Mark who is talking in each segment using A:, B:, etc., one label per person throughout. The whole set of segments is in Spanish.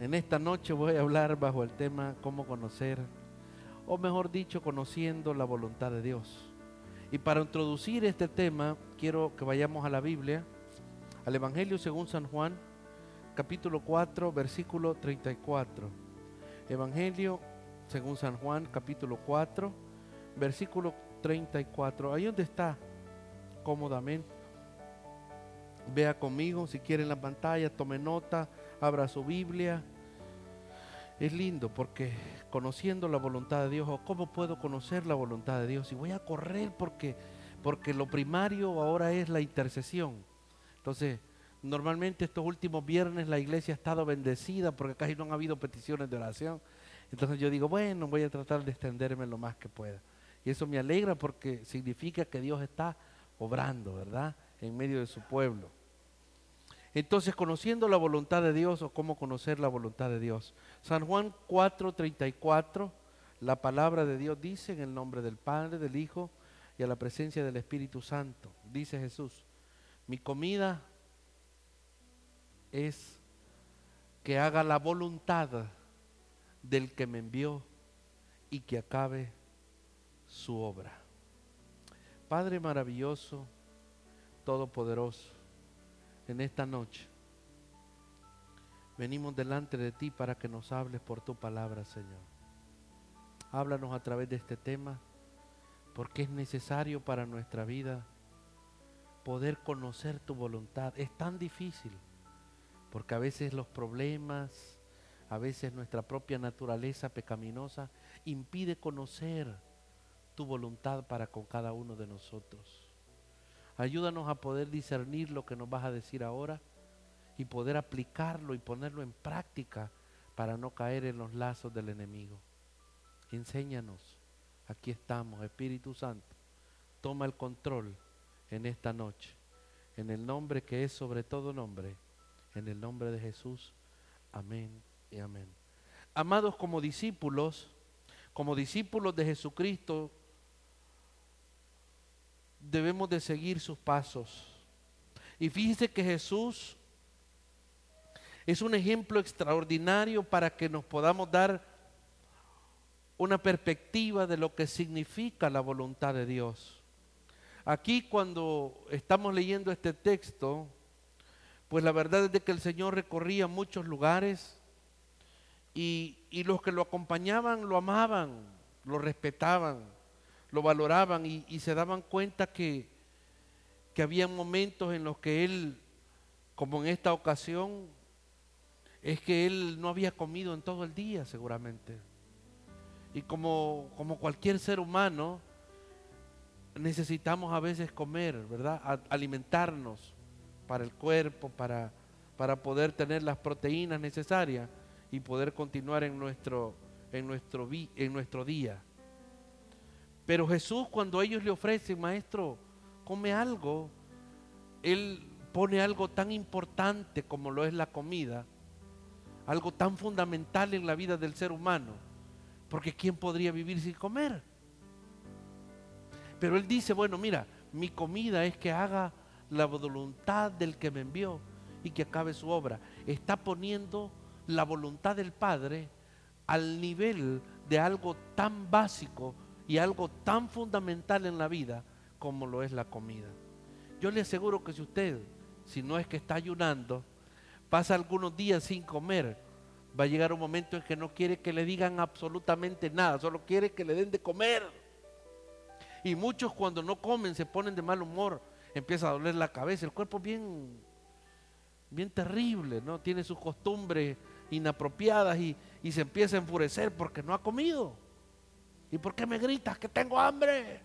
A: En esta noche voy a hablar bajo el tema cómo conocer, o mejor dicho, conociendo la voluntad de Dios. Y para introducir este tema, quiero que vayamos a la Biblia, al Evangelio según San Juan, capítulo 4, versículo 34. Evangelio según San Juan, capítulo 4, versículo 34. Ahí donde está, cómodamente. Vea conmigo, si quiere en la pantalla, tome nota, abra su Biblia. Es lindo porque conociendo la voluntad de Dios, o cómo puedo conocer la voluntad de Dios, y voy a correr porque, porque lo primario ahora es la intercesión. Entonces, normalmente estos últimos viernes la iglesia ha estado bendecida porque casi no han habido peticiones de oración. Entonces yo digo, bueno, voy a tratar de extenderme lo más que pueda. Y eso me alegra porque significa que Dios está obrando, ¿verdad? En medio de su pueblo. Entonces, conociendo la voluntad de Dios o cómo conocer la voluntad de Dios. San Juan 4:34, la palabra de Dios dice en el nombre del Padre, del Hijo y a la presencia del Espíritu Santo. Dice Jesús, mi comida es que haga la voluntad del que me envió y que acabe su obra. Padre maravilloso, todopoderoso, en esta noche. Venimos delante de ti para que nos hables por tu palabra, Señor. Háblanos a través de este tema, porque es necesario para nuestra vida poder conocer tu voluntad. Es tan difícil, porque a veces los problemas, a veces nuestra propia naturaleza pecaminosa impide conocer tu voluntad para con cada uno de nosotros. Ayúdanos a poder discernir lo que nos vas a decir ahora y poder aplicarlo y ponerlo en práctica para no caer en los lazos del enemigo. Enséñanos. Aquí estamos, Espíritu Santo. Toma el control en esta noche. En el nombre que es sobre todo nombre. En el nombre de Jesús. Amén y amén. Amados como discípulos, como discípulos de Jesucristo, debemos de seguir sus pasos. Y fíjese que Jesús es un ejemplo extraordinario para que nos podamos dar una perspectiva de lo que significa la voluntad de Dios. Aquí cuando estamos leyendo este texto, pues la verdad es de que el Señor recorría muchos lugares y, y los que lo acompañaban lo amaban, lo respetaban lo valoraban y, se daban cuenta que, que había momentos en los que él, como en esta ocasión, es que él no había comido en todo el día seguramente. Y como, como cualquier ser humano, necesitamos a veces comer, ¿verdad? alimentarnos para el cuerpo, para, para poder tener las proteínas necesarias y poder continuar en nuestro, en nuestro, en nuestro día. Pero Jesús cuando ellos le ofrecen, maestro, come algo, Él pone algo tan importante como lo es la comida, algo tan fundamental en la vida del ser humano, porque ¿quién podría vivir sin comer? Pero Él dice, bueno, mira, mi comida es que haga la voluntad del que me envió y que acabe su obra. Está poniendo la voluntad del Padre al nivel de algo tan básico y algo tan fundamental en la vida como lo es la comida. Yo le aseguro que si usted, si no es que está ayunando, pasa algunos días sin comer, va a llegar un momento en que no quiere que le digan absolutamente nada, solo quiere que le den de comer. Y muchos cuando no comen se ponen de mal humor, empieza a doler la cabeza, el cuerpo bien, bien terrible, ¿no? Tiene sus costumbres inapropiadas y, y se empieza a enfurecer porque no ha comido. ¿Y por qué me gritas que tengo hambre?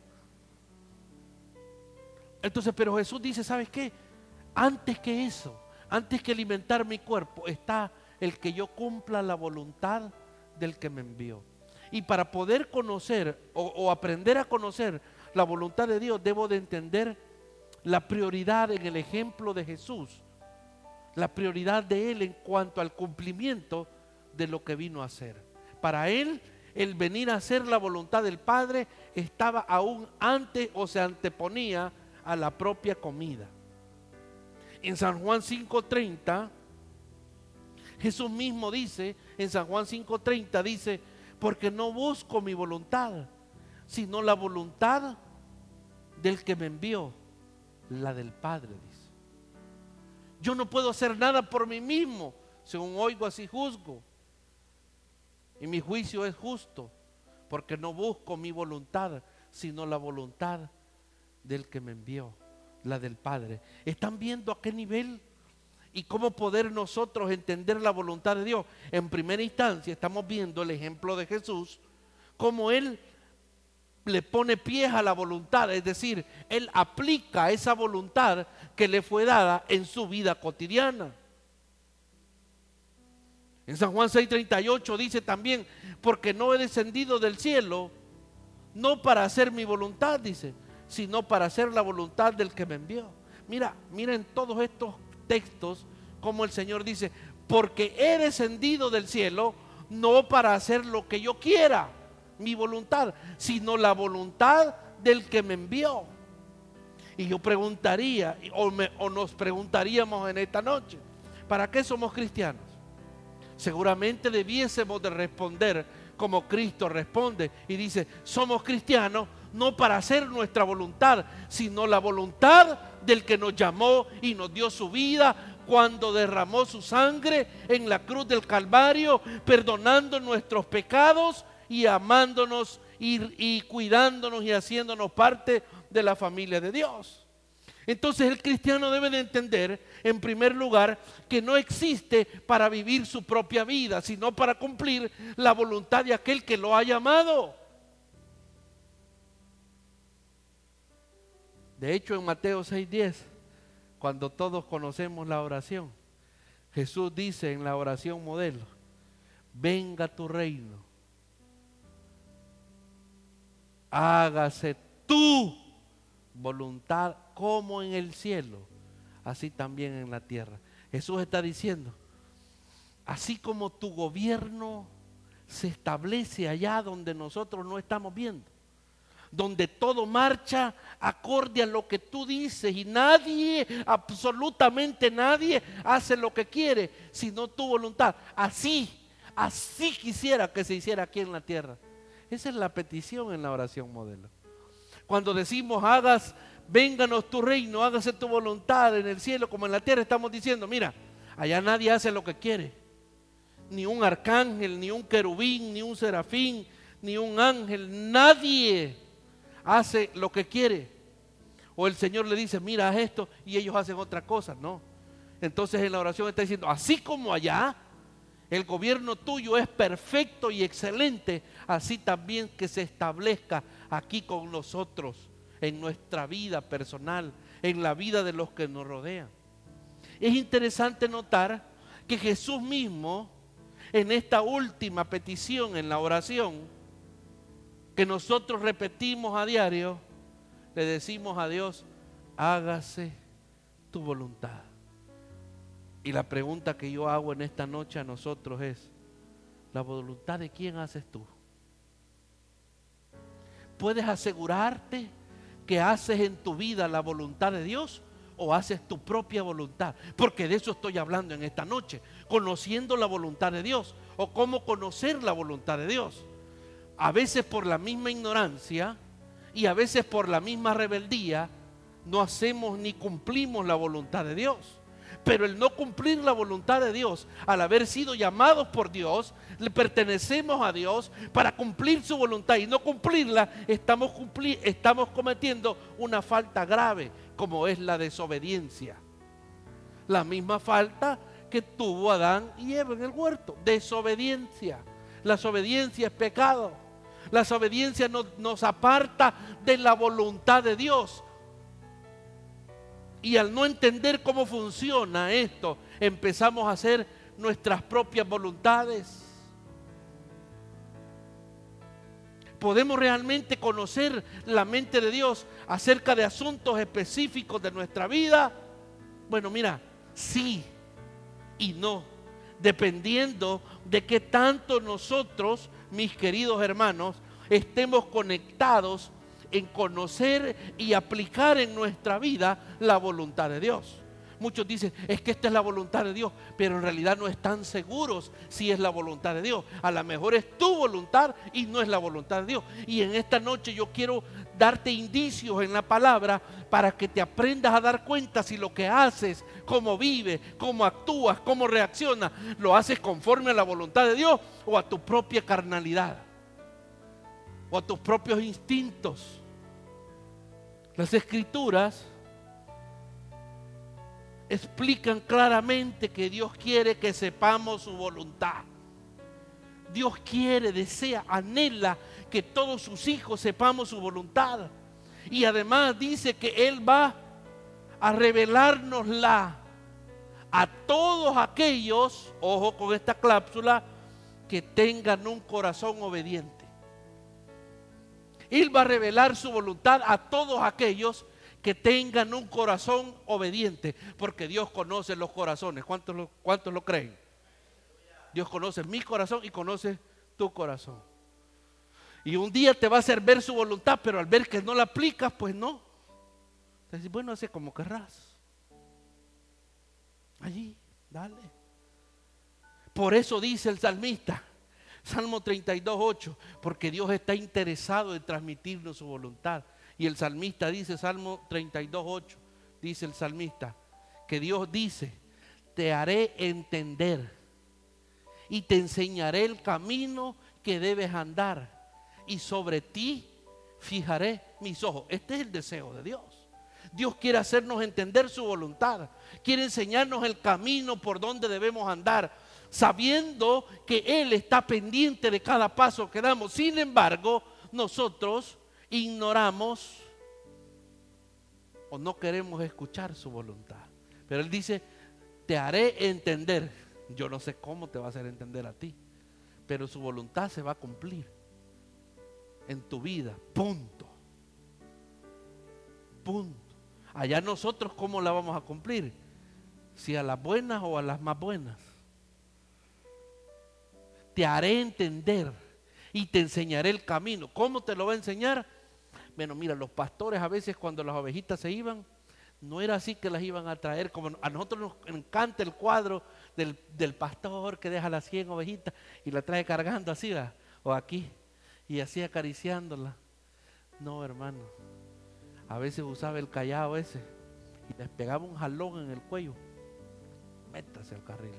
A: Entonces, pero Jesús dice, ¿sabes qué? Antes que eso, antes que alimentar mi cuerpo, está el que yo cumpla la voluntad del que me envió. Y para poder conocer o, aprender a conocer la voluntad de Dios, debo de entender la prioridad en el ejemplo de Jesús, la prioridad de Él en cuanto al cumplimiento de lo que vino a hacer. Para Él el venir a hacer la voluntad del Padre estaba aún antes o se anteponía a la propia comida. En San Juan 5:30 Jesús mismo dice en San Juan 5:30, dice, porque no busco mi voluntad, sino la voluntad del que me envió, la del Padre, dice. Yo no puedo hacer nada por mí mismo, según oigo así juzgo. Y mi juicio es justo, porque no busco mi voluntad, sino la voluntad del que me envió, la del Padre. ¿Están viendo a qué nivel y cómo poder nosotros entender la voluntad de Dios? En primera instancia estamos viendo el ejemplo de Jesús, cómo Él le pone pies a la voluntad, es decir, Él aplica esa voluntad que le fue dada en su vida cotidiana. En San Juan 6:38 dice también, porque no he descendido del cielo, no para hacer mi voluntad, dice, sino para hacer la voluntad del que me envió. Mira, mira en todos estos textos como el Señor dice, porque he descendido del cielo, no para hacer lo que yo quiera, mi voluntad, sino la voluntad del que me envió. Y yo preguntaría, o, o nos preguntaríamos en esta noche, ¿para qué somos cristianos? Seguramente debiésemos de responder como Cristo responde y dice, somos cristianos no para hacer nuestra voluntad, sino la voluntad del que nos llamó y nos dio su vida cuando derramó su sangre en la cruz del Calvario, perdonando nuestros pecados y amándonos y, y cuidándonos y haciéndonos parte de la familia de Dios. Entonces el cristiano debe de entender, en primer lugar, que no existe para vivir su propia vida, sino para cumplir la voluntad de aquel que lo ha llamado. De hecho, en Mateo 6:10, cuando todos conocemos la oración, Jesús dice en la oración modelo, venga tu reino, hágase tu voluntad como en el cielo, así también en la tierra. Jesús está diciendo, así como tu gobierno se establece allá donde nosotros no estamos viendo, donde todo marcha acorde a lo que tú dices y nadie, absolutamente nadie, hace lo que quiere, sino tu voluntad. Así, así quisiera que se hiciera aquí en la tierra. Esa es la petición en la oración modelo. Cuando decimos hagas vénganos tu reino, hágase tu voluntad en el cielo como en la tierra. Estamos diciendo, mira, allá nadie hace lo que quiere. Ni un arcángel, ni un querubín, ni un serafín, ni un ángel. Nadie hace lo que quiere. O el Señor le dice, mira, haz esto y ellos hacen otra cosa. No. Entonces en la oración está diciendo, así como allá, el gobierno tuyo es perfecto y excelente, así también que se establezca aquí con nosotros en nuestra vida personal, en la vida de los que nos rodean. Es interesante notar que Jesús mismo, en esta última petición en la oración, que nosotros repetimos a diario, le decimos a Dios, hágase tu voluntad. Y la pregunta que yo hago en esta noche a nosotros es, ¿la voluntad de quién haces tú? ¿Puedes asegurarte que haces en tu vida la voluntad de Dios o haces tu propia voluntad. Porque de eso estoy hablando en esta noche, conociendo la voluntad de Dios o cómo conocer la voluntad de Dios. A veces por la misma ignorancia y a veces por la misma rebeldía no hacemos ni cumplimos la voluntad de Dios. Pero el no cumplir la voluntad de Dios, al haber sido llamados por Dios, le pertenecemos a Dios para cumplir su voluntad y no cumplirla, estamos, estamos cometiendo una falta grave, como es la desobediencia. La misma falta que tuvo Adán y Eva en el huerto, desobediencia. La desobediencia es pecado. La desobediencia nos aparta de la voluntad de Dios. Y al no entender cómo funciona esto, empezamos a hacer nuestras propias voluntades. ¿Podemos realmente conocer la mente de Dios acerca de asuntos específicos de nuestra vida? Bueno, mira, sí y no, dependiendo de qué tanto nosotros, mis queridos hermanos, estemos conectados en conocer y aplicar en nuestra vida la voluntad de Dios. Muchos dicen, es que esta es la voluntad de Dios, pero en realidad no están seguros si es la voluntad de Dios. A lo mejor es tu voluntad y no es la voluntad de Dios. Y en esta noche yo quiero darte indicios en la palabra para que te aprendas a dar cuenta si lo que haces, cómo vives, cómo actúas, cómo reaccionas, lo haces conforme a la voluntad de Dios o a tu propia carnalidad o a tus propios instintos. Las escrituras explican claramente que Dios quiere que sepamos su voluntad. Dios quiere, desea, anhela que todos sus hijos sepamos su voluntad. Y además dice que Él va a revelárnosla a todos aquellos, ojo con esta cláusula, que tengan un corazón obediente. Él va a revelar su voluntad a todos aquellos que tengan un corazón obediente, porque Dios conoce los corazones. ¿Cuántos lo, cuántos lo creen? Dios conoce mi corazón y conoce tu corazón. Y un día te va a hacer ver su voluntad, pero al ver que no la aplicas, pues no. Entonces, bueno, hace como querrás. Allí, dale. Por eso dice el salmista, Salmo 32, 8, porque Dios está interesado en transmitirnos su voluntad. Y el salmista dice, Salmo 32, 8, dice el salmista, que Dios dice, te haré entender y te enseñaré el camino que debes andar y sobre ti fijaré mis ojos. Este es el deseo de Dios. Dios quiere hacernos entender su voluntad, quiere enseñarnos el camino por donde debemos andar, sabiendo que Él está pendiente de cada paso que damos. Sin embargo, nosotros ignoramos o no queremos escuchar su voluntad. Pero Él dice, te haré entender. Yo no sé cómo te va a hacer entender a ti, pero su voluntad se va a cumplir en tu vida. Punto. Punto. Allá nosotros cómo la vamos a cumplir. Si a las buenas o a las más buenas. Te haré entender y te enseñaré el camino. ¿Cómo te lo va a enseñar? Bueno, mira, los pastores a veces cuando las ovejitas se iban, no era así que las iban a traer, como a nosotros nos encanta el cuadro del, pastor que deja las 100 ovejitas y la trae cargando así, o aquí, y así acariciándola. No, hermano, a veces usaba el callado ese y les pegaba un jalón en el cuello. Métase al carril.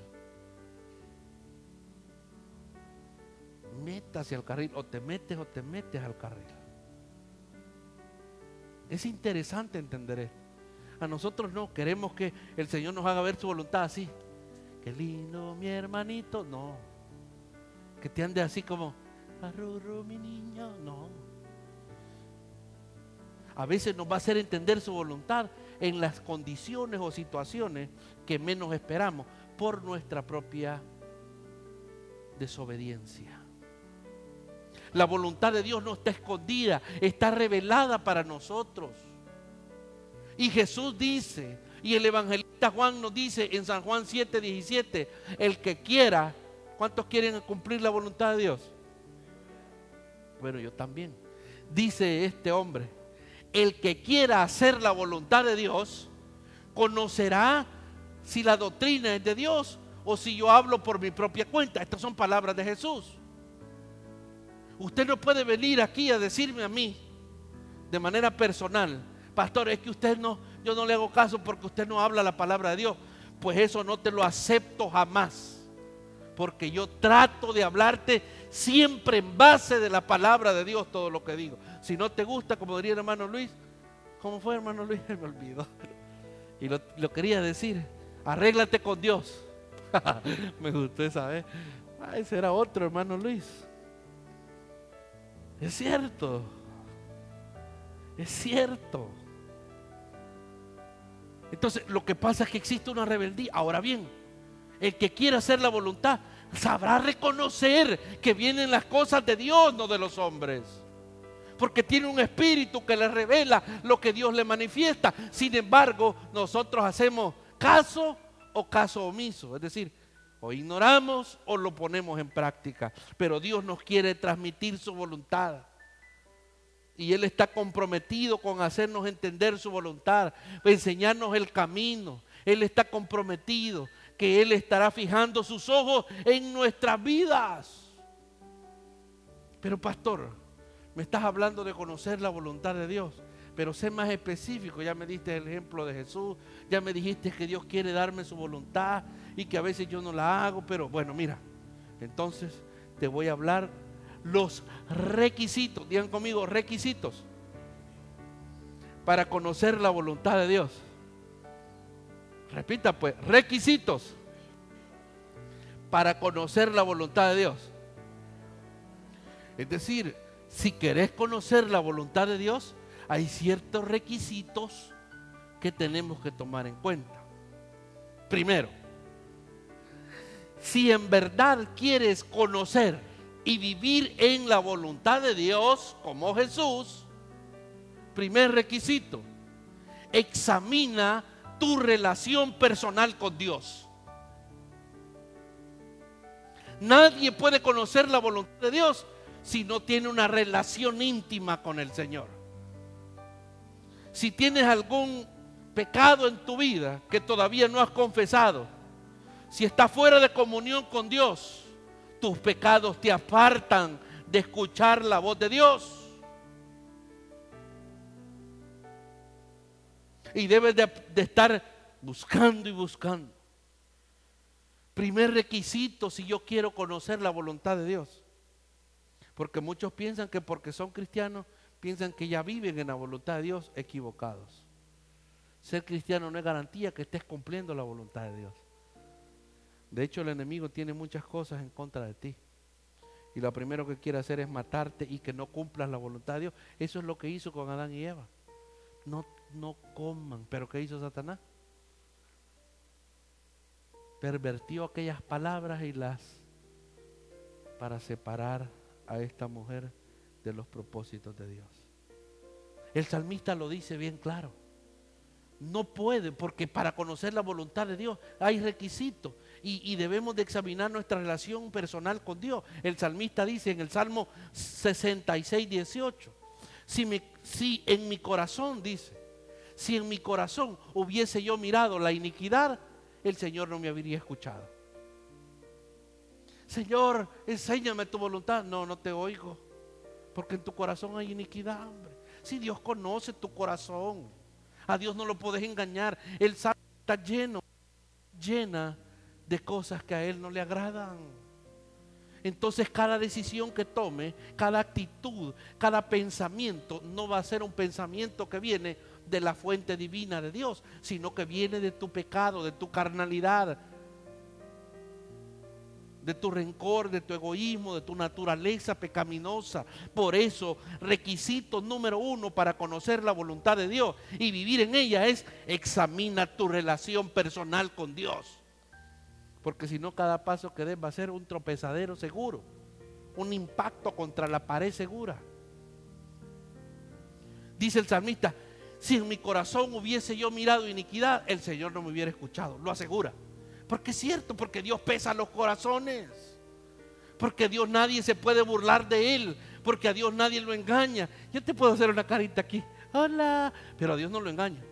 A: Métase al carril, o te metes o te metes al carril. Es interesante entender esto. A nosotros no, queremos que el Señor nos haga ver su voluntad así. Qué lindo mi hermanito. No. Que te ande así como, arrurro mi niño. No. A veces nos va a hacer entender su voluntad en las condiciones o situaciones que menos esperamos por nuestra propia desobediencia. La voluntad de Dios no está escondida, está revelada para nosotros. Y Jesús dice, y el evangelista Juan nos dice en San Juan 7, 17, el que quiera, ¿cuántos quieren cumplir la voluntad de Dios? Bueno, yo también. Dice este hombre, el que quiera hacer la voluntad de Dios, conocerá si la doctrina es de Dios o si yo hablo por mi propia cuenta. Estas son palabras de Jesús. Usted no puede venir aquí a decirme a mí de manera personal, pastor, es que usted no, yo no le hago caso porque usted no habla la palabra de Dios. Pues eso no te lo acepto jamás. Porque yo trato de hablarte siempre en base de la palabra de Dios todo lo que digo. Si no te gusta, como diría el hermano Luis, ¿cómo fue hermano Luis? Me olvidó. Y lo, quería decir, arréglate con Dios. Me gustó esa vez. Ay, será otro hermano Luis. Es cierto. Es cierto. Entonces, lo que pasa es que existe una rebeldía. Ahora bien, el que quiera hacer la voluntad sabrá reconocer que vienen las cosas de Dios, no de los hombres. Porque tiene un espíritu que le revela lo que Dios le manifiesta. Sin embargo, nosotros hacemos caso o caso omiso. Es decir, o ignoramos o lo ponemos en práctica. Pero Dios nos quiere transmitir su voluntad. Y Él está comprometido con hacernos entender su voluntad, enseñarnos el camino, Él está comprometido, que Él estará fijando sus ojos en nuestras vidas. Pero pastor, me estás hablando de conocer la voluntad de Dios, pero sé más específico. Ya me diste el ejemplo de Jesús, ya me dijiste que Dios quiere darme su voluntad y que a veces yo no la hago, pero bueno, mira, entonces te voy a hablar los requisitos, digan conmigo, requisitos para conocer la voluntad de Dios. Repita pues, requisitos para conocer la voluntad de Dios. Es decir, si querés conocer la voluntad de Dios, hay ciertos requisitos que tenemos que tomar en cuenta. Primero, si en verdad quieres conocer y vivir en la voluntad de Dios como Jesús, primer requisito, examina tu relación personal con Dios. Nadie puede conocer la voluntad de Dios si no tiene una relación íntima con el Señor. Si tienes algún pecado en tu vida que todavía no has confesado, si estás fuera de comunión con Dios, tus pecados te apartan de escuchar la voz de Dios. Y debes de, de estar buscando y buscando. Primer requisito si yo quiero conocer la voluntad de Dios. Porque muchos piensan que porque son cristianos, piensan que ya viven en la voluntad de Dios equivocados. Ser cristiano no es garantía que estés cumpliendo la voluntad de Dios. De hecho, el enemigo tiene muchas cosas en contra de ti. Y lo primero que quiere hacer es matarte y que no cumplas la voluntad de Dios. Eso es lo que hizo con Adán y Eva. No, no coman. Pero ¿qué hizo Satanás? Pervertió aquellas palabras y las para separar a esta mujer de los propósitos de Dios. El salmista lo dice bien claro. No puede, porque para conocer la voluntad de Dios hay requisitos y, debemos de examinar nuestra relación personal con Dios. El salmista dice en el Salmo 66, 18, si, si en mi corazón, dice, si en mi corazón hubiese yo mirado la iniquidad, el Señor no me habría escuchado. Señor, enséñame tu voluntad. No, no te oigo. Porque en tu corazón hay iniquidad, hombre. Si Dios conoce tu corazón, a Dios no lo puedes engañar. El Salmo está lleno, llena de cosas que a Él no le agradan. Entonces cada decisión que tome, cada actitud, cada pensamiento, no va a ser un pensamiento que viene de la fuente divina de Dios, sino que viene de tu pecado, de tu carnalidad, de tu rencor, de tu egoísmo, de tu naturaleza pecaminosa. Por eso, requisito número uno para conocer la voluntad de Dios y vivir en ella es examina tu relación personal con Dios. Porque si no, cada paso que des va a ser un tropezadero seguro, un impacto contra la pared segura. Dice el salmista, si en mi corazón hubiese yo mirado iniquidad, el Señor no me hubiera escuchado, lo asegura. Porque es cierto, porque Dios pesa los corazones. Porque Dios nadie se puede burlar de Él. Porque a Dios nadie lo engaña. Yo te puedo hacer una carita aquí. Hola. Pero a Dios no lo engaña.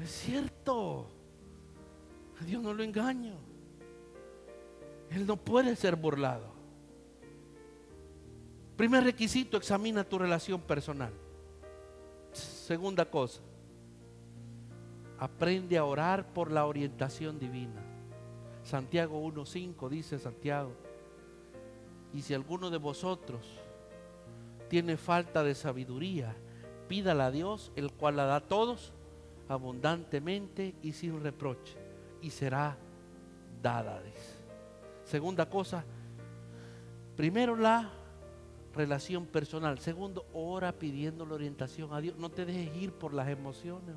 A: Es cierto. A Dios no lo engaño. Él no puede ser burlado. Primer requisito, examina tu relación personal. Segunda cosa, aprende a orar por la orientación divina. Santiago 1.5 dice Santiago, y si alguno de vosotros tiene falta de sabiduría, pídala a Dios, el cual la da a todos abundantemente y sin reproche y será dada. Segunda cosa, primero la relación personal. Segundo, ora pidiendo la orientación a Dios. No te dejes ir por las emociones.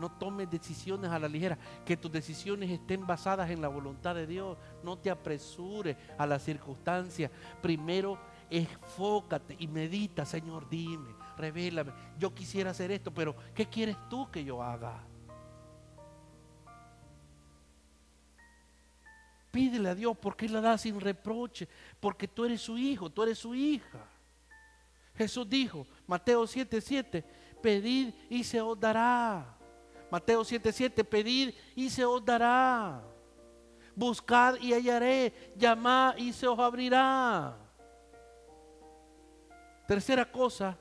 A: No tomes decisiones a la ligera. Que tus decisiones estén basadas en la voluntad de Dios. No te apresures a las circunstancias. Primero, enfócate y medita, Señor, dime, revélame. Yo quisiera hacer esto, pero ¿qué quieres tú que yo haga? Pídele a Dios porque Él la da sin reproche, porque tú eres su hijo, tú eres su hija. Jesús dijo, Mateo 7:7, pedid y se os dará. Mateo 7:7, pedid y se os dará. Buscad y hallaré, llamad y se os abrirá. Tercera cosa,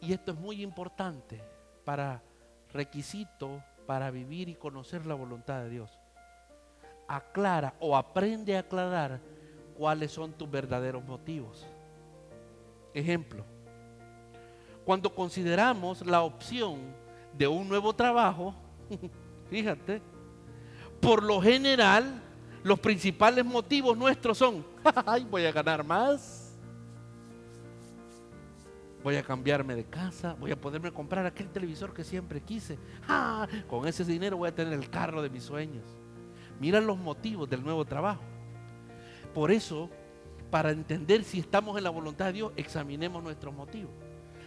A: y esto es muy importante para requisito para vivir y conocer la voluntad de Dios. Aclara o aprende a aclarar cuáles son tus verdaderos motivos. Ejemplo, cuando consideramos la opción de un nuevo trabajo, fíjate, por lo general los principales motivos nuestros son, ay, voy a ganar más, voy a cambiarme de casa, voy a poderme comprar aquel televisor que siempre quise. ¡Ah! Con ese dinero voy a tener el carro de mis sueños. Mira los motivos del nuevo trabajo. Por eso, para entender si estamos en la voluntad de Dios, examinemos nuestros motivos.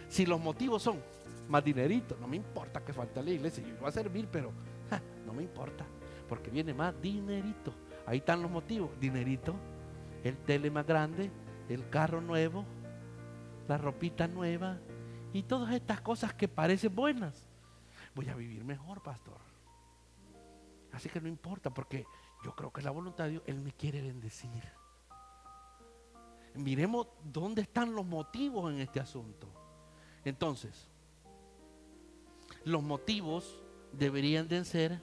A: Si los motivos son más dinerito, no me importa que falte la iglesia, yo voy a servir, pero no me importa, porque viene más dinerito. Ahí están los motivos, dinerito, el tele más grande, el carro nuevo, la ropita nueva y todas estas cosas que parecen buenas. Voy a vivir mejor, pastor. Así que no importa, porque yo creo que es la voluntad de Dios, Él me quiere bendecir. Miremos dónde están los motivos en este asunto. Entonces, los motivos deberían de ser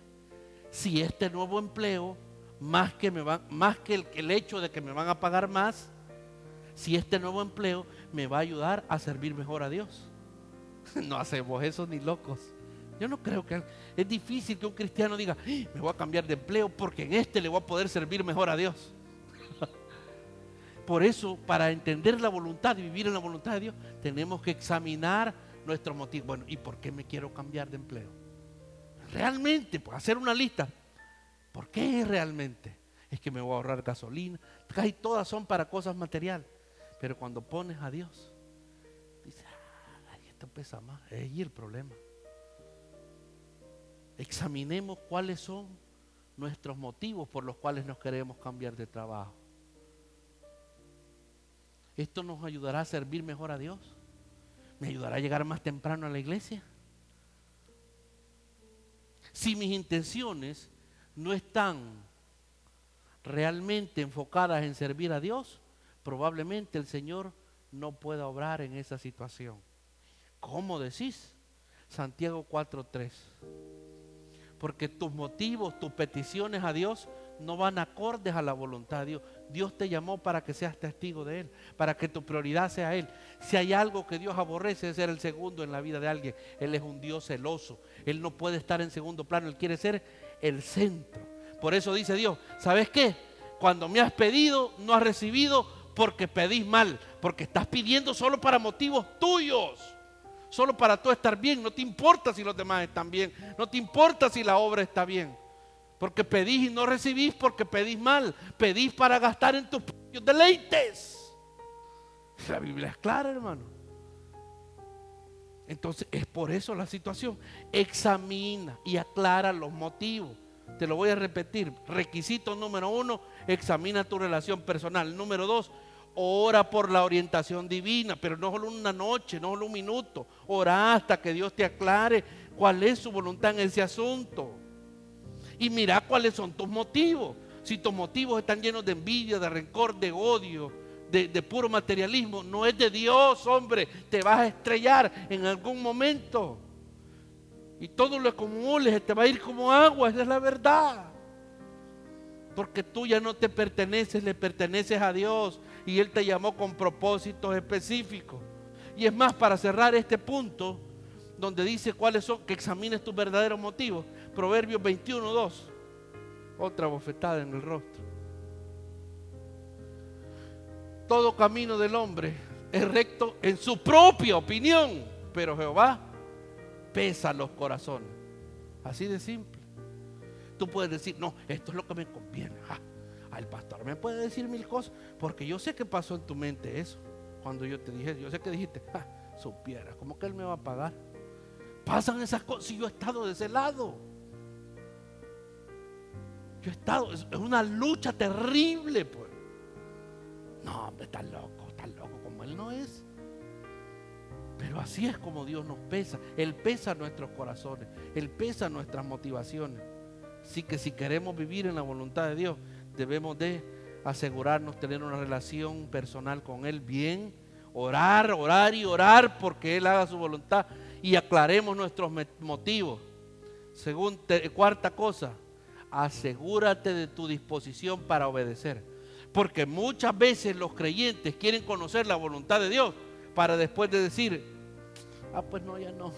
A: si este nuevo empleo, más que, el, el hecho de que me van a pagar más, si este nuevo empleo me va a ayudar a servir mejor a Dios. No hacemos eso ni locos. Yo no creo que es difícil que un cristiano diga, me voy a cambiar de empleo porque en este le voy a poder servir mejor a Dios. Por eso, para entender la voluntad y vivir en la voluntad de Dios, tenemos que examinar nuestro motivo. Bueno, ¿y por qué me quiero cambiar de empleo? Realmente, pues hacer una lista. ¿Por qué realmente? Es que me voy a ahorrar gasolina. Casi todas son para cosas materiales. Pero cuando pones a Dios, dice, ay, esto pesa más. Es ahí el problema. Examinemos cuáles son nuestros motivos por los cuales nos queremos cambiar de trabajo. Esto nos ayudará a servir mejor a Dios. Me ayudará a llegar más temprano a la iglesia. Si mis intenciones no están realmente enfocadas en servir a Dios, probablemente el Señor no pueda obrar en esa situación. ¿Cómo decís? Santiago 4:3. Porque tus motivos, tus peticiones a Dios no van acordes a la voluntad de Dios. Dios te llamó para que seas testigo de Él, para que tu prioridad sea Él. Si hay algo que Dios aborrece es ser el segundo en la vida de alguien. Él es un Dios celoso. Él no puede estar en segundo plano. Él quiere ser el centro. Por eso dice Dios, ¿sabes qué? Cuando me has pedido, no has recibido, porque pedís mal, porque estás pidiendo solo para motivos tuyos, solo para tú estar bien. No te importa si los demás están bien, no te importa si la obra está bien, porque pedís y no recibís porque pedís mal, pedís para gastar en tus propios deleites. La Biblia es clara, hermano. Entonces es por eso la situación. Examina y aclara los motivos. Te lo voy a repetir. Requisito número uno, examina tu relación personal. Número dos, ora por la orientación divina, pero no solo una noche, no solo un minuto. Ora hasta que Dios te aclare cuál es su voluntad en ese asunto. Y mira cuáles son tus motivos. Si tus motivos están llenos de envidia, de rencor, de odio, de, puro materialismo, no es de Dios, hombre. Te vas a estrellar en algún momento. Y todo lo acumules te va a ir como agua, esa es la verdad. Porque tú ya no te perteneces, le perteneces a Dios y Él te llamó con propósitos específicos. Y es más, para cerrar este punto, donde dice cuáles son, que examines tus verdaderos motivos. Proverbios 21, 2. Otra bofetada en el rostro. Todo camino del hombre es recto en su propia opinión, pero Jehová pesa los corazones. Así de simple. Tú puedes decir, no, esto es lo que me conviene. al pastor me puede decir mil cosas, porque yo sé que pasó en tu mente eso. Cuando yo te dije, yo sé que dijiste, supiera, ¿cómo que él me va a pagar? Pasan esas cosas si yo he estado de ese lado. Yo he estado, es una lucha terrible, pues. No, hombre, está loco, está loco, como él no es. Pero así es como Dios nos pesa. Él pesa nuestros corazones. Él pesa nuestras motivaciones. Así que si queremos vivir en la voluntad de Dios, debemos de asegurarnos tener una relación personal con Él bien, orar, orar y orar porque Él haga su voluntad y aclaremos nuestros motivos. Según cuarta cosa, asegúrate de tu disposición para obedecer. Porque muchas veces los creyentes quieren conocer la voluntad de Dios para después de decir, ah, pues no, ya no.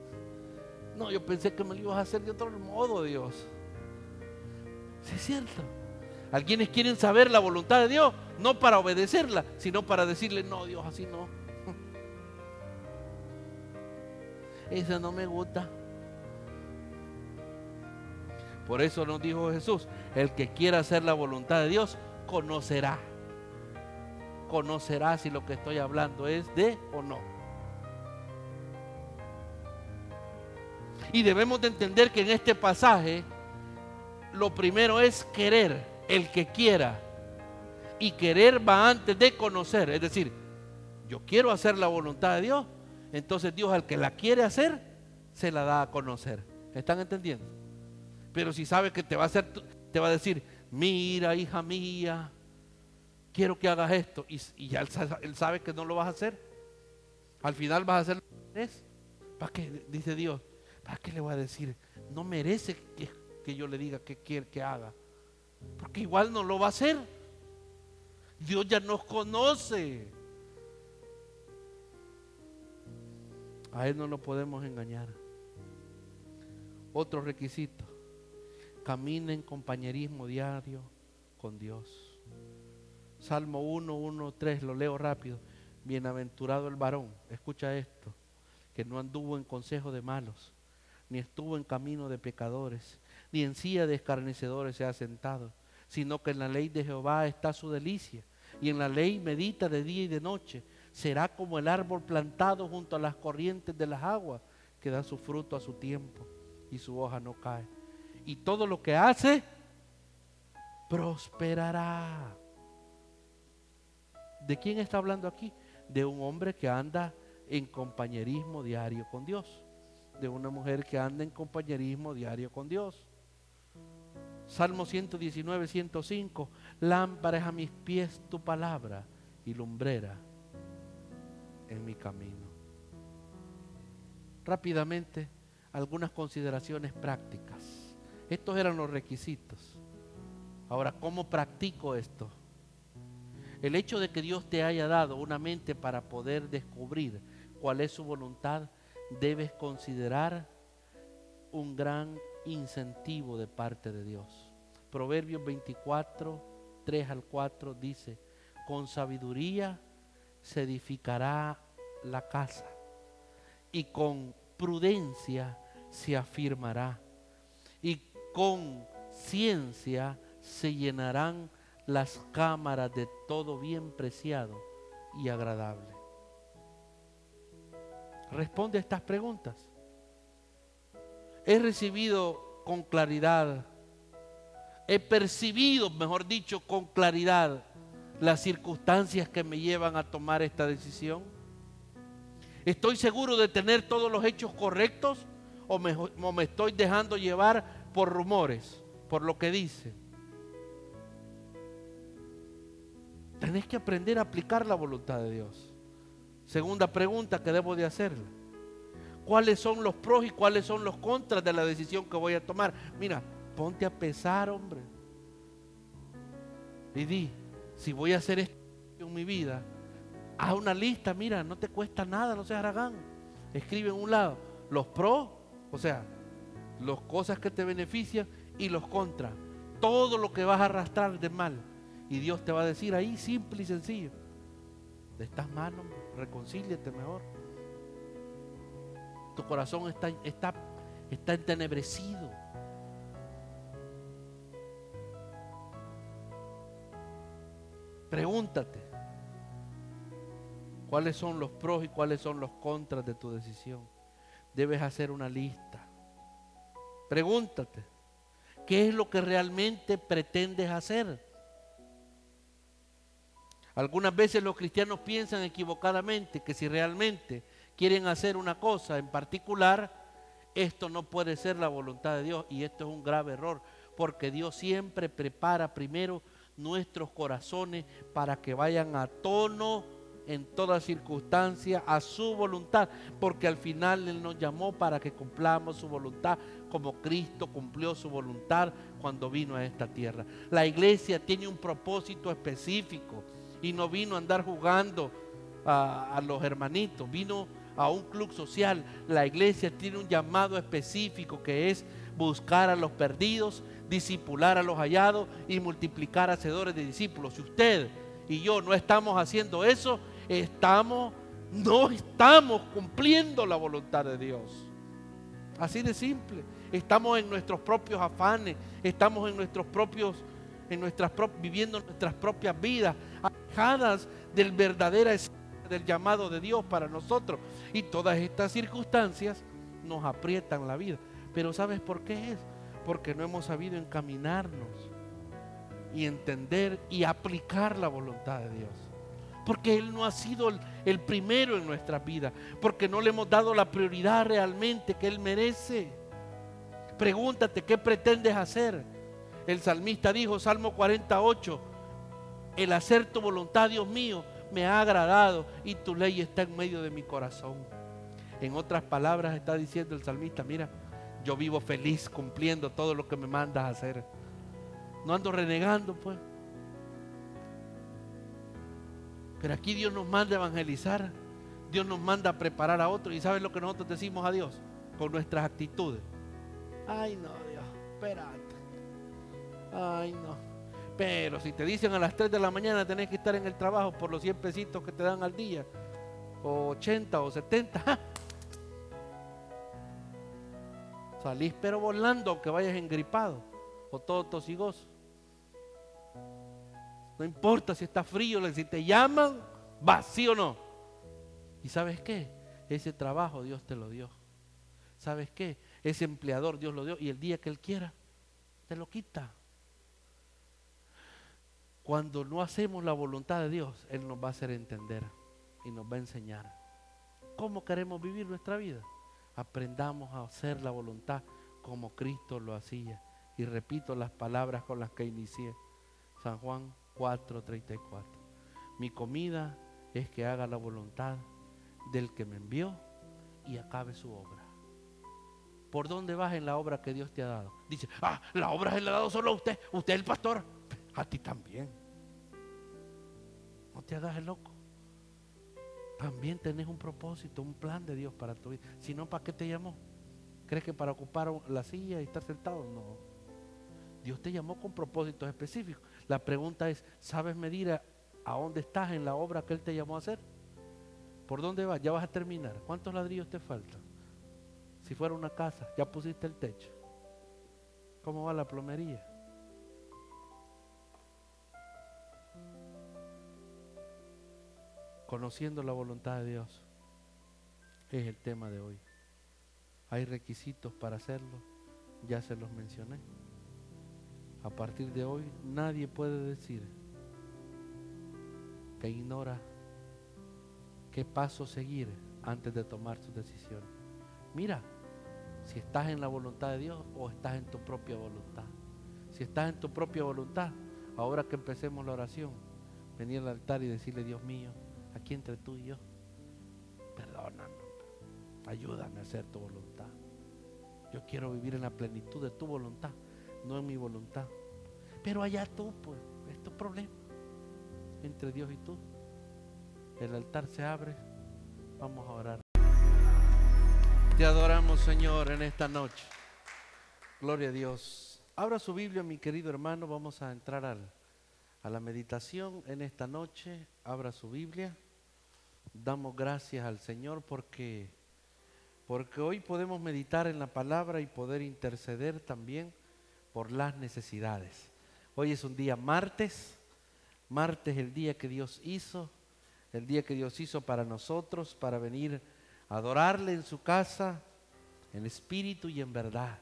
A: no, yo pensé que me lo ibas a hacer de otro modo, Dios. Sí, es cierto. Algunos quieren saber la voluntad de Dios, no para obedecerla, sino para decirle, no, Dios, así no. Eso no me gusta. Por eso nos dijo Jesús, el que quiera hacer la voluntad de Dios, conocerá. Conocerá si lo que estoy hablando es de o no. Y debemos de entender que en este pasaje lo primero es querer, el que quiera. Y querer va antes de conocer. Es decir, yo quiero hacer la voluntad de Dios. Entonces Dios al que la quiere hacer, se la da a conocer. ¿Están entendiendo? Pero si sabe que te va a hacer, te va a decir, mira hija mía, quiero que hagas esto. Y, ya él, sabe que no lo vas a hacer. Al final vas a hacer lo que ¿Para qué? Dice Dios. ¿Para qué le voy a decir? No merece que, que yo le diga qué quiere que haga. Porque igual no lo va a hacer. Dios ya nos conoce. A Él no lo podemos engañar. Otro requisito. Camina en compañerismo diario con Dios. Salmo 1, 1, 3, lo leo rápido. Bienaventurado el varón, escucha esto, que no anduvo en consejo de malos, ni estuvo en camino de pecadores, ni en silla de escarnecedores se ha sentado, sino que en la ley de Jehová está su delicia, y en la ley medita de día y de noche. Será como el árbol plantado junto a las corrientes de las aguas, que da su fruto a su tiempo, y su hoja no cae. Y todo lo que hace, prosperará. ¿De quién está hablando aquí? De un hombre que anda en compañerismo diario con Dios. De una mujer que anda en compañerismo diario con Dios. Salmo 119, 105. Lámparas a mis pies tu palabra y lumbrera en mi camino. Rápidamente, algunas consideraciones prácticas. Estos eran los requisitos. Ahora, ¿cómo practico esto? El hecho de que Dios te haya dado una mente para poder descubrir cuál es su voluntad, debes considerar un gran incentivo de parte de Dios. Proverbios 24, 3 al 4 dice, con sabiduría se edificará la casa y con prudencia se afirmará y con ciencia se llenarán las cámaras de todo bien preciado y agradable. Responde a estas preguntas. He recibido con claridad, he percibido, mejor dicho, con claridad las circunstancias que me llevan a tomar esta decisión. ¿Estoy seguro de tener todos los hechos correctos o me, o me estoy dejando llevar por rumores, por lo que dice? Tenés que aprender a aplicar la voluntad de Dios. Segunda pregunta que debo de hacerle. ¿Cuáles son los pros y cuáles son los contras de la decisión que voy a tomar? Mira, ponte a pesar, hombre. Y di, si voy a hacer esto en mi vida, haz una lista, mira, no te cuesta nada, no seas aragán. Escribe en un lado los pros, o sea, las cosas que te benefician y los contras. Todo lo que vas a arrastrar de mal y Dios te va a decir ahí, simple y sencillo, de estas manos, reconcíliate mejor. Tu corazón está, está, está entenebrecido. Pregúntate, ¿cuáles son los pros y cuáles son los contras de tu decisión? Debes hacer una lista. Pregúntate, ¿qué es lo que realmente pretendes hacer? Algunas veces los cristianos piensan equivocadamente que si realmente quieren hacer una cosa en particular, esto no puede ser la voluntad de Dios y esto es un grave error, porque Dios siempre prepara primero nuestros corazones para que vayan a tono en toda circunstancia a su voluntad, porque al final Él nos llamó para que cumplamos su voluntad, como Cristo cumplió su voluntad cuando vino a esta tierra. La iglesia tiene un propósito específico y no vino a andar jugando a, a los hermanitos, vino a un club social. La iglesia tiene un llamado específico que es buscar a los perdidos, disipular a los hallados y multiplicar hacedores de discípulos. Si usted y yo no estamos haciendo eso, estamos no estamos cumpliendo la voluntad de Dios. Así de simple. Estamos en nuestros propios afanes, estamos en nuestros propios en nuestras viviendo nuestras propias vidas, alejadas del verdadero del llamado de Dios para nosotros. Y todas estas circunstancias nos aprietan la vida. Pero ¿sabes por qué es? Porque no hemos sabido encaminarnos y entender y aplicar la voluntad de Dios. Porque Él no ha sido el, primero en nuestra vida. Porque no le hemos dado la prioridad realmente que Él merece. Pregúntate, ¿qué pretendes hacer? El salmista dijo, Salmo 48, el hacer tu voluntad, Dios mío, me ha agradado y tu ley está en medio de mi corazón. En otras palabras está diciendo el salmista, mira, yo vivo feliz cumpliendo todo lo que me mandas hacer. No ando renegando, pues. Pero aquí Dios nos manda a evangelizar, Dios nos manda a preparar a otros. ¿Y sabes lo que nosotros decimos a Dios? Con nuestras actitudes. Ay, no, Dios, espérate. Ay, no. Pero si te dicen a las 3 de la mañana tenés que estar en el trabajo por los 100 pesitos que te dan al día, o 80 o 70, salís pero volando aunque vayas engripado o todo tosigoso. No importa si está frío, si te llaman, vas, sí o no. ¿Y sabes qué? Ese trabajo Dios te lo dio. ¿Sabes qué? Ese empleador Dios lo dio y el día que Él quiera, te lo quita. Cuando no hacemos la voluntad de Dios, Él nos va a hacer entender y nos va a enseñar cómo queremos vivir nuestra vida. Aprendamos a hacer la voluntad como Cristo lo hacía. Y repito las palabras con las que inicié. San Juan 4:34. Mi comida es que haga la voluntad del que me envió y acabe su obra. ¿Por dónde vas en la obra que Dios te ha dado? Dice, ah, la obra se la ha dado solo a usted, usted es el pastor a ti también. No te hagas el loco. También tenés un propósito, un plan de Dios para tu vida. Si no, ¿para qué te llamó? ¿Crees que para ocupar la silla y estar sentado? No. Dios te llamó con propósitos específicos. La pregunta es, ¿sabes medir a, a, dónde estás en la obra que Él te llamó a hacer? ¿Por dónde vas? Ya vas a terminar. ¿Cuántos ladrillos te faltan? Si fuera una casa, ya pusiste el techo. ¿Cómo va la plomería? conociendo la voluntad de Dios, es el tema de hoy. Hay requisitos para hacerlo, ya se los mencioné. A partir de hoy nadie puede decir que ignora qué paso seguir antes de tomar su decisión. Mira, si estás en la voluntad de Dios o estás en tu propia voluntad. Si estás en tu propia voluntad, ahora que empecemos la oración, venir al altar y decirle, Dios mío, aquí entre tú y yo. Perdóname, ayúdame a hacer tu voluntad. Yo quiero vivir en la plenitud de tu voluntad, no en mi voluntad. Pero allá tú, pues, es tu problema entre Dios y tú. El altar se abre, vamos a orar. Te adoramos, Señor, en esta noche. Gloria a Dios. Abra su Biblia, mi querido hermano. Vamos a entrar al, a la meditación en esta noche. Abra su Biblia damos gracias al Señor porque, porque hoy podemos meditar en la palabra y poder interceder también por las necesidades. Hoy es un día martes, martes el día que Dios hizo, el día que Dios hizo para nosotros, para venir a adorarle en su casa, en espíritu y en verdad.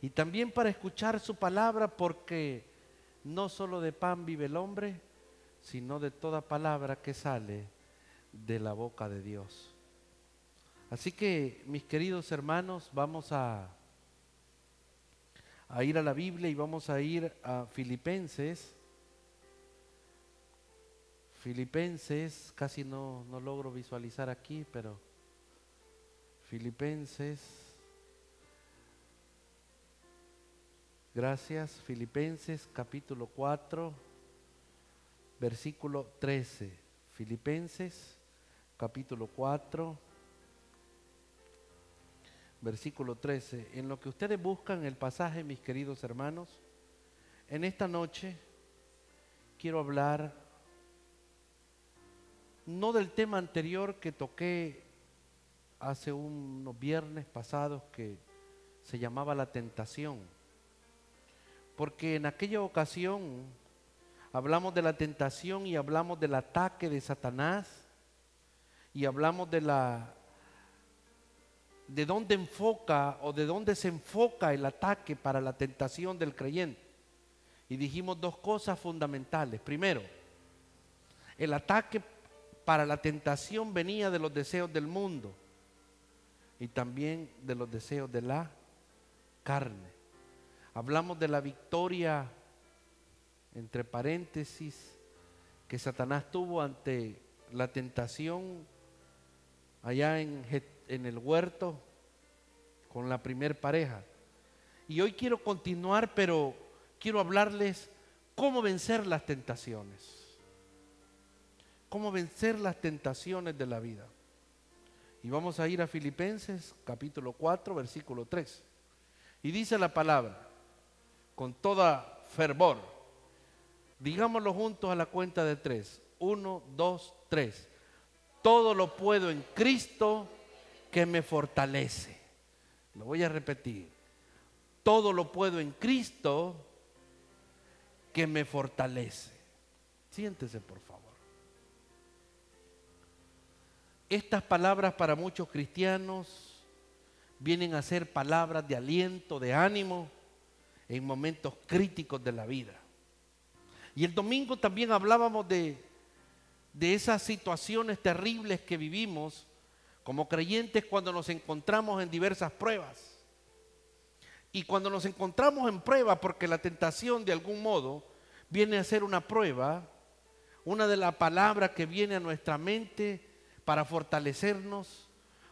A: Y también para escuchar su palabra porque no solo de pan vive el hombre, sino de toda palabra que sale de la boca de Dios. Así que, mis queridos hermanos, vamos a, a ir a la Biblia y vamos a ir a Filipenses. Filipenses, casi no, no logro visualizar aquí, pero Filipenses. Gracias. Filipenses capítulo 4, versículo 13. Filipenses capítulo 4, versículo 13. En lo que ustedes buscan el pasaje, mis queridos hermanos, en esta noche quiero hablar no del tema anterior que toqué hace unos viernes pasados que se llamaba la tentación. Porque en aquella ocasión hablamos de la tentación y hablamos del ataque de Satanás y hablamos de la de dónde enfoca o de dónde se enfoca el ataque para la tentación del creyente. Y dijimos dos cosas fundamentales. Primero, el ataque para la tentación venía de los deseos del mundo y también de los deseos de la carne. Hablamos de la victoria, entre paréntesis, que Satanás tuvo ante la tentación allá en, en el huerto con la primer pareja. Y hoy quiero continuar, pero quiero hablarles cómo vencer las tentaciones. Cómo vencer las tentaciones de la vida. Y vamos a ir a Filipenses capítulo 4, versículo 3. Y dice la palabra, con toda fervor, digámoslo juntos a la cuenta de tres. Uno, dos, tres. Todo lo puedo en Cristo que me fortalece. Lo voy a repetir. Todo lo puedo en Cristo que me fortalece. Siéntese, por favor. Estas palabras para muchos cristianos vienen a ser palabras de aliento, de ánimo en momentos críticos de la vida. Y el domingo también hablábamos de, de esas situaciones terribles que vivimos como creyentes cuando nos encontramos en diversas pruebas. Y cuando nos encontramos en prueba, porque la tentación de algún modo viene a ser una prueba, una de las palabras que viene a nuestra mente para fortalecernos,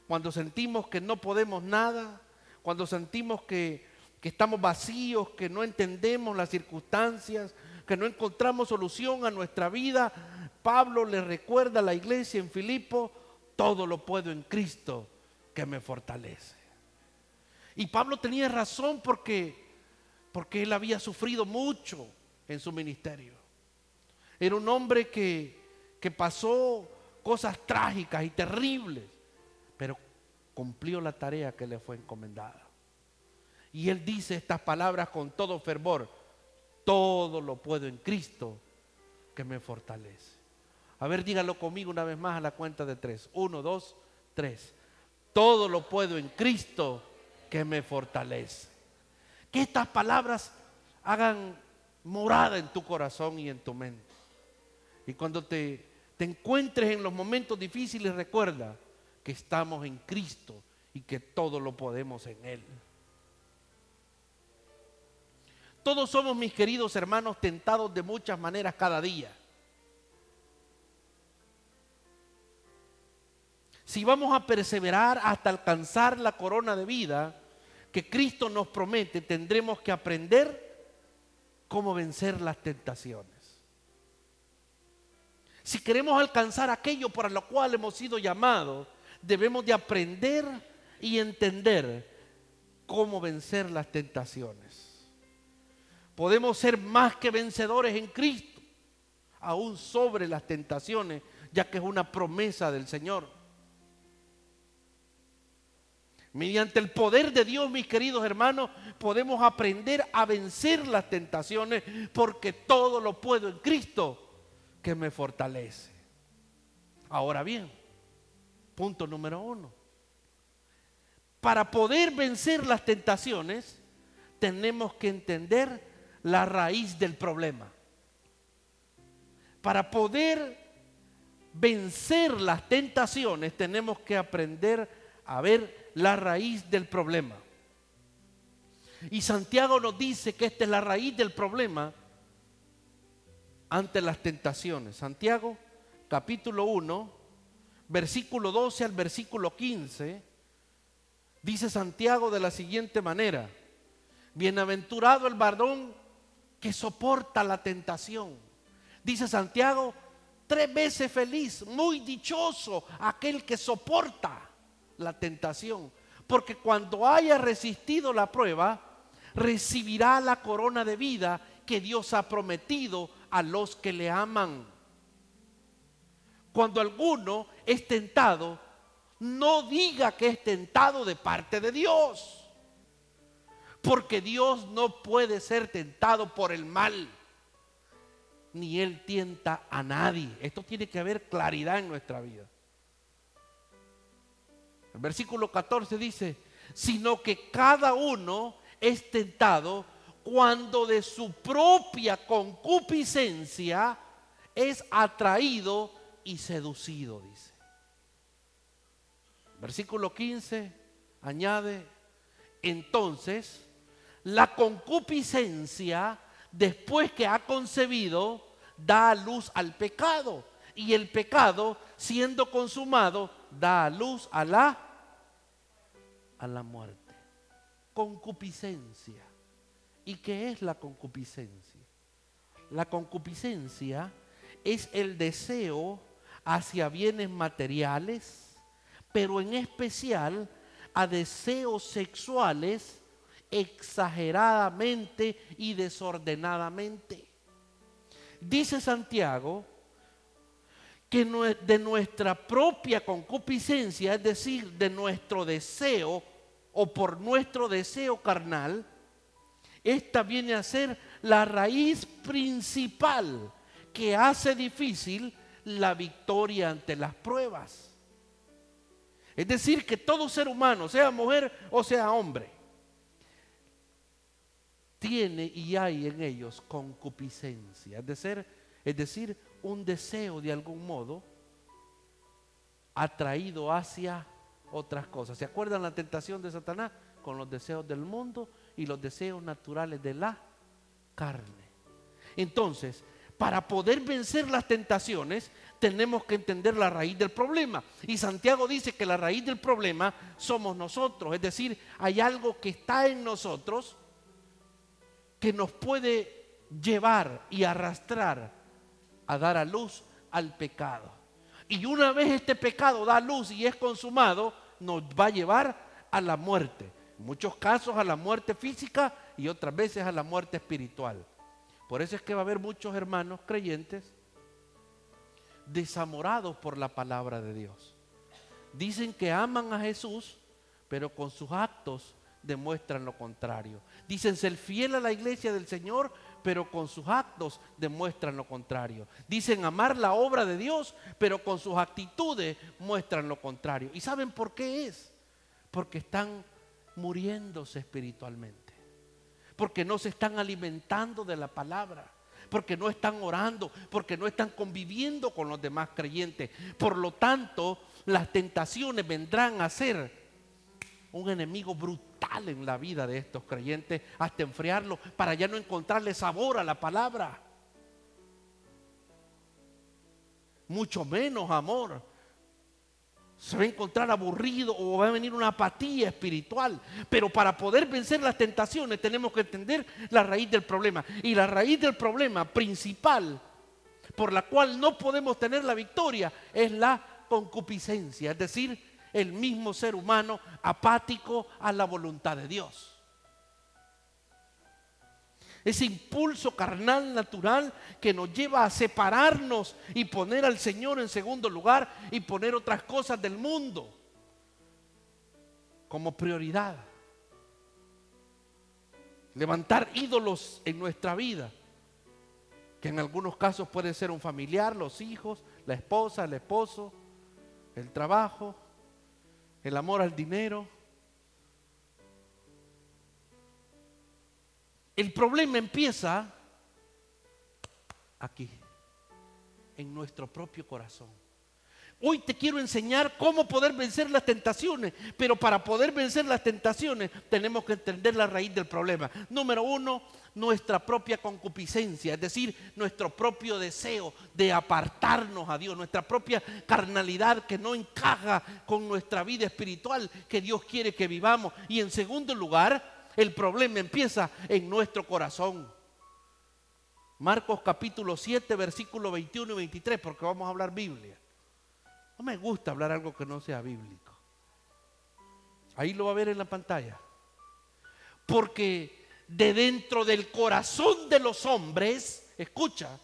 A: cuando sentimos que no podemos nada, cuando sentimos que, estamos vacíos, que no entendemos las circunstancias, que no encontramos solución a nuestra vida, Pablo le recuerda a la iglesia en Filipo, todo lo puedo en Cristo que me fortalece. Y Pablo tenía razón porque, porque él había sufrido mucho en su ministerio. Era un hombre que, que pasó cosas trágicas y terribles, pero cumplió la tarea que le fue encomendada. Y él dice estas palabras con todo fervor, todo lo puedo en Cristo que me fortalece. A ver, dígalo conmigo una vez más a la cuenta de tres. Uno, dos, tres. Todo lo puedo en Cristo que me fortalece. Que estas palabras hagan morada en tu corazón y en tu mente. Y cuando te te encuentres en los momentos difíciles, recuerda que estamos en Cristo y que todo lo podemos en Él. Todos somos, mis queridos hermanos, tentados de muchas maneras cada día. Si vamos a perseverar hasta alcanzar la corona de vida que Cristo nos promete, tendremos que aprender cómo vencer las tentaciones. Si queremos alcanzar aquello para lo cual hemos sido llamados, debemos de aprender y entender cómo vencer las tentaciones. Podemos ser más que vencedores en Cristo, aún sobre las tentaciones, ya que es una promesa del Señor. Mediante el poder de Dios, mis queridos hermanos, podemos aprender a vencer las tentaciones porque todo lo puedo en Cristo que me fortalece. Ahora bien, punto número uno. Para poder vencer las tentaciones, tenemos que entender la raíz del problema. Para poder vencer las tentaciones, tenemos que aprender a ver la raíz del problema. Y Santiago nos dice que esta es la raíz del problema ante las tentaciones. Santiago capítulo 1, versículo 12 al versículo 15, dice Santiago de la siguiente manera, bienaventurado el varón que soporta la tentación. Dice Santiago, tres veces feliz, muy dichoso aquel que soporta la tentación, porque cuando haya resistido la prueba, recibirá la corona de vida que Dios ha prometido a los que le aman. Cuando alguno es tentado, no diga que es tentado de parte de Dios. Porque Dios no puede ser tentado por el mal. Ni Él tienta a nadie. Esto tiene que haber claridad en nuestra vida. El versículo 14 dice, sino que cada uno es tentado cuando de su propia concupiscencia es atraído y seducido, dice. Versículo 15 añade, entonces la concupiscencia, después que ha concebido, da luz al pecado. Y el pecado, siendo consumado, da a luz a la, a la muerte. Concupiscencia. ¿Y qué es la concupiscencia? La concupiscencia es el deseo hacia bienes materiales, pero en especial a deseos sexuales exageradamente y desordenadamente. Dice Santiago que de nuestra propia concupiscencia, es decir, de nuestro deseo o por nuestro deseo carnal, esta viene a ser la raíz principal que hace difícil la victoria ante las pruebas. Es decir, que todo ser humano, sea mujer o sea hombre, tiene y hay en ellos concupiscencia, es decir, es decir, un deseo de algún modo atraído hacia otras cosas. ¿Se acuerdan la tentación de Satanás? Con los deseos del mundo y los deseos naturales de la carne. Entonces, para poder vencer las tentaciones, tenemos que entender la raíz del problema. Y Santiago dice que la raíz del problema somos nosotros. Es decir, hay algo que está en nosotros que nos puede llevar y arrastrar a dar a luz al pecado. Y una vez este pecado da luz y es consumado, nos va a llevar a la muerte. En muchos casos a la muerte física y otras veces a la muerte espiritual. Por eso es que va a haber muchos hermanos creyentes desamorados por la palabra de Dios. Dicen que aman a Jesús, pero con sus actos demuestran lo contrario. Dicen ser fiel a la iglesia del Señor, pero con sus actos demuestran lo contrario. Dicen amar la obra de Dios, pero con sus actitudes muestran lo contrario. ¿Y saben por qué es? Porque están muriéndose espiritualmente. Porque no se están alimentando de la palabra porque no están orando, porque no están conviviendo con los demás creyentes. Por lo tanto, las tentaciones vendrán a ser un enemigo brutal en la vida de estos creyentes hasta enfriarlo para ya no encontrarle sabor a la palabra. Mucho menos amor se va a encontrar aburrido o va a venir una apatía espiritual. Pero para poder vencer las tentaciones tenemos que entender la raíz del problema. Y la raíz del problema principal por la cual no podemos tener la victoria es la concupiscencia, es decir, el mismo ser humano apático a la voluntad de Dios ese impulso carnal natural que nos lleva a separarnos y poner al Señor en segundo lugar y poner otras cosas del mundo como prioridad. Levantar ídolos en nuestra vida, que en algunos casos puede ser un familiar, los hijos, la esposa, el esposo, el trabajo, el amor al dinero El problema empieza aquí, en nuestro propio corazón. Hoy te quiero enseñar cómo poder vencer las tentaciones, pero para poder vencer las tentaciones tenemos que entender la raíz del problema. Número uno, nuestra propia concupiscencia, es decir, nuestro propio deseo de apartarnos a Dios, nuestra propia carnalidad que no encaja con nuestra vida espiritual que Dios quiere que vivamos. Y en segundo lugar, el problema empieza en nuestro corazón. Marcos capítulo 7, versículo 21 y 23, porque vamos a hablar Biblia. No me gusta hablar algo que no sea bíblico. Ahí lo va a ver en la pantalla. Porque de dentro del corazón de los hombres, escucha,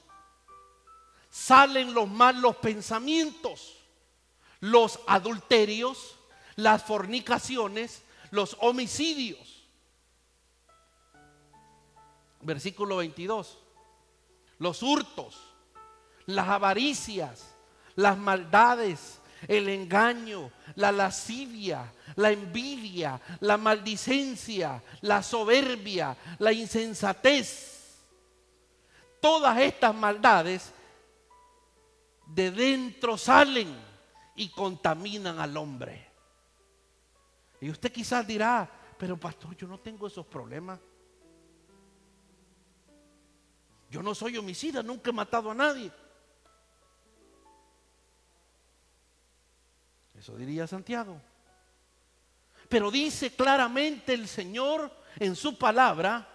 A: salen los malos pensamientos, los adulterios, las fornicaciones, los homicidios. Versículo 22. Los hurtos, las avaricias, las maldades, el engaño, la lascivia, la envidia, la maldicencia, la soberbia, la insensatez. Todas estas maldades de dentro salen y contaminan al hombre. Y usted quizás dirá, pero pastor, yo no tengo esos problemas. Yo no soy homicida, nunca he matado a nadie. Eso diría Santiago. Pero dice claramente el Señor en su palabra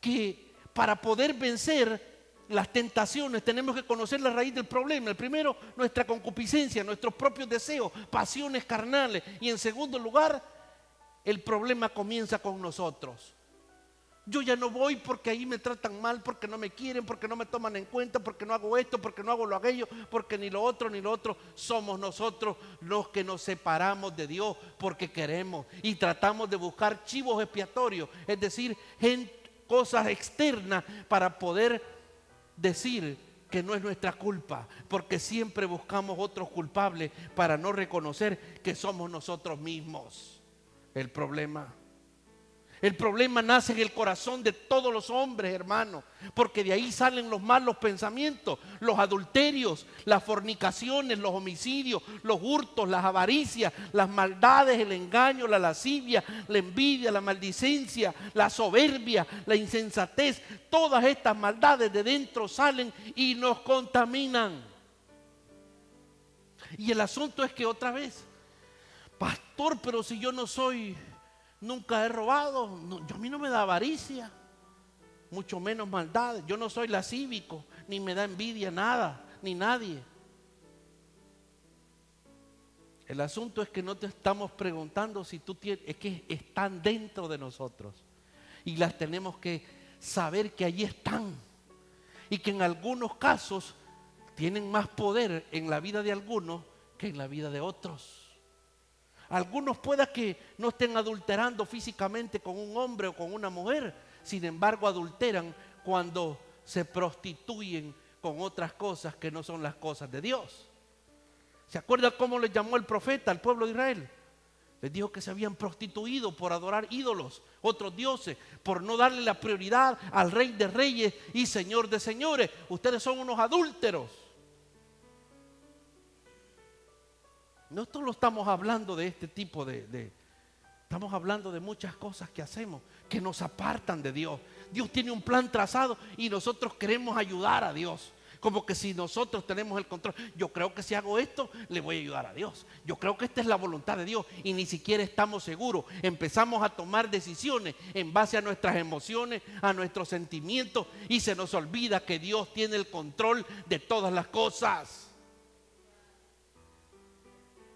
A: que para poder vencer las tentaciones tenemos que conocer la raíz del problema. El primero, nuestra concupiscencia, nuestros propios deseos, pasiones carnales. Y en segundo lugar, el problema comienza con nosotros. Yo ya no voy porque ahí me tratan mal, porque no me quieren, porque no me toman en cuenta, porque no hago esto, porque no hago lo aquello, porque ni lo otro ni lo otro. Somos nosotros los que nos separamos de Dios porque queremos y tratamos de buscar chivos expiatorios, es decir, cosas externas para poder decir que no es nuestra culpa, porque siempre buscamos otros culpables para no reconocer que somos nosotros mismos el problema. El problema nace en el corazón de todos los hombres, hermanos, porque de ahí salen los malos pensamientos, los adulterios, las fornicaciones, los homicidios, los hurtos, las avaricias, las maldades, el engaño, la lascivia, la envidia, la maldicencia, la soberbia, la insensatez. Todas estas maldades de dentro salen y nos contaminan. Y el asunto es que otra vez, pastor, pero si yo no soy Nunca he robado. yo, a mí no me da avaricia. Mucho menos maldad. Yo no soy lascívico. Ni me da envidia nada. Ni nadie. El asunto es que no te estamos preguntando si tú tienes. Es que están dentro de nosotros. Y las tenemos que saber que allí están. Y que en algunos casos tienen más poder en la vida de algunos que en la vida de otros. Algunos pueda que no estén adulterando físicamente con un hombre o con una mujer, sin embargo adulteran cuando se prostituyen con otras cosas que no son las cosas de Dios. ¿Se acuerda cómo le llamó el profeta al pueblo de Israel? Les dijo que se habían prostituido por adorar ídolos, otros dioses, por no darle la prioridad al rey de reyes y señor de señores. Ustedes son unos adúlteros. No solo estamos hablando de este tipo de, Estamos hablando de muchas cosas que hacemos que nos apartan de Dios. Dios tiene un plan trazado y nosotros queremos ayudar a Dios. Como que si nosotros tenemos el control, yo creo que si hago esto, le voy a ayudar a Dios. Yo creo que esta es la voluntad de Dios y ni siquiera estamos seguros. Empezamos a tomar decisiones en base a nuestras emociones, a nuestros sentimientos y se nos olvida que Dios tiene el control de todas las cosas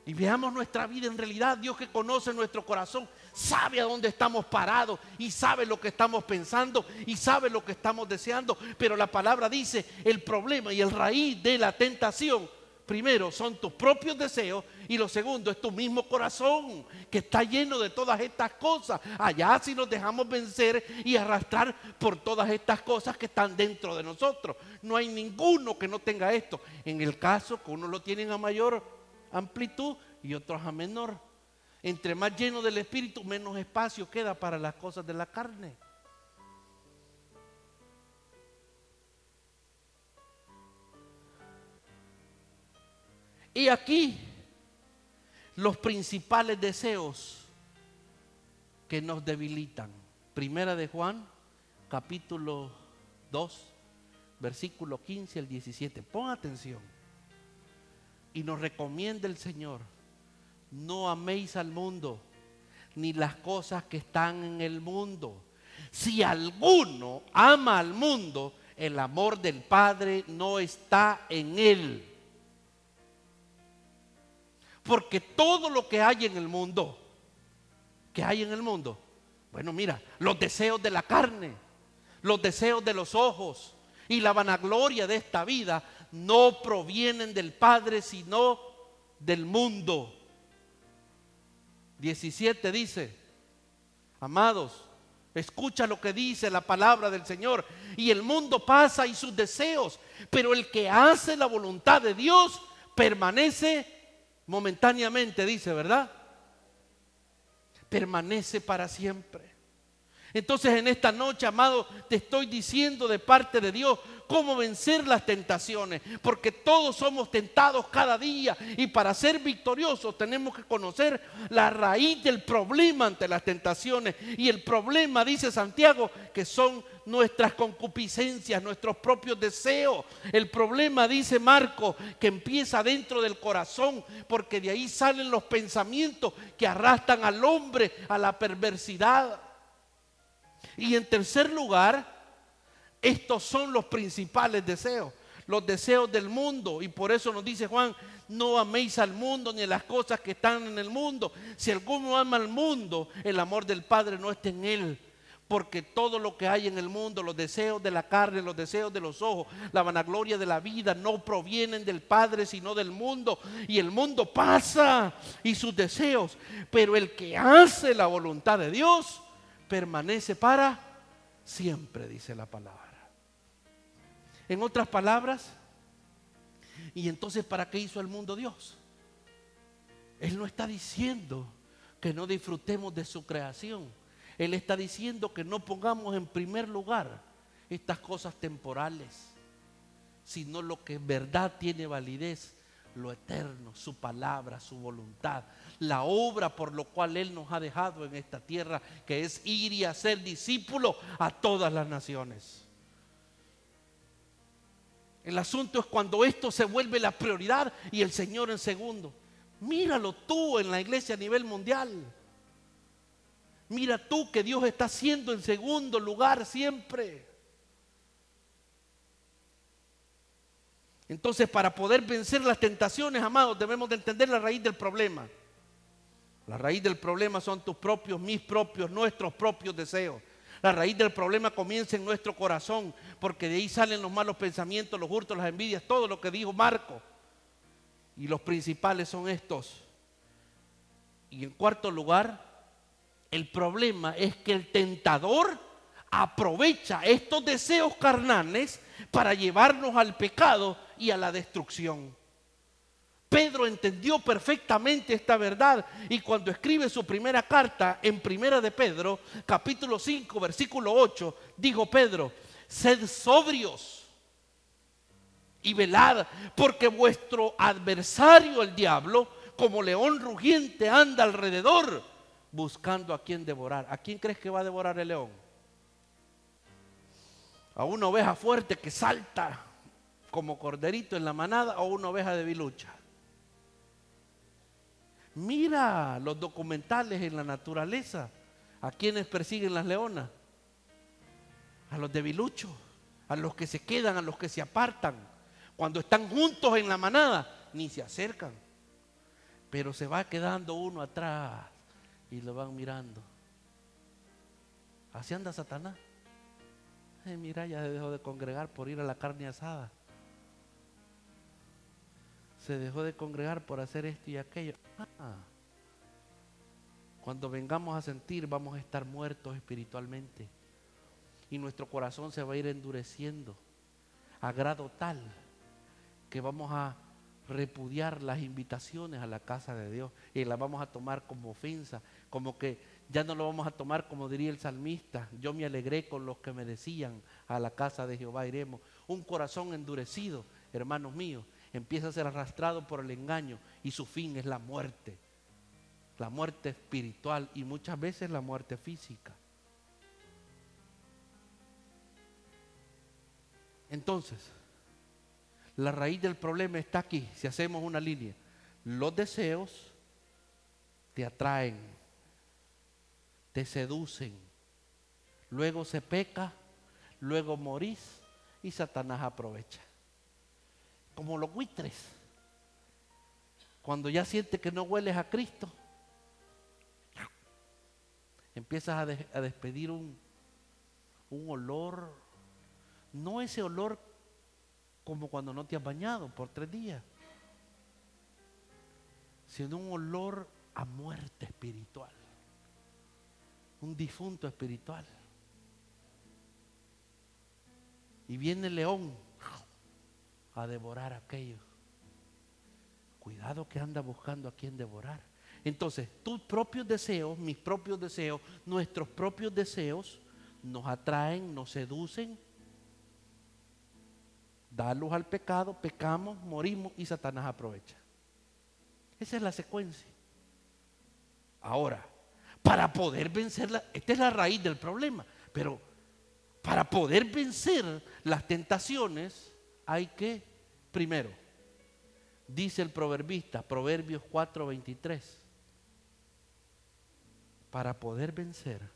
A: y veamos nuestra vida en realidad, Dios que conoce nuestro corazón, sabe a dónde estamos parados y sabe lo que estamos pensando y sabe lo que estamos deseando. Pero la palabra dice, el problema y el raíz de la tentación, primero son tus propios deseos y lo segundo es tu mismo corazón que está lleno de todas estas cosas. Allá si nos dejamos vencer y arrastrar por todas estas cosas que están dentro de nosotros. No hay ninguno que no tenga esto. En el caso que uno lo tiene a mayor amplitud y otros a menor. Entre más lleno del Espíritu, menos espacio queda para las cosas de la carne. Y aquí los principales deseos que nos debilitan. Primera de Juan, capítulo 2, versículo 15 al 17. Pon atención. Y nos recomienda el Señor, no améis al mundo, ni las cosas que están en el mundo. Si alguno ama al mundo, el amor del Padre no está en él. Porque todo lo que hay en el mundo, que hay en el mundo, bueno, mira, los deseos de la carne, los deseos de los ojos y la vanagloria de esta vida no provienen del Padre, sino del mundo. 17 dice, amados, escucha lo que dice la palabra del Señor. Y el mundo pasa y sus deseos, pero el que hace la voluntad de Dios permanece momentáneamente, dice, ¿verdad? Permanece para siempre. Entonces en esta noche, amado, te estoy diciendo de parte de Dios cómo vencer las tentaciones, porque todos somos tentados cada día y para ser victoriosos tenemos que conocer la raíz del problema ante las tentaciones. Y el problema, dice Santiago, que son nuestras concupiscencias, nuestros propios deseos. El problema, dice Marco, que empieza dentro del corazón, porque de ahí salen los pensamientos que arrastran al hombre a la perversidad. Y en tercer lugar, estos son los principales deseos, los deseos del mundo. Y por eso nos dice Juan, no améis al mundo ni las cosas que están en el mundo. Si alguno ama al mundo, el amor del Padre no está en él. Porque todo lo que hay en el mundo, los deseos de la carne, los deseos de los ojos, la vanagloria de la vida, no provienen del Padre, sino del mundo. Y el mundo pasa y sus deseos. Pero el que hace la voluntad de Dios permanece para siempre, dice la palabra. En otras palabras, ¿y entonces para qué hizo el mundo Dios? Él no está diciendo que no disfrutemos de su creación. Él está diciendo que no pongamos en primer lugar estas cosas temporales, sino lo que en verdad tiene validez, lo eterno, su palabra, su voluntad, la obra por lo cual Él nos ha dejado en esta tierra, que es ir y hacer discípulo a todas las naciones. El asunto es cuando esto se vuelve la prioridad y el Señor en segundo. Míralo tú en la iglesia a nivel mundial. Mira tú que Dios está haciendo en segundo lugar siempre. Entonces, para poder vencer las tentaciones, amados, debemos de entender la raíz del problema. La raíz del problema son tus propios, mis propios, nuestros propios deseos. La raíz del problema comienza en nuestro corazón, porque de ahí salen los malos pensamientos, los hurtos, las envidias, todo lo que dijo Marco. Y los principales son estos. Y en cuarto lugar, el problema es que el tentador aprovecha estos deseos carnales para llevarnos al pecado y a la destrucción. Pedro entendió perfectamente esta verdad y cuando escribe su primera carta en Primera de Pedro, capítulo 5, versículo 8, dijo Pedro, sed sobrios y velad, porque vuestro adversario el diablo, como león rugiente, anda alrededor buscando a quien devorar. ¿A quién crees que va a devorar el león? A una oveja fuerte que salta como corderito en la manada o una oveja de bilucha. Mira los documentales en la naturaleza. ¿A quienes persiguen las leonas? A los debiluchos, a los que se quedan, a los que se apartan. Cuando están juntos en la manada, ni se acercan. Pero se va quedando uno atrás y lo van mirando. Así anda Satanás. mira, ya dejó de congregar por ir a la carne asada se dejó de congregar por hacer esto y aquello. Ah. cuando vengamos a sentir vamos a estar muertos espiritualmente y nuestro corazón se va a ir endureciendo a grado tal que vamos a repudiar las invitaciones a la casa de Dios y las vamos a tomar como ofensa, como que ya no lo vamos a tomar como diría el salmista, yo me alegré con los que me decían a la casa de Jehová iremos. Un corazón endurecido, hermanos míos, empieza a ser arrastrado por el engaño y su fin es la muerte. la muerte espiritual y muchas veces la muerte física. Entonces, la raíz del problema está aquí, si hacemos una línea. Los deseos te atraen, te seducen, luego se peca, luego morís y Satanás aprovecha. Como los buitres. Cuando ya sientes que no hueles a Cristo, empiezas a, despedir un, un olor, no ese olor como cuando no te has bañado por tres días, sino un olor a muerte espiritual, un difunto espiritual. Y viene el león a devorar aquellos. Cuidado que anda buscando a quien devorar. Entonces, tus propios deseos, mis propios deseos, nuestros propios deseos nos atraen, nos seducen, da luz al pecado, pecamos, morimos y Satanás aprovecha. Esa es la secuencia. Ahora, para poder vencerla, esta es la raíz del problema, pero para poder vencer las tentaciones hay que, primero, dice el proverbista, Proverbios 4:23, para poder vencer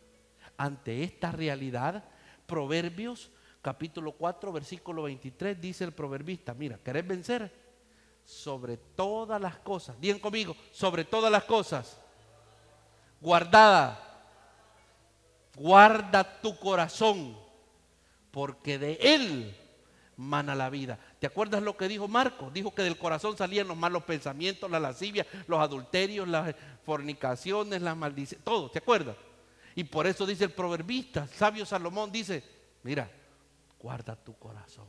A: ante esta realidad, Proverbios capítulo 4, versículo 23, dice el proverbista, mira, ¿querés vencer? Sobre todas las cosas, digan conmigo, sobre todas las cosas, guardada, guarda tu corazón, porque de él mana la vida. ¿Te acuerdas lo que dijo Marco? Dijo que del corazón salían los malos pensamientos, la lascivia, los adulterios, las fornicaciones, las maldiciones, todo, ¿te acuerdas? Y por eso dice el proverbista, sabio Salomón dice, mira, guarda tu corazón.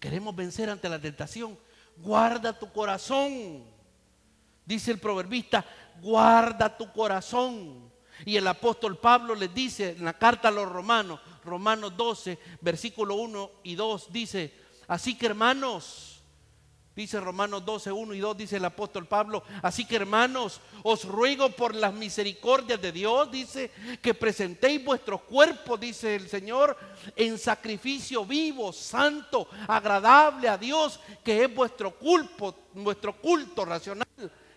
A: Queremos vencer ante la tentación, guarda tu corazón. Dice el proverbista, guarda tu corazón. Y el apóstol Pablo les dice en la carta a los romanos, Romanos 12, versículo 1 y 2, dice, así que hermanos, Dice Romanos 12, 1 y 2, dice el apóstol Pablo. Así que hermanos, os ruego por las misericordias de Dios, dice, que presentéis vuestros cuerpos, dice el Señor, en sacrificio vivo, santo, agradable a Dios, que es vuestro culto, vuestro culto racional.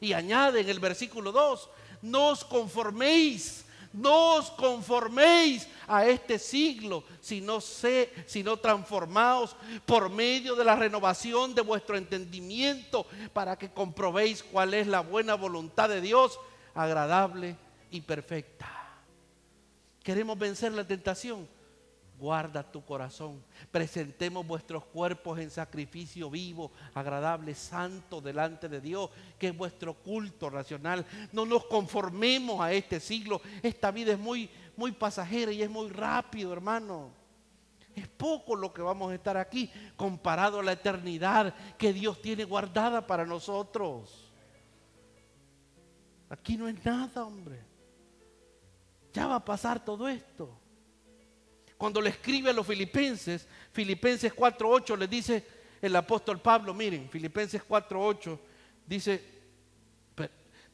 A: Y añade en el versículo 2, no os conforméis no os conforméis a este siglo, sino, sé, sino transformaos por medio de la renovación de vuestro entendimiento para que comprobéis cuál es la buena voluntad de Dios, agradable y perfecta. ¿Queremos vencer la tentación? Guarda tu corazón. Presentemos vuestros cuerpos en sacrificio vivo, agradable, santo delante de Dios, que es vuestro culto racional. No nos conformemos a este siglo. Esta vida es muy, muy pasajera y es muy rápido, hermano. Es poco lo que vamos a estar aquí comparado a la eternidad que Dios tiene guardada para nosotros. Aquí no es nada, hombre. Ya va a pasar todo esto cuando le escribe a los filipenses, Filipenses 4.8 le dice el apóstol Pablo, miren, Filipenses 4.8 dice,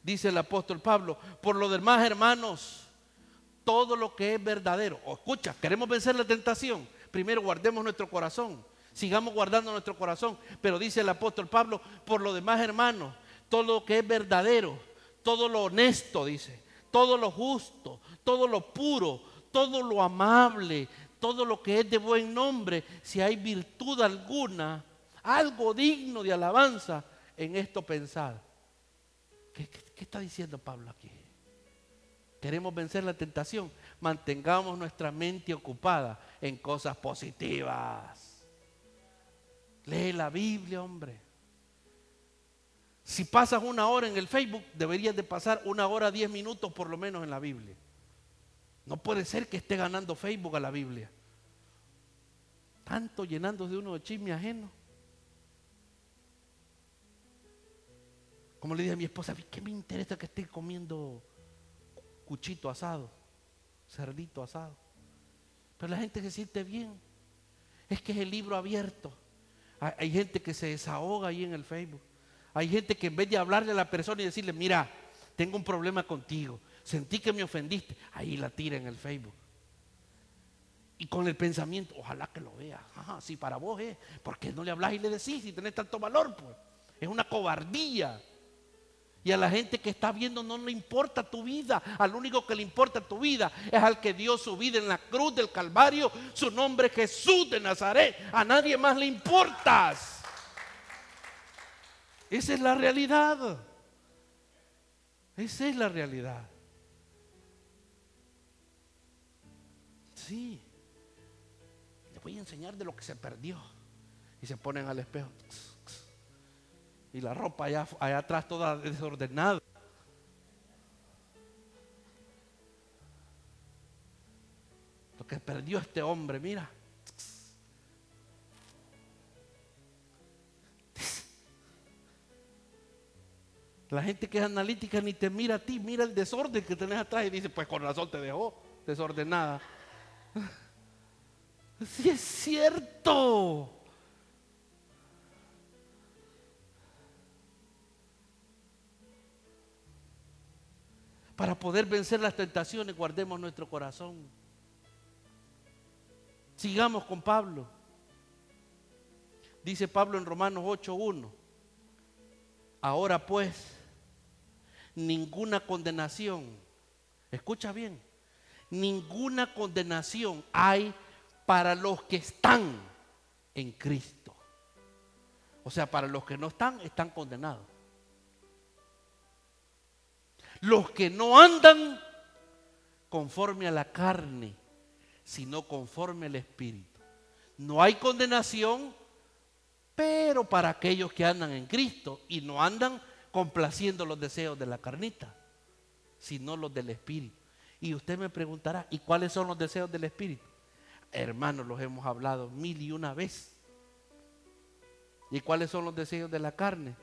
A: dice el apóstol Pablo, por lo demás hermanos, todo lo que es verdadero, o escucha, queremos vencer la tentación, primero guardemos nuestro corazón, sigamos guardando nuestro corazón, pero dice el apóstol Pablo, por lo demás hermanos, todo lo que es verdadero, todo lo honesto, dice, todo lo justo, todo lo puro, todo lo amable, todo lo que es de buen nombre, si hay virtud alguna, algo digno de alabanza, en esto pensar. ¿Qué, está diciendo Pablo aquí? Queremos vencer la tentación. Mantengamos nuestra mente ocupada en cosas positivas. Lee la Biblia, hombre. Si pasas una hora en el Facebook, deberías de pasar una hora, diez minutos por lo menos en la Biblia. No puede ser que esté ganando Facebook a la Biblia. Tanto llenándose de uno de chisme ajeno. Como le dije a mi esposa, ¿qué me interesa que esté comiendo cuchito asado, cerdito asado? Pero la gente se siente bien. Es que es el libro abierto. Hay gente que se desahoga ahí en el Facebook. Hay gente que en vez de hablarle a la persona y decirle, mira, tengo un problema contigo, sentí que me ofendiste, ahí la tira en el Facebook. Y con el pensamiento, ojalá que lo vea. Ajá, si para vos es, ¿por qué no le hablas y le decís si tenés tanto valor? Pues es una cobardía. Y a la gente que está viendo no le importa tu vida. Al único que le importa tu vida es al que dio su vida en la cruz del Calvario. Su nombre es Jesús de Nazaret. A nadie más le importas. Esa es la realidad. Esa es la realidad. Sí. Le voy a enseñar de lo que se perdió. Y se ponen al espejo y la ropa allá, atrás toda desordenada. Lo que perdió este hombre, mira. La gente que es analítica ni te mira a ti, mira el desorden que tenés atrás y dice, pues con razón te dejó desordenada. Sí es cierto. Para poder vencer las tentaciones, guardemos nuestro corazón. Sigamos con Pablo. Dice Pablo en Romanos 8.1. Ahora pues, ninguna condenación, escucha bien, ninguna condenación hay para los que están en Cristo. O sea, para los que no están, están condenados los que no andan conforme a la carne, sino conforme al Espíritu. No hay condenación, pero para aquellos que andan en Cristo y no andan complaciendo los deseos de la carnita, sino los del Espíritu. Y usted me preguntará, ¿y cuáles son los deseos del Espíritu? Hermanos, los hemos hablado mil y una vez. ¿Y cuáles son los deseos de la carne?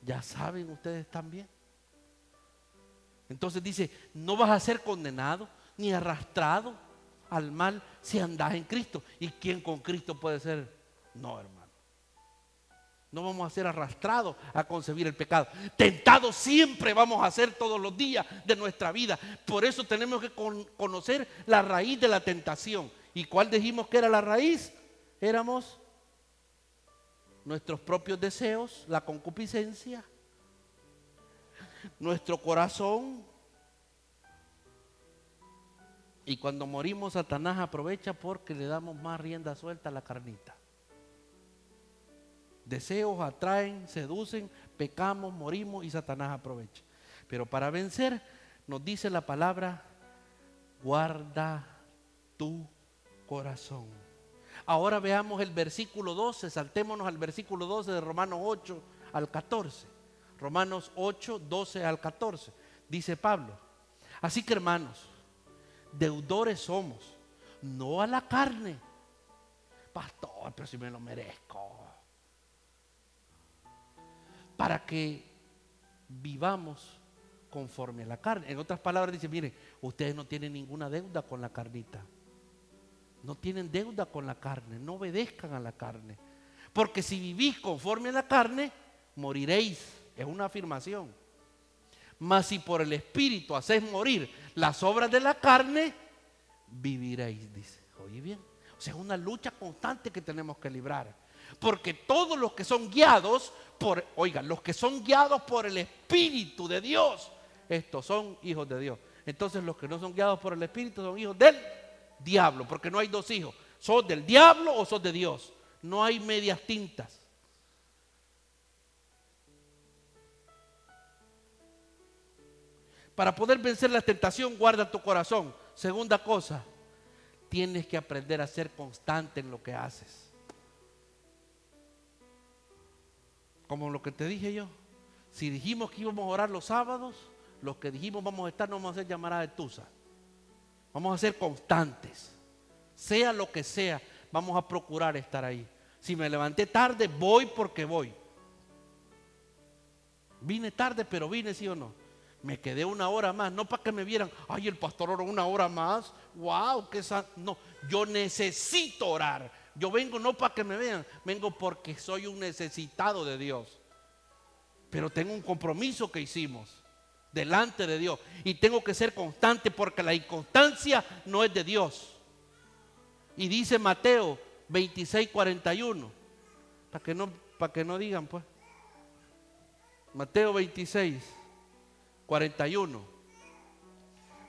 A: Ya saben ustedes también. Entonces dice, no vas a ser condenado ni arrastrado al mal si andas en Cristo. ¿Y quién con Cristo puede ser? No, hermano. No vamos a ser arrastrados a concebir el pecado. Tentados siempre vamos a ser todos los días de nuestra vida. Por eso tenemos que conocer la raíz de la tentación. ¿Y cuál dijimos que era la raíz? Éramos nuestros propios deseos, la concupiscencia, nuestro corazón. Y cuando morimos, Satanás aprovecha porque le damos más rienda suelta a la carnita. Deseos atraen, seducen, pecamos, morimos y Satanás aprovecha. Pero para vencer, nos dice la palabra, guarda tu corazón. Ahora veamos el versículo 12, saltémonos al versículo 12 de Romanos 8 al 14. Romanos 8, 12 al 14. Dice Pablo. Así que hermanos, deudores somos, no a la carne. Pastor, pero si me lo merezco. Para que vivamos conforme a la carne. En otras palabras dice, miren, ustedes no tienen ninguna deuda con la carnita. No tienen deuda con la carne, no obedezcan a la carne. Porque si vivís conforme a la carne, moriréis. Es una afirmación. Mas si por el Espíritu haces morir las obras de la carne, viviréis, dice. Oye bien. O sea, es una lucha constante que tenemos que librar. Porque todos los que son guiados por, oigan, los que son guiados por el Espíritu de Dios, estos son hijos de Dios. Entonces los que no son guiados por el Espíritu son hijos del diablo, porque no hay dos hijos. ¿Sos del diablo o sos de Dios? No hay medias tintas. Para poder vencer la tentación, guarda tu corazón. Segunda cosa, tienes que aprender a ser constante en lo que haces. Como lo que te dije yo. Si dijimos que íbamos a orar los sábados, los que dijimos vamos a estar, no vamos a hacer llamada de tusa. Vamos a ser constantes. Sea lo que sea, vamos a procurar estar ahí. Si me levanté tarde, voy porque voy. Vine tarde, pero vine sí o no me quedé una hora más, no para que me vieran, ay, el pastor oró una hora más, wow, qué no, yo necesito orar. Yo vengo no para que me vean, vengo porque soy un necesitado de Dios. pero tengo un compromiso que hicimos delante de Dios y tengo que ser constante porque la inconstancia no es de Dios. Y dice Mateo 26, 41, para que no, para que no digan pues. Mateo 26, 41.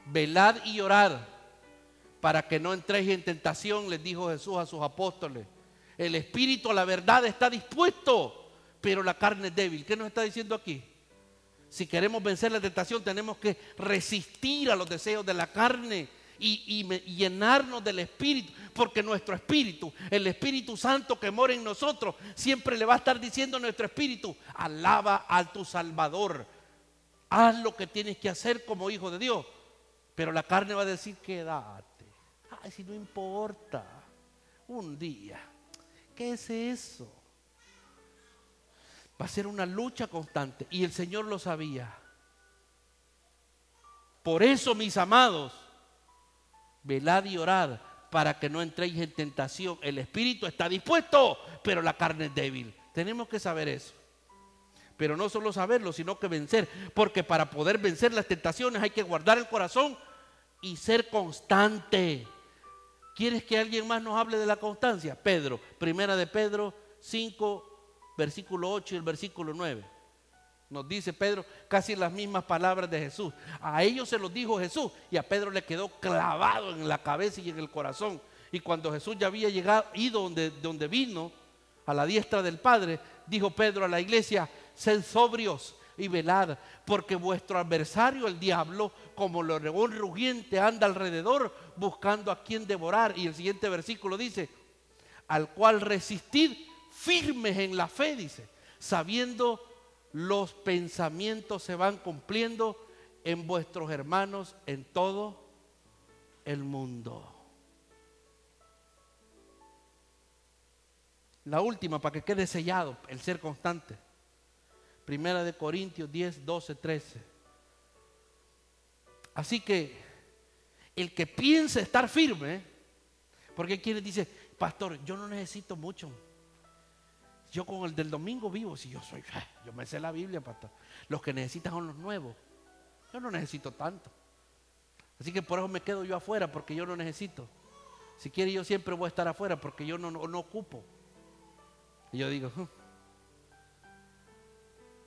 A: Velad y orad para que no entréis en tentación, les dijo Jesús a sus apóstoles. El espíritu a la verdad está dispuesto, pero la carne es débil. ¿Qué nos está diciendo aquí? Si queremos vencer la tentación, tenemos que resistir a los deseos de la carne y, llenarnos del Espíritu, porque nuestro Espíritu, el Espíritu Santo que mora en nosotros, siempre le va a estar diciendo a nuestro Espíritu, alaba a tu Salvador, haz lo que tienes que hacer como hijo de Dios. Pero la carne va a decir, quédate, ay, si no importa, un día, ¿qué es eso? Va a ser una lucha constante. Y el Señor lo sabía. Por eso, mis amados, velad y orad para que no entréis en tentación. El espíritu está dispuesto, pero la carne es débil. Tenemos que saber eso. Pero no solo saberlo, sino que vencer. Porque para poder vencer las tentaciones hay que guardar el corazón y ser constante. ¿Quieres que alguien más nos hable de la constancia? Pedro, primera de Pedro 5, versículo 8 y el versículo 9. Nos dice Pedro casi las mismas palabras de Jesús. A ellos se los dijo Jesús y a Pedro le quedó clavado en la cabeza y en el corazón. Y cuando Jesús ya había llegado, ido donde, donde vino, a la diestra del Padre, dijo Pedro a la iglesia, sed sobrios y velad, porque vuestro adversario, el diablo, como león rugiente, anda alrededor buscando a quien devorar. Y el siguiente versículo dice, al cual resistid firmes en la fe, dice, sabiendo los pensamientos se van cumpliendo en vuestros hermanos en todo el mundo. La última, para que quede sellado, el ser constante. Primera de Corintios 10, 12, 13. Así que el que piensa estar firme, porque quienes dice, pastor, yo no necesito mucho. Yo con el del domingo vivo, si yo soy, yo me sé la Biblia, pastor. Los que necesitan son los nuevos. Yo no necesito tanto. Así que por eso me quedo yo afuera, porque yo no necesito. Si quiere, yo siempre voy a estar afuera, porque yo no, no, ocupo. Y yo digo,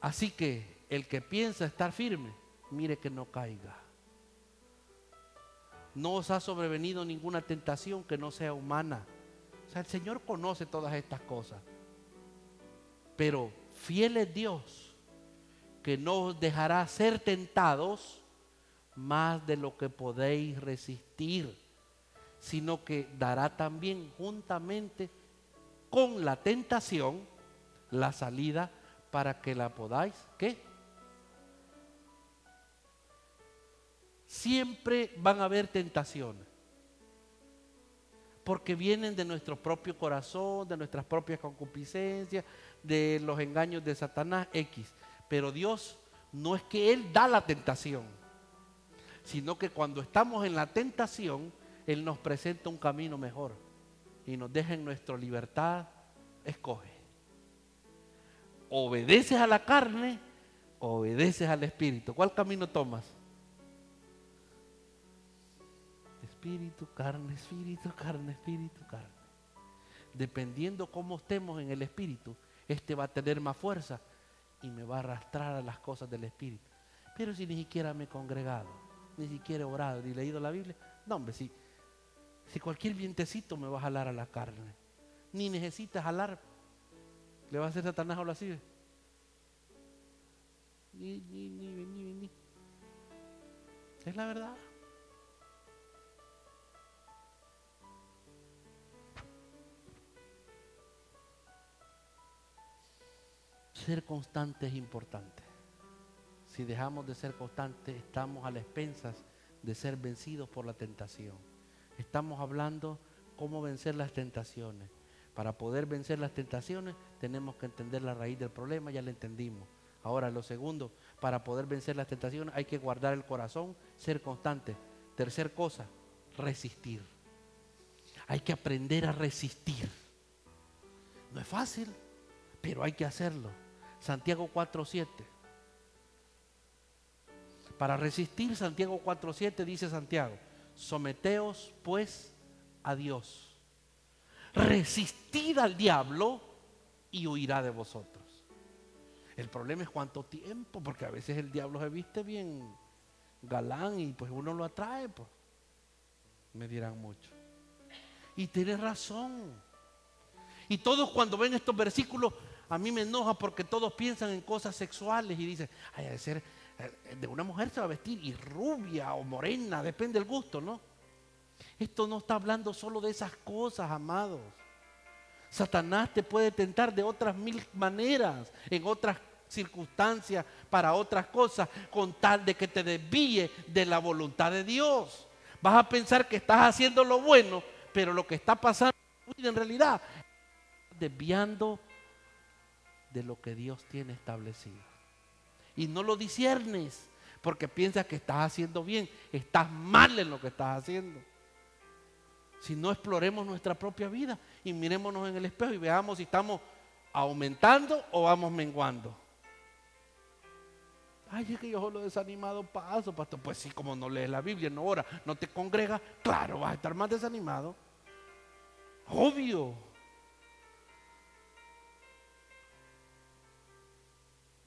A: así que el que piensa estar firme, mire que no caiga. No os ha sobrevenido ninguna tentación que no sea humana. O sea, el Señor conoce todas estas cosas. Pero fiel es Dios, que no os dejará ser tentados más de lo que podéis resistir, sino que dará también juntamente con la tentación la salida para que la podáis, ¿qué? Siempre van a haber tentaciones porque vienen de nuestro propio corazón, de nuestras propias concupiscencias, de los engaños de Satanás X. Pero Dios no es que Él da la tentación, sino que cuando estamos en la tentación, Él nos presenta un camino mejor y nos deja en nuestra libertad, escoge. Obedeces a la carne, obedeces al Espíritu. ¿Cuál camino tomas? espíritu, carne, espíritu, carne, espíritu, carne. Dependiendo cómo estemos en el espíritu, este va a tener más fuerza y me va a arrastrar a las cosas del espíritu. Pero si ni siquiera me he congregado, ni siquiera he orado, ni leído la Biblia, no, hombre, si, si cualquier vientecito me va a jalar a la carne, ni necesitas jalar, le va a hacer Satanás o así. Es la verdad. Ser constante es importante. Si dejamos de ser constantes, estamos a las expensas de ser vencidos por la tentación. Estamos hablando cómo vencer las tentaciones. Para poder vencer las tentaciones tenemos que entender la raíz del problema, ya lo entendimos. Ahora, lo segundo, para poder vencer las tentaciones hay que guardar el corazón, ser constante. Tercer cosa, resistir. Hay que aprender a resistir. No es fácil, pero hay que hacerlo Santiago 4.7. Para resistir Santiago 4.7 dice Santiago, someteos pues a Dios. Resistid al diablo y huirá de vosotros. El problema es cuánto tiempo, porque a veces el diablo se viste bien galán y pues uno lo atrae, pues. Me dirán mucho. Y tiene razón. Y todos cuando ven estos versículos, a mí me enoja porque todos piensan en cosas sexuales y dicen, ay, de ser eh, de una mujer se va a vestir y rubia o morena, depende del gusto, ¿no? Esto no está hablando solo de esas cosas, amados. Satanás te puede tentar de otras mil maneras, en otras circunstancias, para otras cosas, con tal de que te desvíe de la voluntad de Dios. Vas a pensar que estás haciendo lo bueno, pero lo que está pasando en realidad desviando de lo que Dios tiene establecido. Y no lo disiernes porque piensas que estás haciendo bien, estás mal en lo que estás haciendo. Si no exploremos nuestra propia vida y mirémonos en el espejo y veamos si estamos aumentando o vamos menguando. Ay, es que yo solo desanimado paso, pastor. Pues sí, como no lees la Biblia, no ora, no te congregas, claro, vas a estar más desanimado. Obvio.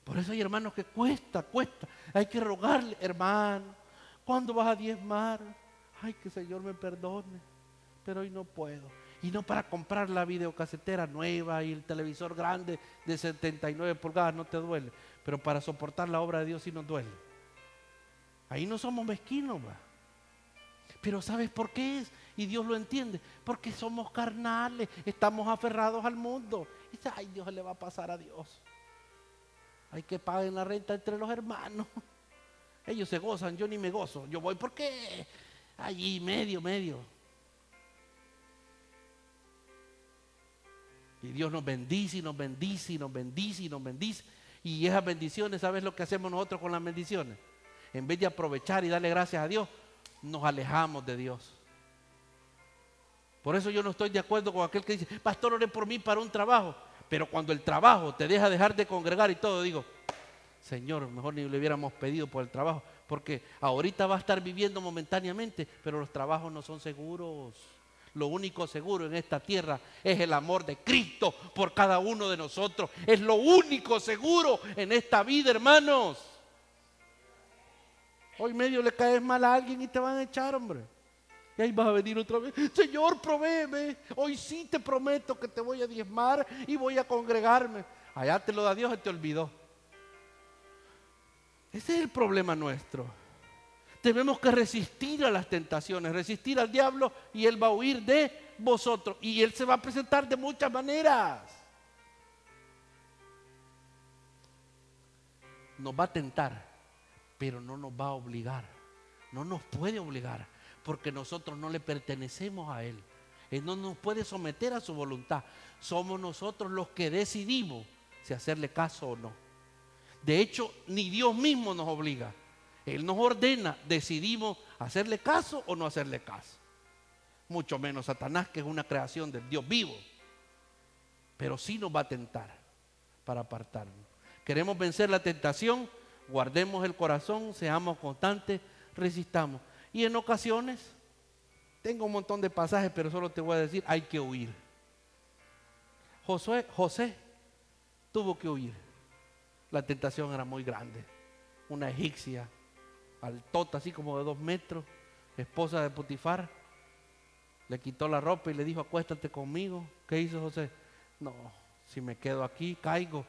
A: Por eso hay hermanos que cuesta, cuesta. Hay que rogarle, hermano, ¿cuándo vas a diezmar? Ay, que el Señor me perdone, pero hoy no puedo. Y no para comprar la videocasetera nueva y el televisor grande de 79 pulgadas no te duele, pero para soportar la obra de Dios sí nos duele. Ahí no somos mezquinos. Pero ¿sabes por qué es? Y Dios lo entiende. Porque somos carnales, estamos aferrados al mundo. Y dice, ay, Dios le va a pasar a Dios. Hay que pagar la renta entre los hermanos. Ellos se gozan, yo ni me gozo. Yo voy porque allí medio, medio. Y Dios nos bendice y nos bendice y nos bendice y nos bendice. Y esas bendiciones, ¿sabes lo que hacemos nosotros con las bendiciones? En vez de aprovechar y darle gracias a Dios, nos alejamos de Dios. Por eso yo no estoy de acuerdo con aquel que dice, pastor, ore por mí para un trabajo. Pero cuando el trabajo te deja dejar de congregar y todo, digo, Señor, mejor ni le hubiéramos pedido por el trabajo, porque ahorita va a estar viviendo momentáneamente, pero los trabajos no son seguros. Lo único seguro en esta tierra es el amor de Cristo por cada uno de nosotros. Es lo único seguro en esta vida, hermanos. Hoy medio le caes mal a alguien y te van a echar, hombre. Y ahí vas a venir otra vez. Señor, provéeme. Hoy sí te prometo que te voy a diezmar y voy a congregarme. Allá te lo da Dios y te olvidó. Ese es el problema nuestro. Tenemos que resistir a las tentaciones, resistir al diablo y él va a huir de vosotros. Y él se va a presentar de muchas maneras. Nos va a tentar, pero no nos va a obligar. No nos puede obligar porque nosotros no le pertenecemos a Él. Él no nos puede someter a su voluntad. Somos nosotros los que decidimos si hacerle caso o no. De hecho, ni Dios mismo nos obliga. Él nos ordena, decidimos hacerle caso o no hacerle caso. Mucho menos Satanás, que es una creación del Dios vivo. Pero sí nos va a tentar para apartarnos. Queremos vencer la tentación, guardemos el corazón, seamos constantes, resistamos. Y en ocasiones, tengo un montón de pasajes, pero solo te voy a decir, hay que huir. Josué, José tuvo que huir. La tentación era muy grande. Una egipcia, altota, así como de dos metros, esposa de Potifar, le quitó la ropa y le dijo, acuéstate conmigo. ¿Qué hizo José? No, si me quedo aquí, caigo.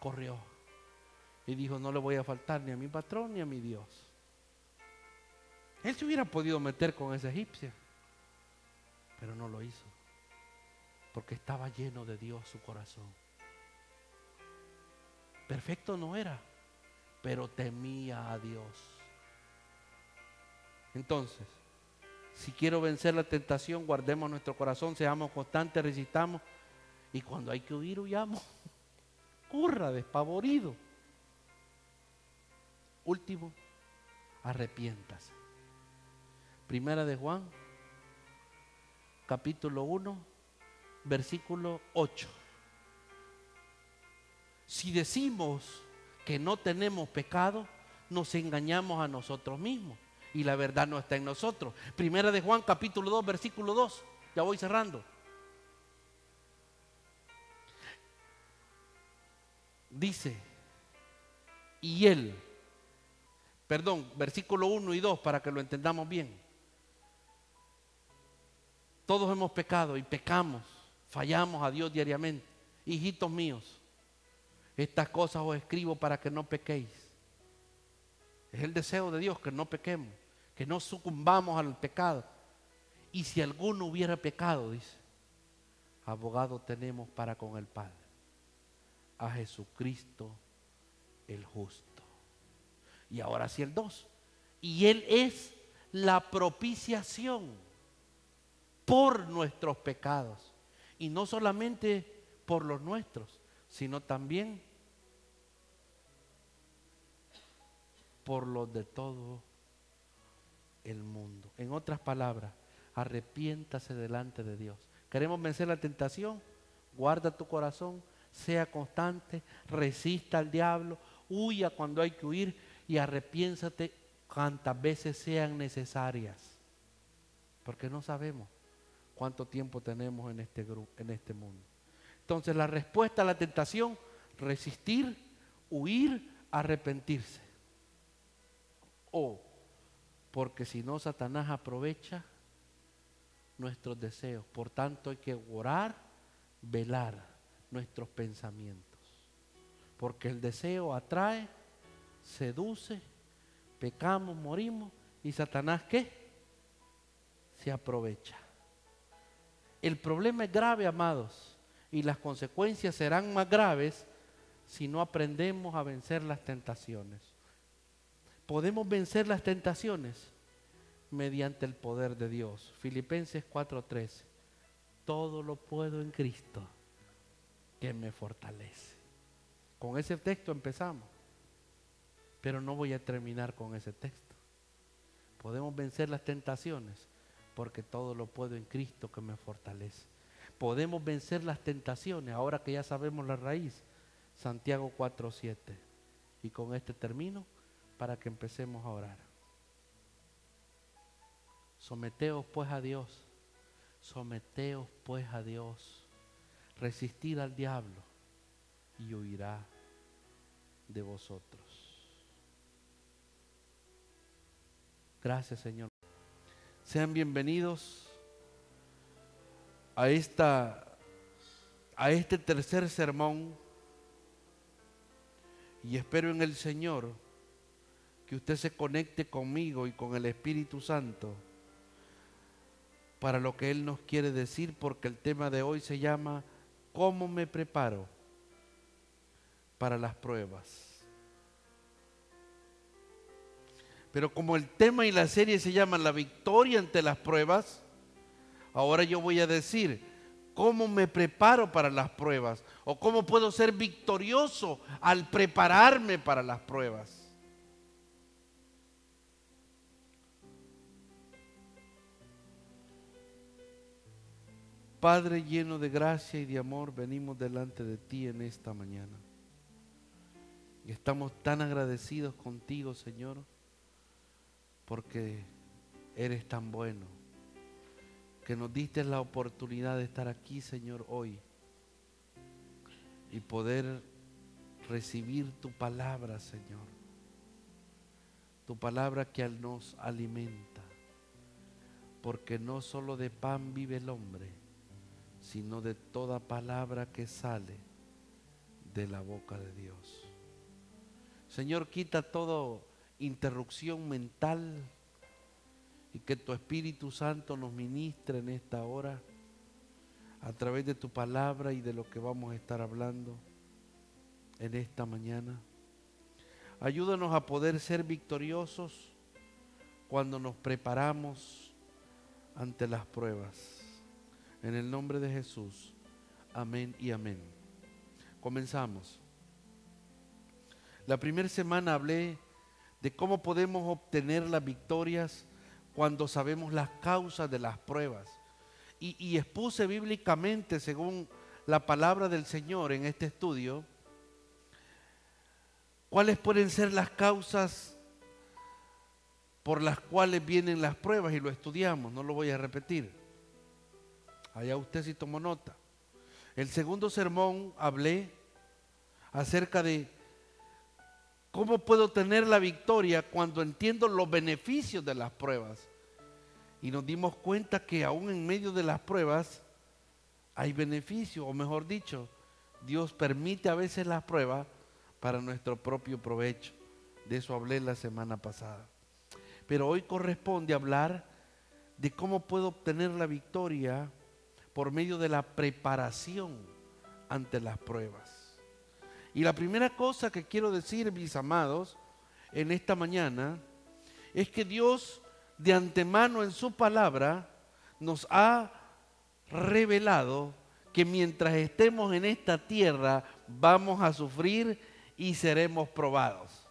A: Corrió. Y dijo, no le voy a faltar ni a mi patrón ni a mi Dios. Él se hubiera podido meter con esa egipcia, pero no lo hizo, porque estaba lleno de Dios su corazón. Perfecto no era, pero temía a Dios. Entonces, si quiero vencer la tentación, guardemos nuestro corazón, seamos constantes, resistamos. Y cuando hay que huir, huyamos. Curra, despavorido. Último, arrepiéntase. Primera de Juan, capítulo 1, versículo 8. Si decimos que no tenemos pecado, nos engañamos a nosotros mismos y la verdad no está en nosotros. Primera de Juan capítulo 2, versículo 2. Ya voy cerrando. Dice, y él, perdón, versículo 1 y 2 para que lo entendamos bien. Todos hemos pecado y pecamos, fallamos a Dios diariamente. Hijitos míos, estas cosas os escribo para que no pequéis. Es el deseo de Dios que no pequemos, que no sucumbamos al pecado. Y si alguno hubiera pecado, dice, abogado tenemos para con el Padre, a Jesucristo el justo. Y ahora sí el 2. Y Él es la propiciación por nuestros pecados. Y no solamente por los nuestros, sino también por los de todo el mundo. En otras palabras, arrepiéntase delante de Dios. ¿Queremos vencer la tentación? Guarda tu corazón, sea constante, resista al diablo, huya cuando hay que huir y arrepiéntate cuantas veces sean necesarias. Porque no sabemos cuánto tiempo tenemos en este en este mundo. Entonces la respuesta a la tentación, resistir, huir, arrepentirse. O, porque si no, Satanás aprovecha nuestros deseos. Por tanto, hay que orar, velar nuestros pensamientos. Porque el deseo atrae, seduce, pecamos, morimos y Satanás ¿qué? Se aprovecha. El problema es grave, amados, y las consecuencias serán más graves si no aprendemos a vencer las tentaciones. Podemos vencer las tentaciones mediante el poder de Dios. Filipenses 4:13. Todo lo puedo en Cristo que me fortalece. Con ese texto empezamos. Pero no voy a terminar con ese texto. Podemos vencer las tentaciones porque todo lo puedo en Cristo que me fortalece. Podemos vencer las tentaciones ahora que ya sabemos la raíz. Santiago 4:7. Y con este termino para que empecemos a orar. Someteos pues a Dios. Someteos pues a Dios. Resistid al diablo y huirá de vosotros. Gracias Señor. Sean bienvenidos a esta a este tercer sermón y espero en el Señor que usted se conecte conmigo y con el Espíritu Santo para lo que Él nos quiere decir, porque el tema de hoy se llama ¿Cómo me preparo para las pruebas? Pero como el tema y la serie se llaman La victoria ante las pruebas, ahora yo voy a decir, ¿cómo me preparo para las pruebas? ¿O cómo puedo ser victorioso al prepararme para las pruebas? Padre lleno de gracia y de amor, venimos delante de ti en esta mañana. Y estamos tan agradecidos contigo, Señor porque eres tan bueno, que nos diste la oportunidad de estar aquí, Señor, hoy y poder recibir tu palabra, Señor. Tu palabra que nos alimenta, porque no solo de pan vive el hombre, sino de toda palabra que sale de la boca de Dios. Señor, quita todo interrupción mental y que tu Espíritu Santo nos ministre en esta hora a través de tu palabra y de lo que vamos a estar hablando en esta mañana. Ayúdanos a poder ser victoriosos cuando nos preparamos ante las pruebas. En el nombre de Jesús. Amén y amén. Comenzamos. La primera semana hablé de cómo podemos obtener las victorias cuando sabemos las causas de las pruebas. Y, expuse bíblicamente, según la palabra del Señor en este estudio, ¿Cuáles pueden ser las causas por las cuales vienen las pruebas? Y lo estudiamos, no lo voy a repetir. Allá usted sí tomó nota. El segundo sermón hablé acerca de cómo puedo tener la victoria cuando entiendo los beneficios de las pruebas. Y nos dimos cuenta que aún en medio de las pruebas hay beneficio, o mejor dicho, Dios permite a veces las pruebas para nuestro propio provecho. De eso hablé la semana pasada. Pero hoy corresponde hablar de cómo puedo obtener la victoria por medio de la preparación ante las pruebas. Y la primera cosa que quiero decir, mis amados, en esta mañana, es que Dios de antemano en su palabra nos ha revelado que mientras estemos en esta tierra vamos a sufrir y seremos probados.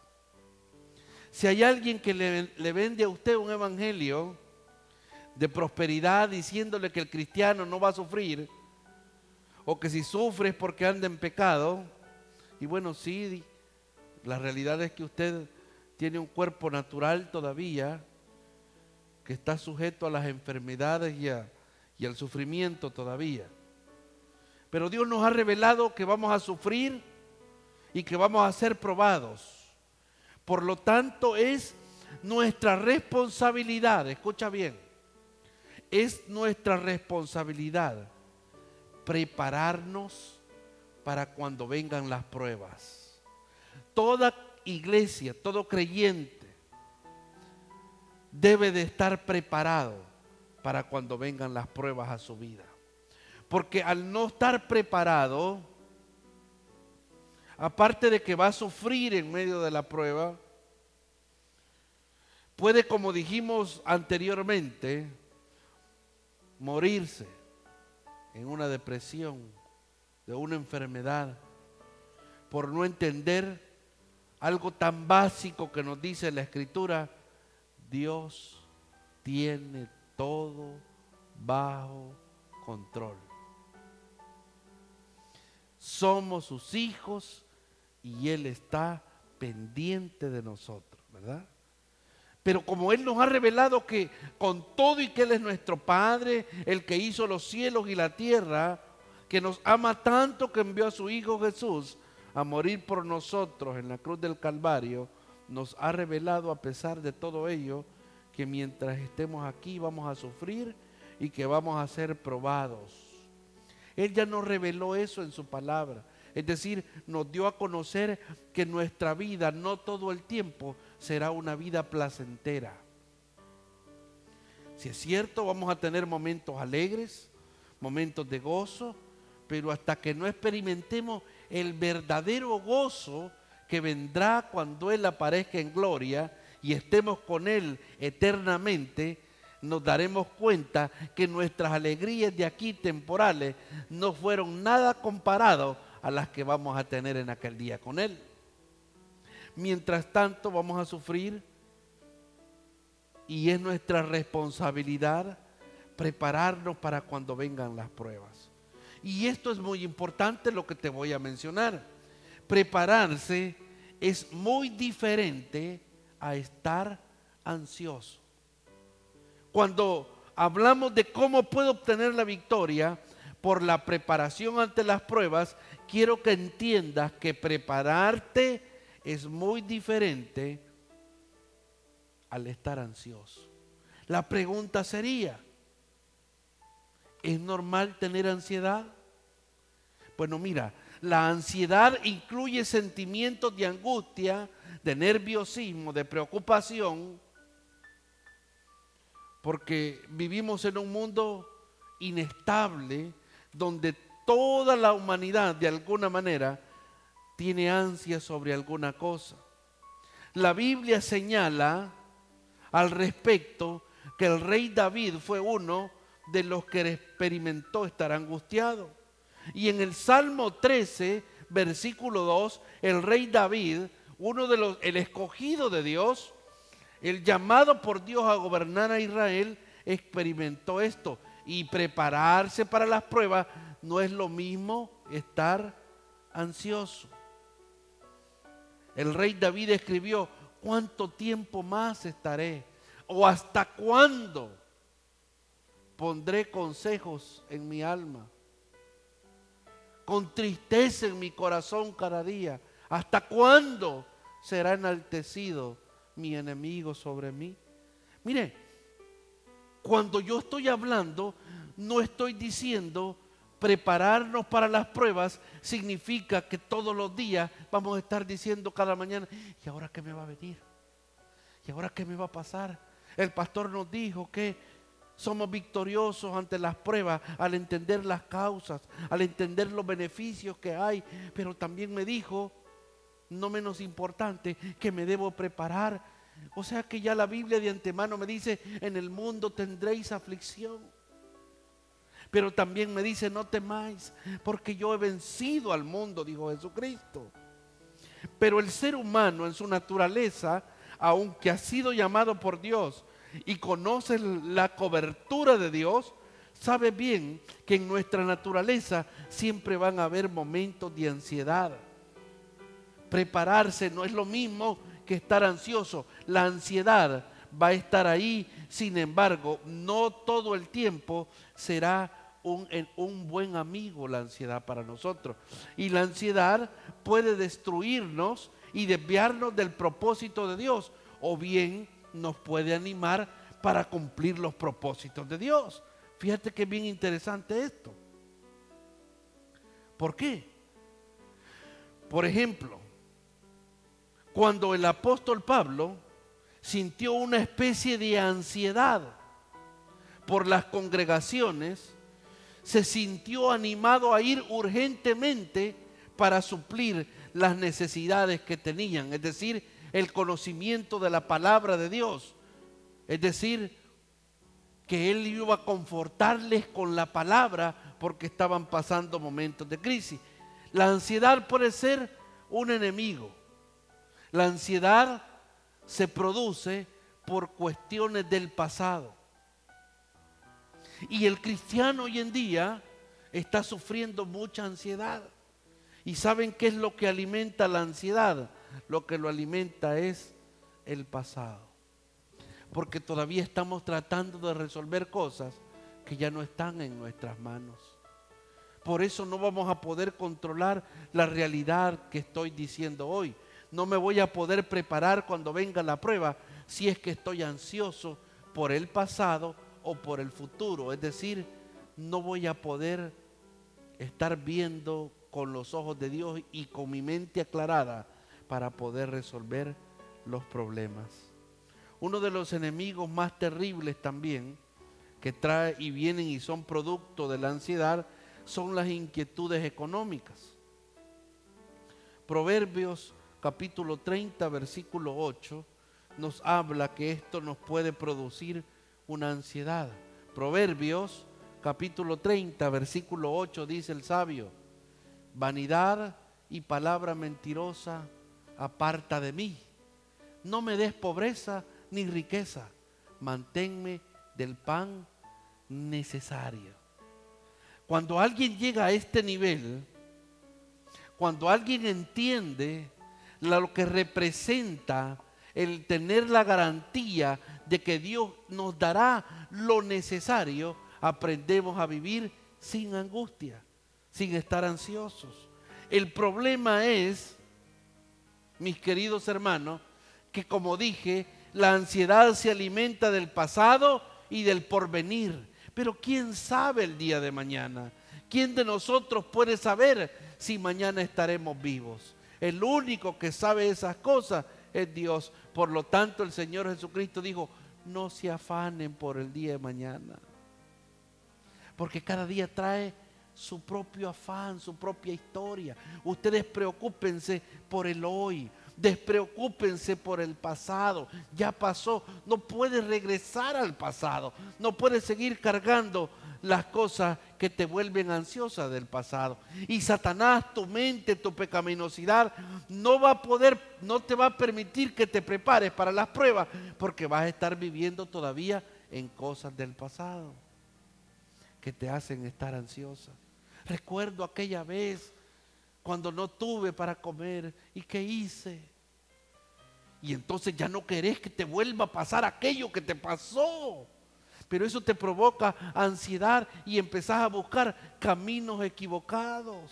A: Si hay alguien que le, le, vende a usted un evangelio de prosperidad diciéndole que el cristiano no va a sufrir, o que si sufre es porque anda en pecado, y bueno, sí, la realidad es que usted tiene un cuerpo natural todavía, que está sujeto a las enfermedades y, al sufrimiento todavía. Pero Dios nos ha revelado que vamos a sufrir y que vamos a ser probados. Por lo tanto, es nuestra responsabilidad, escucha bien, es nuestra responsabilidad prepararnos para cuando vengan las pruebas. Toda iglesia, todo creyente debe de estar preparado para cuando vengan las pruebas a su vida. Porque al no estar preparado, aparte de que va a sufrir en medio de la prueba, puede, como dijimos anteriormente, morirse en una depresión, de una enfermedad, por no entender algo tan básico que nos dice la Escritura, Dios tiene todo bajo control. Somos sus hijos y Él está pendiente de nosotros, ¿verdad? Pero como Él nos ha revelado que con todo y que Él es nuestro Padre, el que hizo los cielos y la tierra, que nos ama tanto que envió a su Hijo Jesús a morir por nosotros en la cruz del Calvario, nos ha revelado a pesar de todo ello que mientras estemos aquí vamos a sufrir y que vamos a ser probados. Él ya nos reveló eso en su palabra. Es decir, nos dio a conocer que nuestra vida no todo el tiempo será una vida placentera. Si es cierto, vamos a tener momentos alegres, momentos de gozo, pero hasta que no experimentemos el verdadero gozo que vendrá cuando Él aparezca en gloria y estemos con Él eternamente, nos daremos cuenta que nuestras alegrías de aquí temporales no fueron nada comparados a las que vamos a tener en aquel día con Él. Mientras tanto vamos a sufrir y es nuestra responsabilidad prepararnos para cuando vengan las pruebas. Y esto es muy importante lo que te voy a mencionar. Prepararse es muy diferente a estar ansioso. Cuando hablamos de cómo puedo obtener la victoria por la preparación ante las pruebas, quiero que entiendas que prepararte es muy diferente al estar ansioso. La pregunta sería, ¿es normal tener ansiedad? Bueno, mira, la ansiedad incluye sentimientos de angustia, de nerviosismo, de preocupación, porque vivimos en un mundo inestable donde toda la humanidad de alguna manera tiene ansia sobre alguna cosa. La Biblia señala al respecto que el rey David fue uno de los que experimentó estar angustiado. Y en el Salmo 13, versículo 2, el rey David, uno de los, el escogido de Dios, el llamado por Dios a gobernar a Israel, experimentó esto. Y prepararse para las pruebas no es lo mismo estar ansioso. El rey David escribió, ¿cuánto tiempo más estaré? ¿O hasta cuándo pondré consejos en mi alma? Con tristeza en mi corazón cada día. ¿Hasta cuándo será enaltecido mi enemigo sobre mí? Mire, cuando yo estoy hablando, no estoy diciendo prepararnos para las pruebas significa que todos los días vamos a estar diciendo cada mañana, ¿y ahora qué me va a venir? ¿Y ahora qué me va a pasar? El pastor nos dijo que somos victoriosos ante las pruebas al entender las causas, al entender los beneficios que hay, pero también me dijo, no menos importante, que me debo preparar. O sea que ya la Biblia de antemano me dice, en el mundo tendréis aflicción. Pero también me dice, no temáis, porque yo he vencido al mundo, dijo Jesucristo. Pero el ser humano en su naturaleza, aunque ha sido llamado por Dios y conoce la cobertura de Dios, sabe bien que en nuestra naturaleza siempre van a haber momentos de ansiedad. Prepararse no es lo mismo que estar ansioso. La ansiedad va a estar ahí, sin embargo, no todo el tiempo será un, un, buen amigo la ansiedad para nosotros. Y la ansiedad puede destruirnos y desviarnos del propósito de Dios, o bien nos puede animar para cumplir los propósitos de Dios. Fíjate que es bien interesante esto. ¿Por qué? Por ejemplo, cuando el apóstol Pablo sintió una especie de ansiedad por las congregaciones, se sintió animado a ir urgentemente para suplir las necesidades que tenían, es decir, el conocimiento de la palabra de Dios, es decir, que él iba a confortarles con la palabra porque estaban pasando momentos de crisis. La ansiedad puede ser un enemigo. La ansiedad se produce por cuestiones del pasado. Y el cristiano hoy en día está sufriendo mucha ansiedad. ¿Y saben qué es lo que alimenta la ansiedad? Lo que lo alimenta es el pasado. Porque todavía estamos tratando de resolver cosas que ya no están en nuestras manos. Por eso no vamos a poder controlar la realidad que estoy diciendo hoy. No me voy a poder preparar cuando venga la prueba si es que estoy ansioso por el pasado o por el futuro. Es decir, no voy a poder estar viendo con los ojos de Dios y con mi mente aclarada para poder resolver los problemas. Uno de los enemigos más terribles también que trae y vienen y son producto de la ansiedad son las inquietudes económicas. Proverbios capítulo 30, versículo 8 nos habla que esto nos puede producir una ansiedad. Proverbios capítulo 30, versículo 8 dice el sabio, vanidad y palabra mentirosa aparta de mí. No me des pobreza ni riqueza, manténme del pan necesario. Cuando alguien llega a este nivel, cuando alguien entiende lo que representa el tener la garantía de que Dios nos dará lo necesario, aprendemos a vivir sin angustia, sin estar ansiosos. El problema es, mis queridos hermanos, que como dije, la ansiedad se alimenta del pasado y del porvenir. Pero ¿quién sabe el día de mañana? ¿Quién de nosotros puede saber si mañana estaremos vivos? El único que sabe esas cosas es Dios. Por lo tanto, el Señor Jesucristo dijo, no se afanen por el día de mañana. Porque cada día trae su propio afán, su propia historia. Ustedes preocúpense por el hoy. Despreocúpense por el pasado. Ya pasó. No puedes regresar al pasado. No puedes seguir cargando las cosas que te vuelven ansiosa del pasado. Y Satanás, tu mente, tu pecaminosidad, no va a poder, no te va a permitir que te prepares para las pruebas, porque vas a estar viviendo todavía en cosas del pasado que te hacen estar ansiosa. Recuerdo aquella vez cuando no tuve para comer y qué hice. Y entonces ya no querés que te vuelva a pasar aquello que te pasó. Pero eso te provoca ansiedad y empezás a buscar caminos equivocados.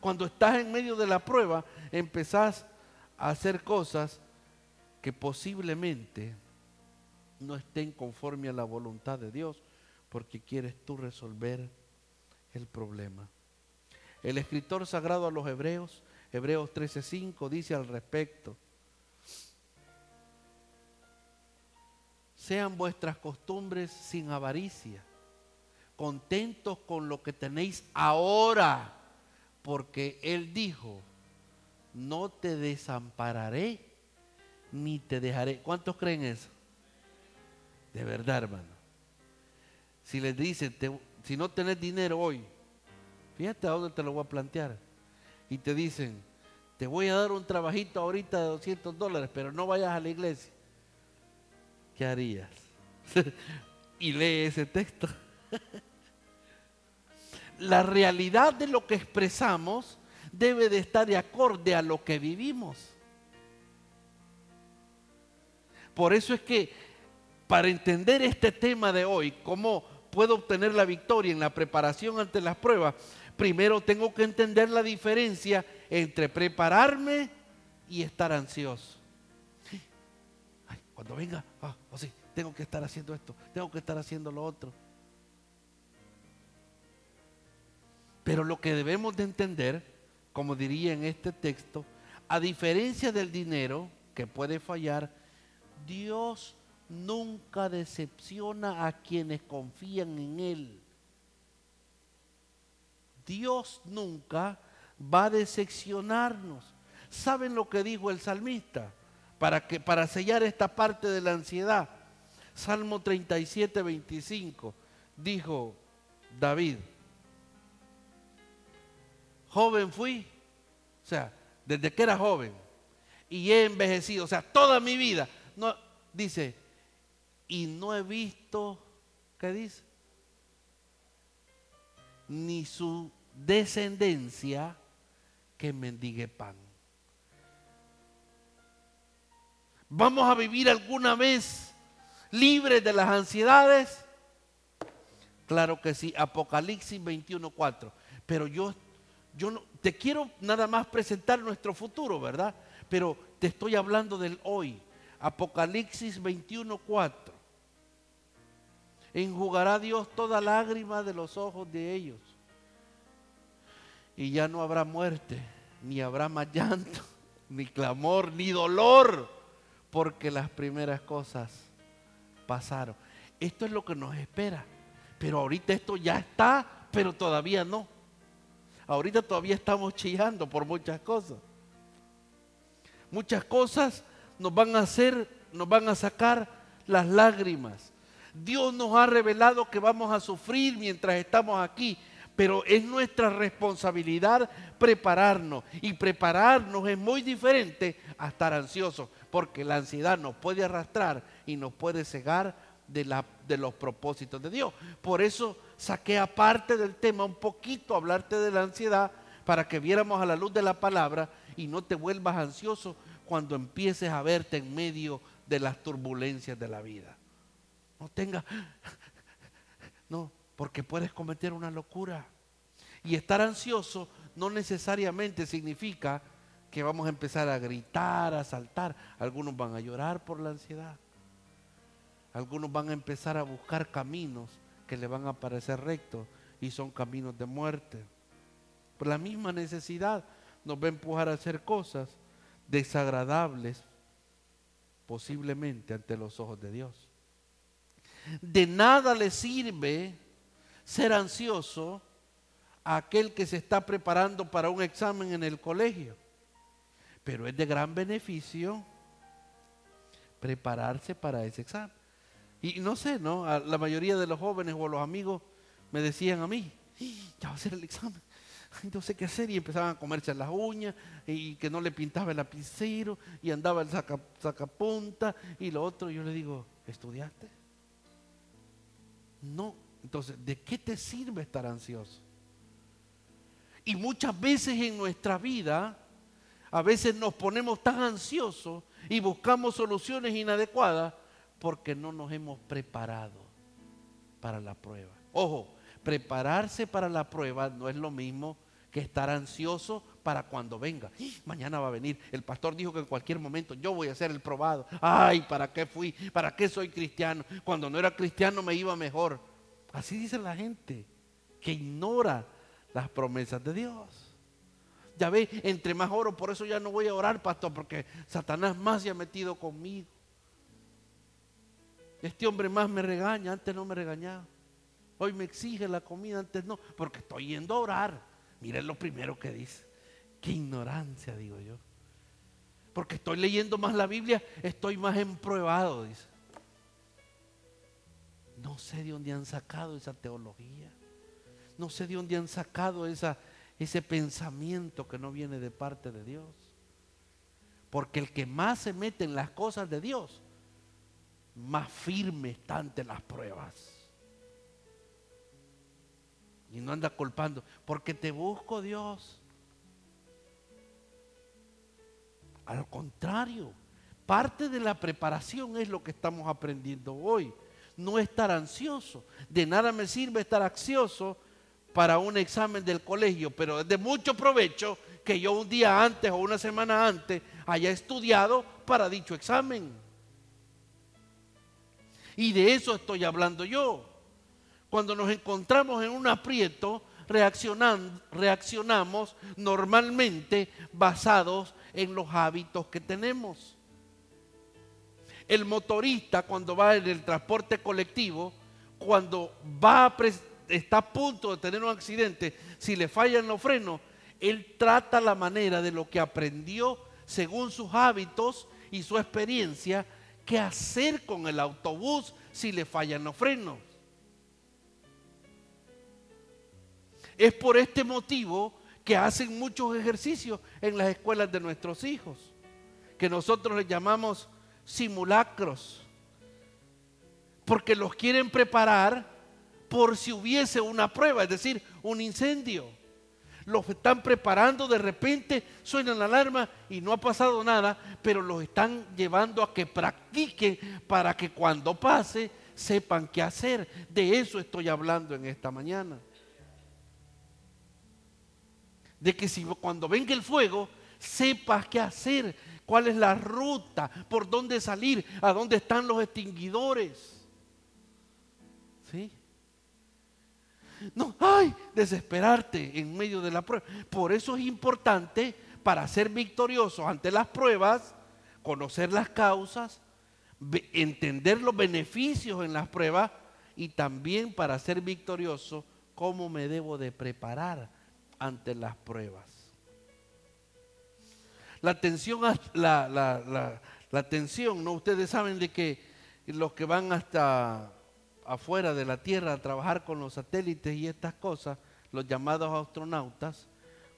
A: Cuando estás en medio de la prueba, empezás a hacer cosas que posiblemente no estén conforme a la voluntad de Dios, porque quieres tú resolver el problema. El escritor sagrado a los hebreos, Hebreos 13:5, dice al respecto, sean vuestras costumbres sin avaricia, contentos con lo que tenéis ahora, porque Él dijo, no te desampararé ni te dejaré. ¿Cuántos creen eso? De verdad, hermano. Si les dicen, si no tenés dinero hoy, fíjate a dónde te lo voy a plantear. Y te dicen, te voy a dar un trabajito ahorita de 200 dólares, pero no vayas a la iglesia. ¿Qué harías? y lee ese texto. la realidad de lo que expresamos debe de estar de acorde a lo que vivimos. Por eso es que para entender este tema de hoy, cómo puedo obtener la victoria en la preparación ante las pruebas, primero tengo que entender la diferencia entre prepararme y estar ansioso. cuando venga, ah, oh tengo que estar haciendo esto, tengo que estar haciendo lo otro. Pero lo que debemos de entender, como diría en este texto, a diferencia del dinero que puede fallar, Dios nunca decepciona a quienes confían en Él. Dios nunca va a decepcionarnos. ¿Saben lo que dijo el salmista? Para, que, para sellar esta parte de la ansiedad. Salmo 37, 25. Dijo David, joven fui, o sea, desde que era joven, y he envejecido, o sea, toda mi vida. Dice, y no he visto, ¿qué dice? Ni su descendencia que mendigue pan. ¿Vamos a vivir alguna vez libres de las ansiedades? Claro que sí, Apocalipsis 21.4. Pero yo yo no, te quiero nada más presentar nuestro futuro, ¿verdad? Pero te estoy hablando del hoy. Apocalipsis 21:4. Enjugará Dios toda lágrima de los ojos de ellos. Y ya no habrá muerte, ni habrá más llanto, ni clamor, ni dolor, porque las primeras cosas pasaron. Esto es lo que nos espera. Pero ahorita esto ya está, pero todavía no. Ahorita todavía estamos chillando por muchas cosas. Muchas cosas nos van a hacer, nos van a sacar las lágrimas. Dios nos ha revelado que vamos a sufrir mientras estamos aquí, pero es nuestra responsabilidad prepararnos. Y prepararnos es muy diferente a estar ansiosos, porque la ansiedad nos puede arrastrar y nos puede cegar de, de los propósitos de Dios. Por eso saqué aparte del tema un poquito hablarte de la ansiedad para que viéramos a la luz de la palabra y no te vuelvas ansioso cuando empieces a verte en medio de las turbulencias de la vida. No tengas, no, porque puedes cometer una locura. Y estar ansioso no necesariamente significa que vamos a empezar a gritar, a saltar. Algunos van a llorar por la ansiedad. Algunos van a empezar a buscar caminos que le van a parecer rectos y son caminos de muerte. Por la misma necesidad nos va a empujar a hacer cosas desagradables posiblemente ante los ojos de Dios. De nada le sirve ser ansioso a aquel que se está preparando para un examen en el colegio, pero es de gran beneficio prepararse para ese examen. Y no sé, ¿no? la mayoría de los jóvenes o los amigos me decían a mí, ya va a ser el examen, no sé qué hacer. Y empezaban a comerse las uñas y que no le pintaba el lapicero y andaba el sacapunta y lo otro. Yo le digo, ¿estudiaste? No. Entonces, ¿de qué te sirve estar ansioso? Y muchas veces en nuestra vida, a veces nos ponemos tan ansiosos y buscamos soluciones inadecuadas porque no nos hemos preparado para la prueba. Ojo, prepararse para la prueba no es lo mismo que estar ansioso para cuando venga. Mañana va a venir. El pastor dijo que en cualquier momento yo voy a ser el probado. Ay, ¿para qué fui? ¿Para qué soy cristiano? Cuando no era cristiano me iba mejor. Así dice la gente que ignora las promesas de Dios. Ya ve, entre más oro, por eso ya no voy a orar, pastor, porque Satanás más se ha metido conmigo. Este hombre más me regaña, antes no me regañaba. Hoy me exige la comida, antes no, porque estoy yendo a orar. Miren lo primero que dice. Qué ignorancia, digo yo. Porque estoy leyendo más la Biblia, estoy más empruebado, dice. No sé de dónde han sacado esa teología. No sé de dónde han sacado esa, ese pensamiento que no viene de parte de Dios. Porque el que más se mete en las cosas de Dios, más firme está ante las pruebas. Y no anda culpando, porque te busco Dios. Al contrario, parte de la preparación es lo que estamos aprendiendo hoy. No estar ansioso. De nada me sirve estar ansioso para un examen del colegio, pero es de mucho provecho que yo un día antes o una semana antes haya estudiado para dicho examen. Y de eso estoy hablando yo. Cuando nos encontramos en un aprieto, reaccionamos normalmente basados en los hábitos que tenemos. El motorista cuando va en el transporte colectivo, cuando va está a punto de tener un accidente, si le fallan los frenos, él trata la manera de lo que aprendió según sus hábitos y su experiencia, qué hacer con el autobús si le fallan los frenos. Es por este motivo que hacen muchos ejercicios en las escuelas de nuestros hijos, que nosotros les llamamos simulacros, porque los quieren preparar por si hubiese una prueba, es decir, un incendio. Los están preparando, de repente suena la alarma y no ha pasado nada, pero los están llevando a que practiquen para que cuando pase sepan qué hacer. De eso estoy hablando en esta mañana. De que si cuando venga el fuego, sepas qué hacer, cuál es la ruta, por dónde salir, a dónde están los extinguidores. ¿Sí? No, ay, desesperarte en medio de la prueba. Por eso es importante para ser victorioso ante las pruebas, conocer las causas, entender los beneficios en las pruebas y también para ser victorioso, cómo me debo de preparar ante las pruebas. La tensión, la, tensión, ¿no? Ustedes saben de que los que van hasta afuera de la Tierra a trabajar con los satélites y estas cosas, los llamados astronautas,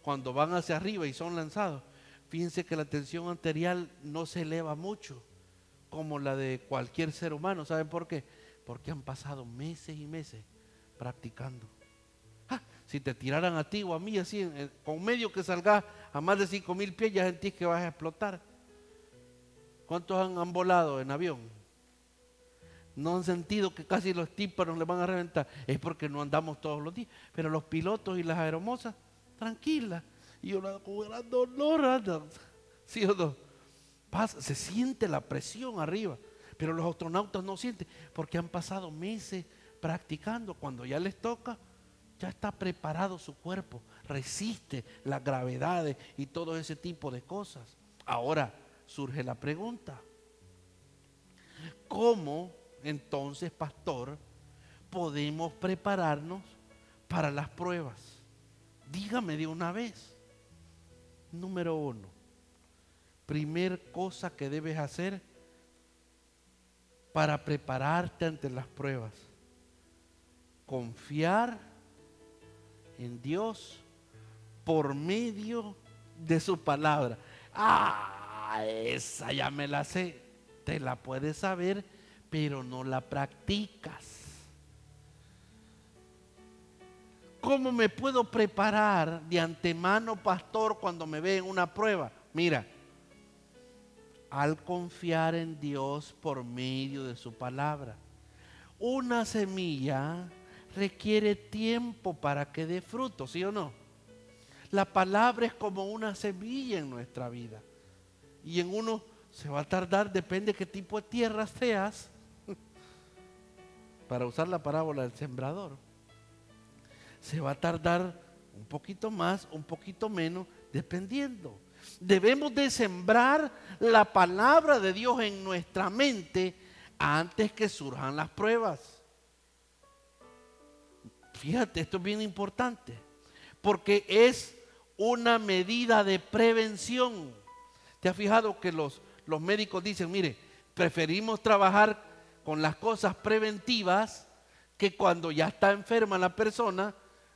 A: cuando van hacia arriba y son lanzados, fíjense que la tensión arterial no se eleva mucho como la de cualquier ser humano. ¿Saben por qué? Porque han pasado meses y meses practicando. Si te tiraran a ti o a mí así, con medio que salga a más de 5 mil pies, ya sentís que vas a explotar. ¿Cuántos han volado en avión? no han sentido que casi los tímpanos le van a reventar, es porque no andamos todos los días. Pero los pilotos y las aeromosas, tranquilas. Y una gran dolor, ¿sí o no? Pasa, se siente la presión arriba, pero los astronautas no sienten porque han pasado meses practicando. Cuando ya les toca, ya está preparado su cuerpo, resiste las gravedades y todo ese tipo de cosas. Ahora surge la pregunta, ¿cómo entonces, pastor, podemos prepararnos para las pruebas? Dígame de una vez. Número uno, primer cosa que debes hacer para prepararte ante las pruebas. Confiar en Dios por medio de su palabra. Ah, esa ya me la sé. Te la puedes saber pero no la practicas. ¿Cómo me puedo preparar de antemano, pastor, cuando me ve en una prueba? Mira, al confiar en Dios por medio de su palabra. Una semilla requiere tiempo para que dé fruto, ¿sí o no? La palabra es como una semilla en nuestra vida. Y en uno se va a tardar, depende qué tipo de tierra seas, para usar la parábola del sembrador. Se va a tardar un poquito más, un poquito menos, dependiendo. Debemos de sembrar la palabra de Dios en nuestra mente antes que surjan las pruebas. Fíjate, esto es bien importante, porque es una medida de prevención. ¿Te has fijado que los, los médicos dicen, mire, preferimos trabajar con las cosas preventivas que cuando ya está enferma la persona,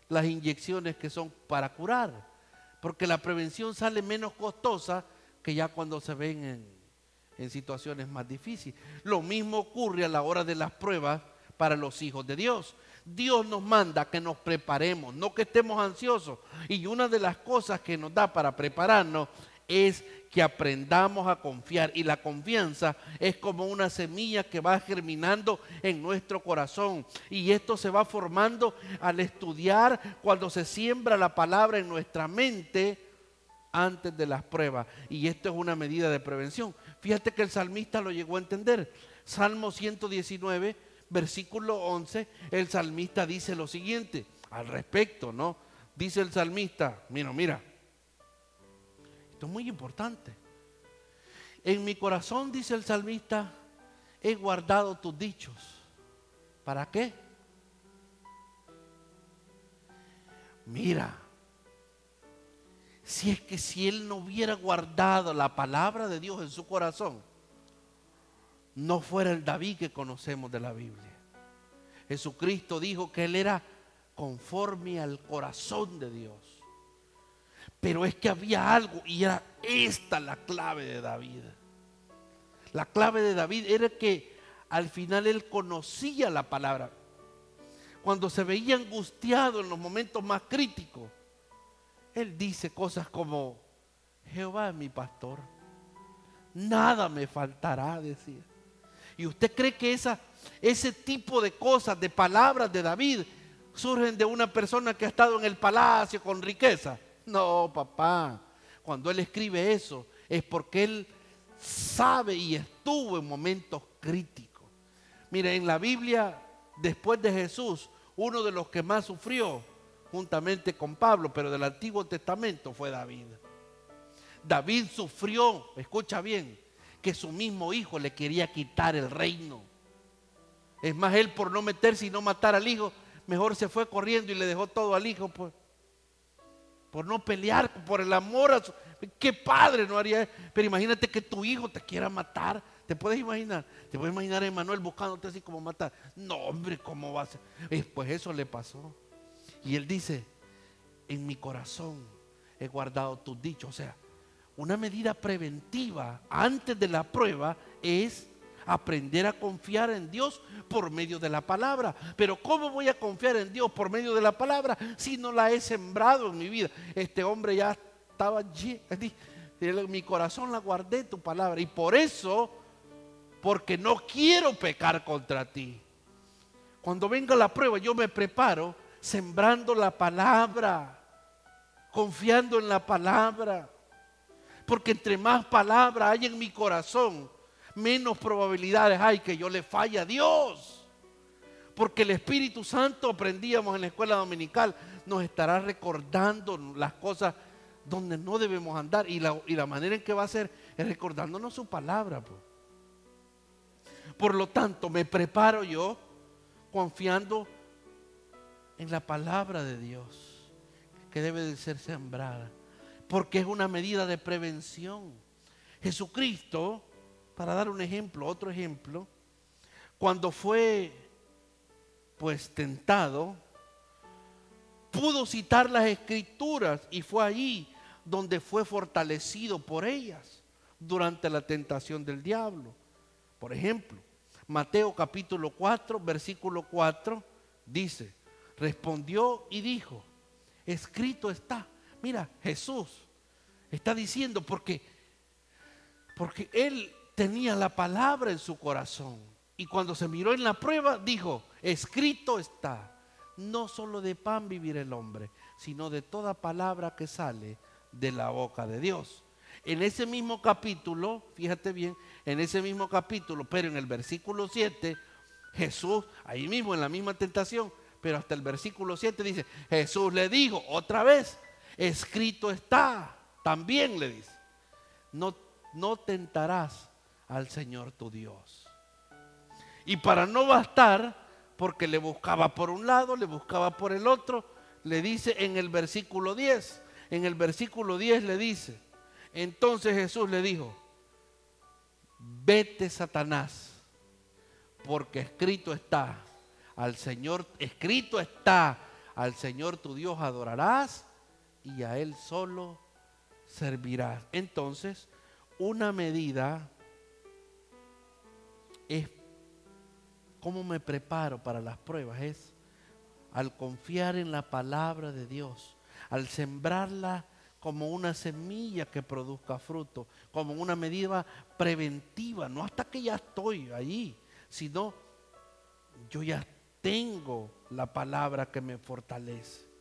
A: las inyecciones que son para curar? Porque la prevención sale menos costosa que ya cuando se ven en, en situaciones más difíciles. Lo mismo ocurre a la hora de las pruebas para los hijos de Dios. Dios nos manda que nos preparemos, no que estemos ansiosos. Y una de las cosas que nos da para prepararnos es que aprendamos a confiar. Y la confianza es como una semilla que va germinando en nuestro corazón. Y esto se va formando al estudiar cuando se siembra la palabra en nuestra mente antes de las pruebas. Y esto es una medida de prevención. Fíjate que el salmista lo llegó a entender. Salmo 119 versículo 11, el salmista dice lo siguiente al respecto, ¿no? Dice el salmista, mira, mira, esto es muy importante. En mi corazón, dice el salmista, he guardado tus dichos. ¿Para qué? Mira, si es que si él no hubiera guardado la palabra de Dios en su corazón, no fuera el David que conocemos de la Biblia. Jesucristo dijo que él era conforme al corazón de Dios. Pero es que había algo y era esta la clave de David. La clave de David era que al final él conocía la palabra. Cuando se veía angustiado en los momentos más críticos, él dice cosas como, Jehová es mi pastor, nada me faltará, decir. ¿Y usted cree que ese tipo de cosas, de palabras de David, surgen de una persona que ha estado en el palacio con riqueza? No, papá. Cuando él escribe eso es porque él sabe y estuvo en momentos críticos. Mire, en la Biblia, después de Jesús, uno de los que más sufrió, juntamente con Pablo, pero del Antiguo Testamento, fue David. David sufrió, escucha bien, que su mismo hijo le quería quitar el reino. Es más, él por no meterse y no matar al hijo, mejor se fue corriendo y le dejó todo al hijo. Pues, por no pelear, por el amor a su... ¿Qué padre no haría? Pero imagínate que tu hijo te quiera matar. ¿Te puedes imaginar? ¿Te puedes imaginar a Emanuel buscándote así como matar? No, hombre, ¿cómo va a ser? Pues eso le pasó. Y él dice, en mi corazón he guardado tus dichos. O sea, una medida preventiva antes de la prueba es aprender a confiar en Dios por medio de la palabra. Pero ¿cómo voy a confiar en Dios por medio de la palabra si no la he sembrado en mi vida? Este hombre ya estaba allí, en mi corazón la guardé tu palabra y por eso, porque no quiero pecar contra ti. Cuando venga la prueba yo me preparo sembrando la palabra, confiando en la palabra. Porque entre más palabra hay en mi corazón, menos probabilidades hay que yo le falle a Dios. Porque el Espíritu Santo, aprendíamos en la escuela dominical, nos estará recordando las cosas donde no debemos andar. Y la, y la manera en que va a ser es recordándonos su palabra. Por lo tanto, me preparo yo confiando en la palabra de Dios, que debe de ser sembrada porque es una medida de prevención. Jesucristo, para dar un ejemplo, otro ejemplo, cuando fue pues tentado, pudo citar las escrituras y fue allí donde fue fortalecido por ellas durante la tentación del diablo. Por ejemplo, Mateo capítulo 4, versículo 4 dice, respondió y dijo, escrito está. Mira, Jesús está diciendo porque Porque él tenía la palabra en su corazón. Y cuando se miró en la prueba, dijo, escrito está, no solo de pan vivir el hombre, sino de toda palabra que sale de la boca de Dios. En ese mismo capítulo, fíjate bien, en ese mismo capítulo, pero en el versículo 7, Jesús, ahí mismo en la misma tentación, pero hasta el versículo 7 dice, Jesús le dijo otra vez, escrito está, también le dice, no, no tentarás al Señor tu Dios. Y para no bastar, porque le buscaba por un lado, le buscaba por el otro, le dice en el versículo 10, en el versículo 10 le dice, entonces Jesús le dijo, vete Satanás, porque escrito está, al Señor, escrito está, al Señor tu Dios adorarás y a Él solo servirás. Entonces, una medida es cómo me preparo para las pruebas, es al confiar en la palabra de Dios, al sembrarla como una semilla que produzca fruto, como una medida preventiva, no hasta que ya estoy allí, sino yo ya tengo la palabra que me fortalece.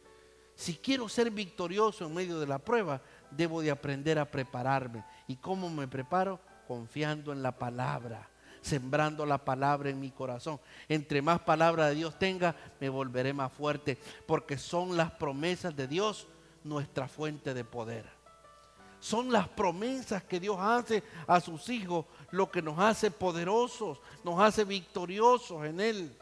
A: Si quiero ser victorioso en medio de la prueba, debo de aprender a prepararme. ¿Y cómo me preparo? Confiando en la palabra, sembrando la palabra en mi corazón. Entre más palabra de Dios tenga, me volveré más fuerte, porque son las promesas de Dios nuestra fuente de poder. Son las promesas que Dios hace a sus hijos lo que nos hace poderosos, nos hace victoriosos en Él.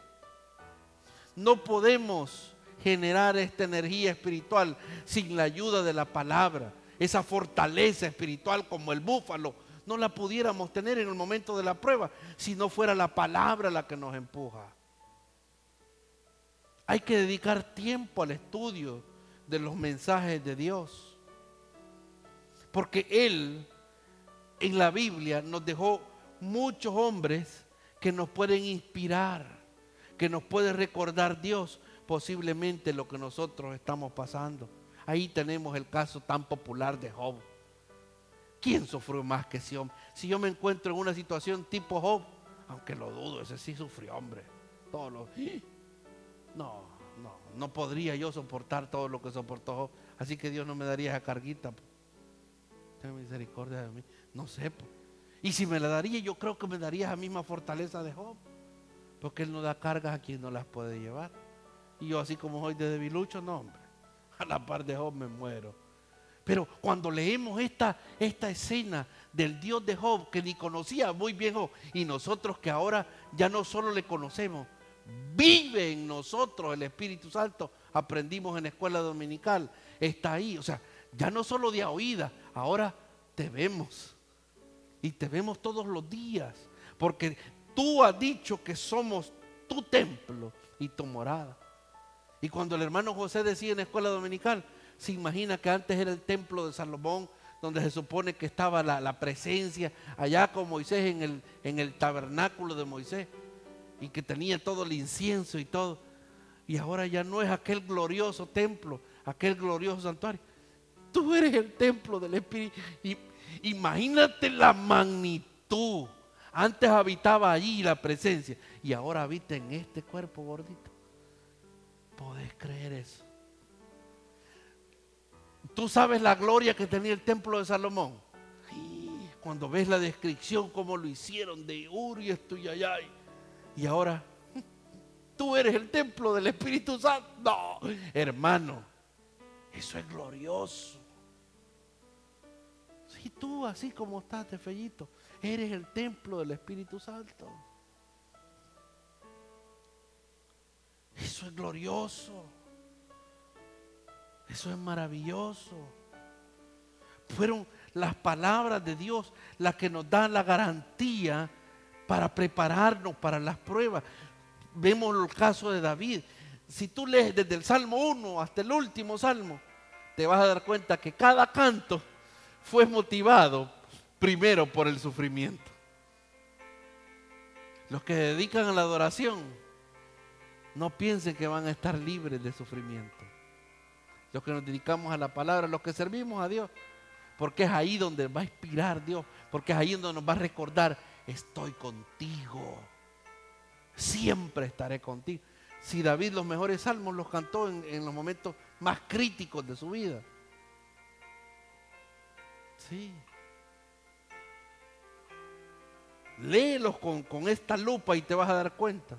A: No podemos generar esta energía espiritual sin la ayuda de la palabra. Esa fortaleza espiritual como el búfalo no la pudiéramos tener en el momento de la prueba si no fuera la palabra la que nos empuja. Hay que dedicar tiempo al estudio de los mensajes de Dios. Porque Él en la Biblia nos dejó muchos hombres que nos pueden inspirar, que nos puede recordar Dios posiblemente lo que nosotros estamos pasando. Ahí tenemos el caso tan popular de Job. ¿Quién sufrió más que ese hombre? Si yo me encuentro en una situación tipo Job, aunque lo dudo, ese sí sufrió, hombre. Todos los... No, no, no podría yo soportar todo lo que soportó Job. Así que Dios no me daría esa carguita. Tenga misericordia de mí. No sé. Y si me la daría, yo creo que me daría esa misma fortaleza de Job. Porque Él no da cargas a quien no las puede llevar. Y yo así como soy de debilucho, no, hombre. A la par de Job me muero. Pero cuando leemos esta, esta escena del Dios de Job, que ni conocía muy bien y nosotros que ahora ya no solo le conocemos, vive en nosotros el Espíritu Santo, aprendimos en la escuela dominical, está ahí. O sea, ya no solo de oída, ahora te vemos. Y te vemos todos los días. Porque tú has dicho que somos tu templo y tu morada. Y cuando el hermano José decía en la escuela dominical, se imagina que antes era el templo de Salomón, donde se supone que estaba la, presencia allá con Moisés en el, en el tabernáculo de Moisés y que tenía todo el incienso y todo. Y ahora ya no es aquel glorioso templo, aquel glorioso santuario. Tú eres el templo del Espíritu. Y imagínate la magnitud. Antes habitaba allí la presencia y ahora habita en este cuerpo gordito. ¿Podés creer eso? Tú sabes la gloria que tenía el templo de Salomón. Cuando ves la descripción, cómo lo hicieron de Uri, esto y allá. Y ahora, tú eres el templo del Espíritu Santo. No, hermano, eso es glorioso. Si tú, así como estás, de fellito, eres el templo del Espíritu Santo. Eso es glorioso. Eso es maravilloso. Fueron las palabras de Dios las que nos dan la garantía para prepararnos para las pruebas. Vemos el caso de David. Si tú lees desde el Salmo 1 hasta el último Salmo, te vas a dar cuenta que cada canto fue motivado primero por el sufrimiento. Los que dedican a la adoración no piensen que van a estar libres de sufrimiento. Los que nos dedicamos a la palabra, los que servimos a Dios, porque es ahí donde va a inspirar Dios, porque es ahí donde nos va a recordar, estoy contigo, siempre estaré contigo. Si David los mejores salmos los cantó en, los momentos más críticos de su vida. Sí. Léelos con, con esta lupa y te vas a dar cuenta.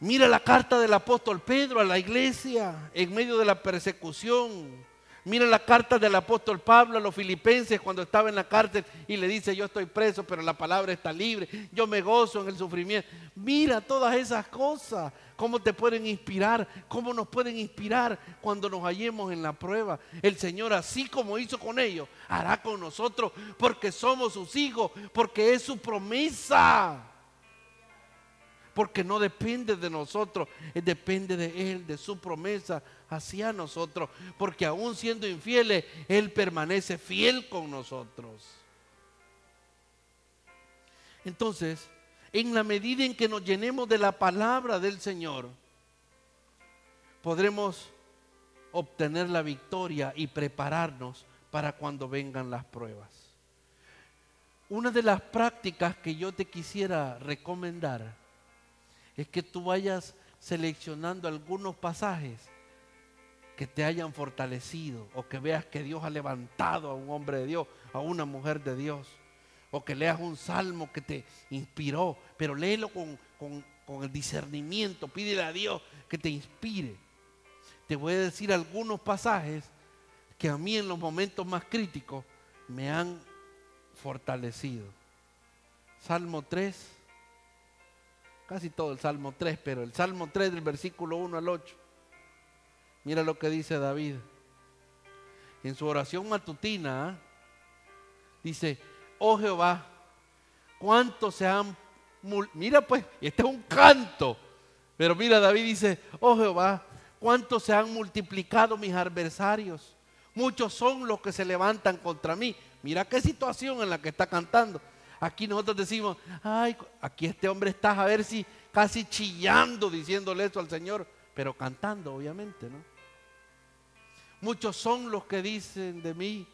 A: Mira la carta del apóstol Pedro a la iglesia en medio de la persecución. Mira la carta del apóstol Pablo a los filipenses cuando estaba en la cárcel y le dice, yo estoy preso, pero la palabra está libre, yo me gozo en el sufrimiento. Mira todas esas cosas, cómo te pueden inspirar, cómo nos pueden inspirar cuando nos hallemos en la prueba. El Señor, así como hizo con ellos, hará con nosotros porque somos sus hijos, porque es su promesa porque no depende de nosotros, depende de Él, de su promesa hacia nosotros, porque aún siendo infieles, Él permanece fiel con nosotros. Entonces, en la medida en que nos llenemos de la palabra del Señor, podremos obtener la victoria y prepararnos para cuando vengan las pruebas. Una de las prácticas que yo te quisiera recomendar es que tú vayas seleccionando algunos pasajes que te hayan fortalecido o que veas que Dios ha levantado a un hombre de Dios, a una mujer de Dios, o que leas un salmo que te inspiró, pero léelo con, el discernimiento, pídele a Dios que te inspire. Te voy a decir algunos pasajes que a mí en los momentos más críticos me han fortalecido. Salmo 3, casi todo el Salmo 3, pero el Salmo 3 del versículo 1 al 8. Mira lo que dice David. En su oración matutina, dice, oh Jehová, cuántos se han... Mira pues, este es un canto. Pero mira, David dice, oh Jehová, cuántos se han multiplicado mis adversarios. Muchos son los que se levantan contra mí. Mira qué situación en la que está cantando. Aquí nosotros decimos, ay, aquí este hombre está a ver si casi chillando diciéndole esto al Señor, pero cantando obviamente, ¿no? Muchos son los que dicen de mí,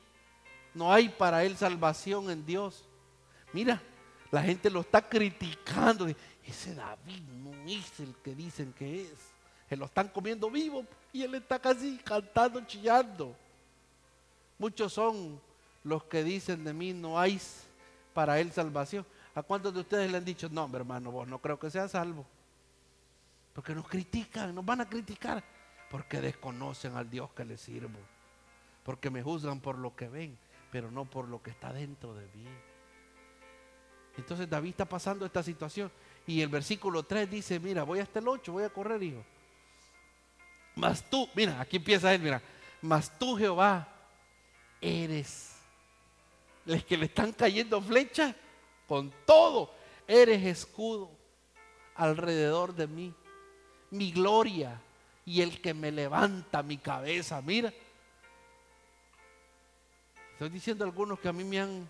A: no hay para él salvación en Dios. Mira, la gente lo está criticando. Ese David no es el que dicen que es. Se lo están comiendo vivo y él está casi cantando, chillando. Muchos son los que dicen de mí, no hay para él salvación. ¿A cuántos de ustedes le han dicho, no, hermano, vos no creo que sea salvo? Porque nos critican, nos van a criticar, porque desconocen al Dios que les sirvo. Porque me juzgan por lo que ven, pero no por lo que está dentro de mí. Entonces David está pasando esta situación. Y el versículo 3 dice, mira, voy hasta el 8, voy a correr, hijo. Mas tú, mira, aquí empieza él, mira, mas tú Jehová eres es que le están cayendo flechas con todo. Eres escudo alrededor de mí, mi gloria y el que me levanta mi cabeza. Mira, estoy diciendo algunos que a mí me han,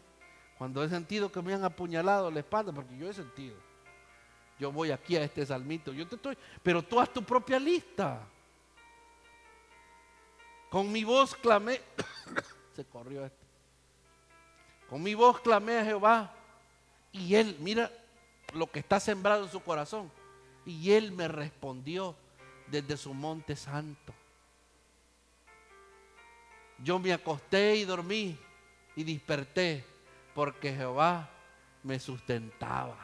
A: cuando he sentido que me han apuñalado la espalda, porque yo he sentido. Yo voy aquí a este salmito, yo te estoy, pero tú haz tu propia lista. Con mi voz clamé, se corrió esto. Con mi voz clamé a Jehová y él, mira lo que está sembrado en su corazón. Y él me respondió desde su monte santo. Yo me acosté y dormí y desperté porque Jehová me sustentaba.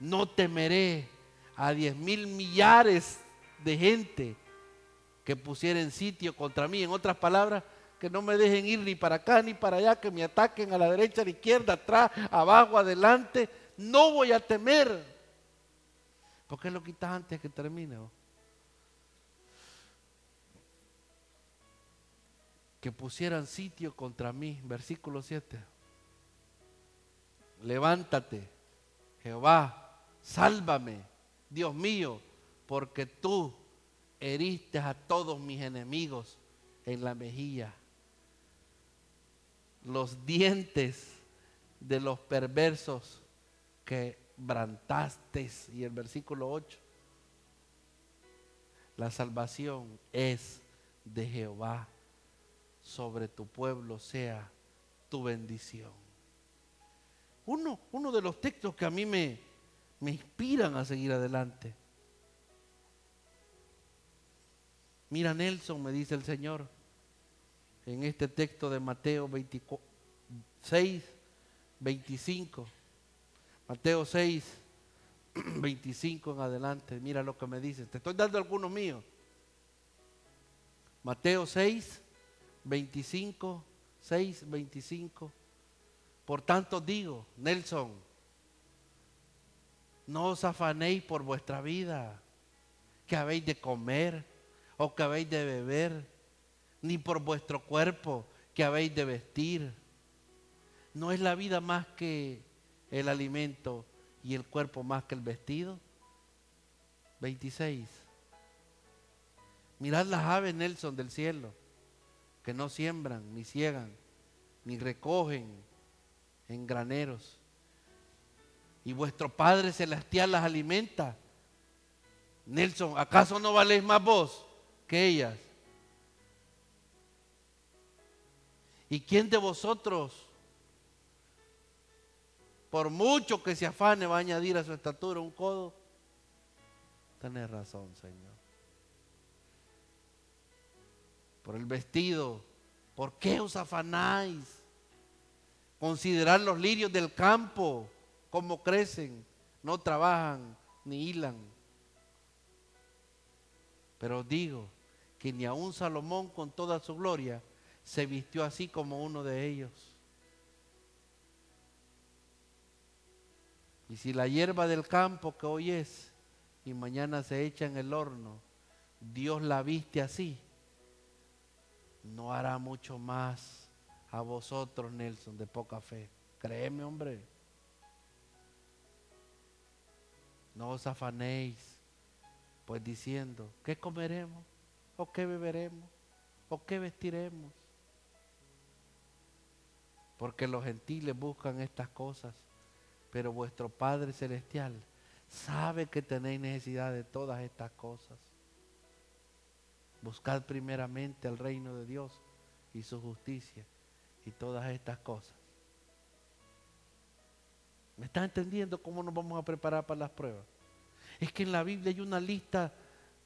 A: No temeré a diez mil millares de gente que pusiera sitio contra mí. En otras palabras, que no me dejen ir ni para acá ni para allá, que me ataquen a la derecha, a la izquierda, atrás, abajo, adelante. No voy a temer. ¿Por qué lo quitas antes que termine? Que pusieran sitio contra mí, versículo 7. Levántate, Jehová, sálvame, Dios mío, porque tú heriste a todos mis enemigos en la mejilla los dientes de los perversos que brantaste. Y el versículo 8. La salvación es de Jehová. sobre tu pueblo sea tu bendición. Uno, uno de los textos que a mí me, me inspiran a seguir adelante. Mira Nelson, me dice el Señor, en este texto de Mateo 6, 25. Mateo 6, 25 en adelante. Mira lo que me dice. Te estoy dando algunos míos. Mateo 6, 25, 6, 25. Por tanto digo, Nelson, no os afanéis por vuestra vida, que habéis de comer o que habéis de beber, ni por vuestro cuerpo que habéis de vestir. ¿No es la vida más que el alimento y el cuerpo más que el vestido? 26. Mirad las aves, Nelson, del cielo, que no siembran, ni ciegan, ni recogen en graneros. Y vuestro Padre Celestial las alimenta. Nelson, ¿acaso no valéis más vos que ellas? ¿Y quién de vosotros, por mucho que se afane, va a añadir a su estatura un codo? Tenés razón, Señor. Por el vestido, ¿por qué os afanáis? Considerad los lirios del campo, cómo crecen, no trabajan ni hilan. Pero os digo que ni aun Salomón con toda su gloria se vistió así como uno de ellos. Y si la hierba del campo que hoy es y mañana se echa en el horno, Dios la viste así, no hará mucho más a vosotros, Nelson, de poca fe. Créeme, hombre. No os afanéis, pues diciendo, ¿qué comeremos? ¿O qué beberemos? ¿O qué vestiremos? Porque los gentiles buscan estas cosas, pero vuestro Padre Celestial sabe que tenéis necesidad de todas estas cosas. Buscad primeramente el reino de Dios y su justicia y todas estas cosas. ¿Me está entendiendo cómo nos vamos a preparar para las pruebas? Es que en la Biblia hay una lista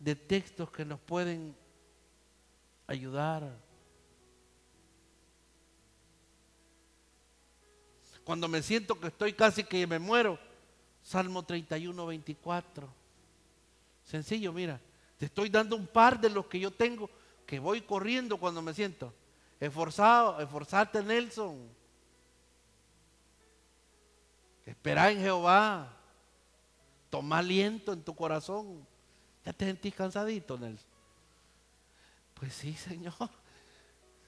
A: de textos que nos pueden ayudar Cuando me siento que estoy casi que me muero. Salmo 31, 24. Sencillo, mira. Te estoy dando un par de los que yo tengo que voy corriendo cuando me siento. Esforzado, esforzarte Nelson. Espera en Jehová. Toma aliento en tu corazón. ¿Ya te sentís cansadito, Nelson? Pues sí, Señor.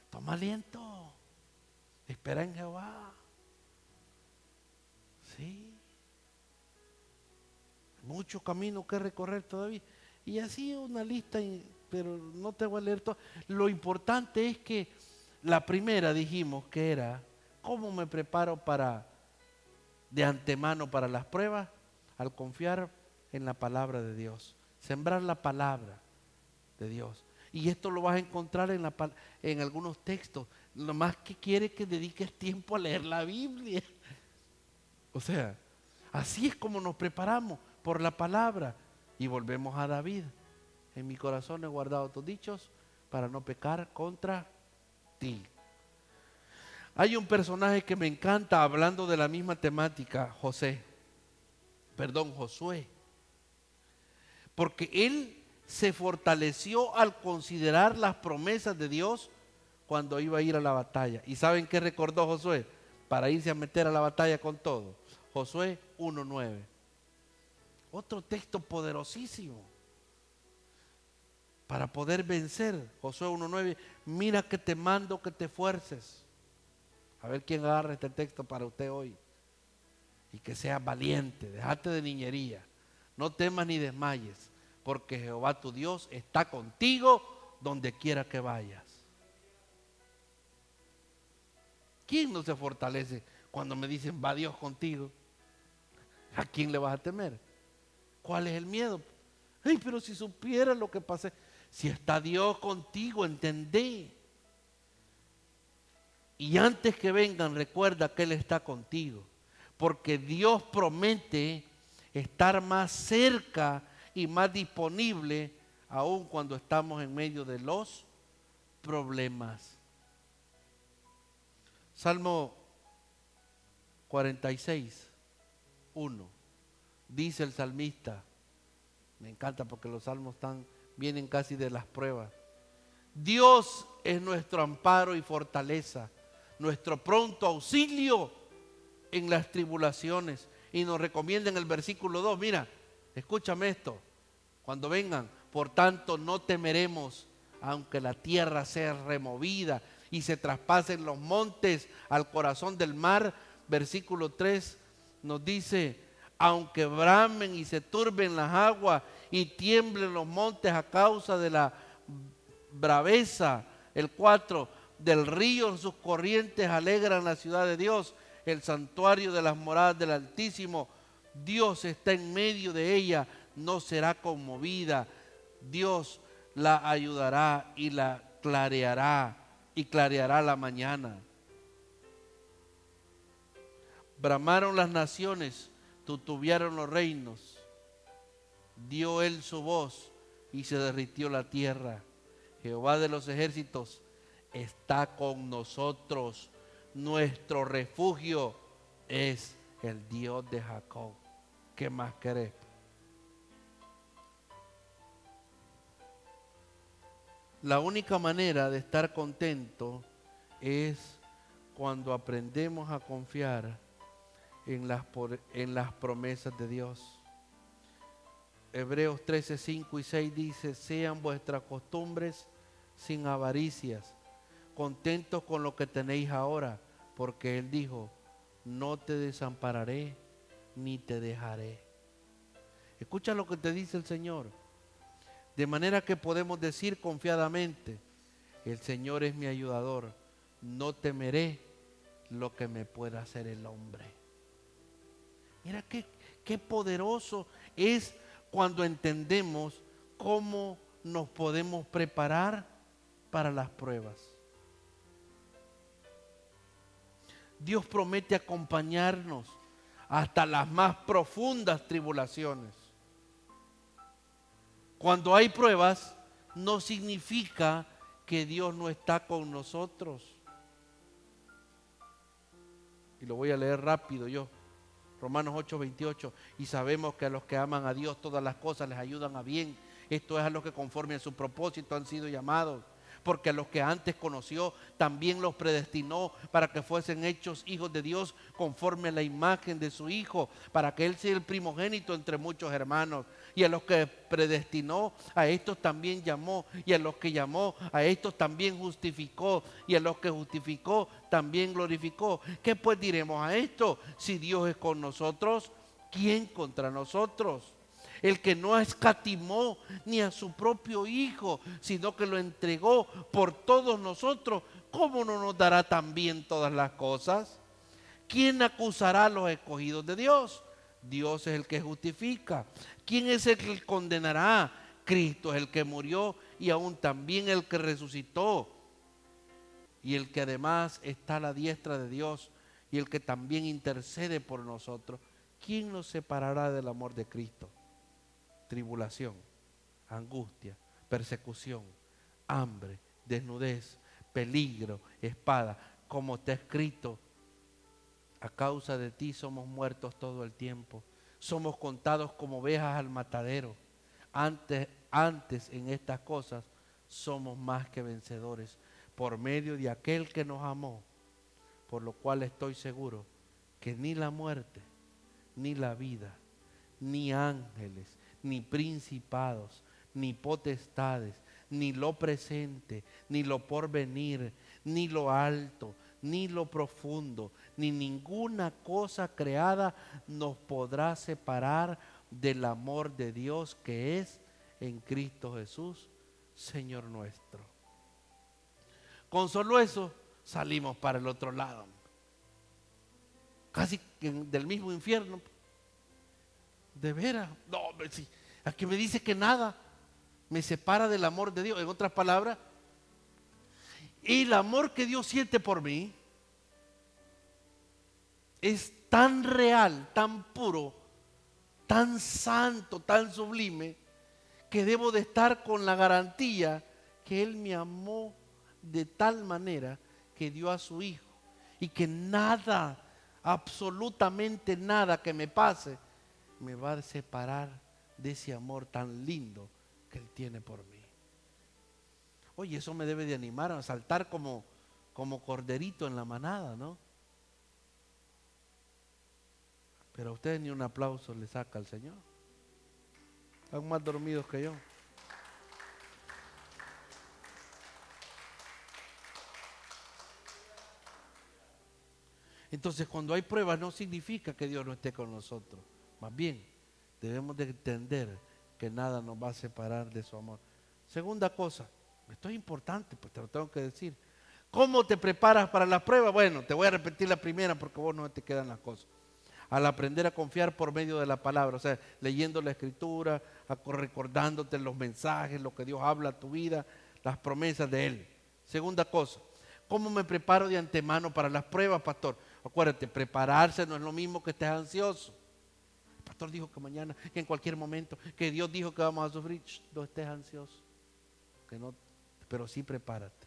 A: Toma aliento. Espera en Jehová. Sí. Mucho camino que recorrer todavía. Y así una lista, pero no te voy a leer todo. Lo importante es que la primera dijimos que era, ¿cómo me preparo para de antemano para las pruebas? Al confiar en la palabra de Dios. Sembrar la palabra de Dios. Y esto lo vas a encontrar en, la, en algunos textos. Lo más que quiere que dediques tiempo a leer la Biblia. O sea, así es como nos preparamos por la palabra. Y volvemos a David. En mi corazón he guardado tus dichos para no pecar contra ti. Hay un personaje que me encanta hablando de la misma temática, José. Perdón, Josué. Porque él se fortaleció al considerar las promesas de Dios cuando iba a ir a la batalla. ¿Y saben qué recordó Josué? Para irse a meter a la batalla con todo. Josué 1.9. Otro texto poderosísimo para poder vencer. Josué 1.9. Mira que te mando que te fuerces. A ver quién agarra este texto para usted hoy. Y que sea valiente. Dejate de niñería. No temas ni desmayes. Porque Jehová tu Dios está contigo donde quiera que vayas. ¿Quién no se fortalece cuando me dicen va Dios contigo? ¿A quién le vas a temer? ¿Cuál es el miedo? Ay, pero si supiera lo que pasé, si está Dios contigo, entendé Y antes que vengan, recuerda que Él está contigo. Porque Dios promete estar más cerca y más disponible aun cuando estamos en medio de los problemas. Salmo 46, 1. Dice el salmista, me encanta porque los salmos vienen casi de las pruebas. Dios es nuestro amparo y fortaleza, nuestro pronto auxilio en las tribulaciones. Y nos recomienda en el versículo 2, mira, escúchame esto, cuando vengan, por tanto no temeremos, aunque la tierra sea removida y se traspasen los montes al corazón del mar. Versículo 3 nos dice, aunque bramen y se turben las aguas y tiemblen los montes a causa de la braveza. El 4, del río sus corrientes alegran la ciudad de Dios, el santuario de las moradas del Altísimo. Dios está en medio de ella, no será conmovida. Dios la ayudará y la clareará y clareará la mañana. Bramaron las naciones, tutubiaron los reinos. Dio él su voz y se derritió la tierra. Jehová de los ejércitos está con nosotros. Nuestro refugio es el Dios de Jacob. ¿Qué más querés? La única manera de estar contento es cuando aprendemos a confiar en las, promesas de Dios. Hebreos 13, 5 y 6 dice, sean vuestras costumbres sin avaricias, contentos con lo que tenéis ahora, porque Él dijo, no te desampararé ni te dejaré. Escucha lo que te dice el Señor. De manera que podemos decir confiadamente, el Señor es mi ayudador, no temeré lo que me pueda hacer el hombre. Mira qué, qué poderoso es cuando entendemos cómo nos podemos preparar para las pruebas. Dios promete acompañarnos hasta las más profundas tribulaciones. Cuando hay pruebas, no significa que Dios no está con nosotros. Y lo voy a leer rápido yo. Romanos 8, 28. Y sabemos que a los que aman a Dios todas las cosas les ayudan a bien. Esto es a los que conforme a su propósito han sido llamados porque los que antes conoció también los predestinó para que fuesen hechos hijos de Dios conforme a la imagen de su Hijo, para que Él sea el primogénito entre muchos hermanos. Y a los que predestinó, a estos también llamó, y a los que llamó, a estos también justificó, y a los que justificó, también glorificó. ¿Qué pues diremos a esto? Si Dios es con nosotros, ¿quién contra nosotros? El que no escatimó ni a su propio Hijo, sino que lo entregó por todos nosotros, ¿cómo no nos dará también todas las cosas? ¿Quién acusará a los escogidos de Dios? Dios es el que justifica. ¿Quién es el que condenará? Cristo es el que murió y aún también el que resucitó y el que además está a la diestra de Dios y el que también intercede por nosotros. ¿Quién nos separará del amor de Cristo? Tribulación, angustia, persecución, hambre, desnudez, peligro, espada, como está escrito, a causa de ti somos muertos todo el tiempo, somos contados como ovejas al matadero. Antes, antes en estas cosas somos más que vencedores por medio de aquel que nos amó, por lo cual estoy seguro que ni la muerte, ni la vida, ni ángeles, ni principados, ni potestades, ni lo presente, ni lo porvenir, ni lo alto, ni lo profundo, ni ninguna cosa creada nos podrá separar del amor de Dios que es en Cristo Jesús, Señor nuestro. Con solo eso salimos para el otro lado. Casi del mismo infierno. De veras, no, si, aquí me dice que nada. Me separa del amor de Dios. En otras palabras, el amor que Dios siente por mí es tan real, tan puro, tan santo, tan sublime, que debo de estar con la garantía que Él me amó de tal manera que dio a su Hijo. Y que nada, absolutamente nada que me pase, me va a separar de ese amor tan lindo que Él tiene por mí. Oye, eso me debe de animar a saltar como, como corderito en la manada, ¿no? Pero a ustedes ni un aplauso le saca al Señor. Están más dormidos que yo. Entonces, cuando hay pruebas no significa que Dios no esté con nosotros. Más bien, debemos de entender que nada nos va a separar de su amor. Segunda cosa, esto es importante, pues te lo tengo que decir. ¿Cómo te preparas para las pruebas? Bueno, te voy a repetir la primera porque vos no te quedan las cosas al aprender a confiar por medio de la palabra, o sea, leyendo la escritura, recordándote los mensajes, lo que Dios habla a tu vida, las promesas de Él. Segunda cosa, ¿cómo me preparo de antemano para las pruebas, pastor? Acuérdate, prepararse no es lo mismo que estés ansioso. Dijo que mañana, que en cualquier momento, que Dios dijo que vamos a sufrir, no estés ansioso, que no, pero sí prepárate.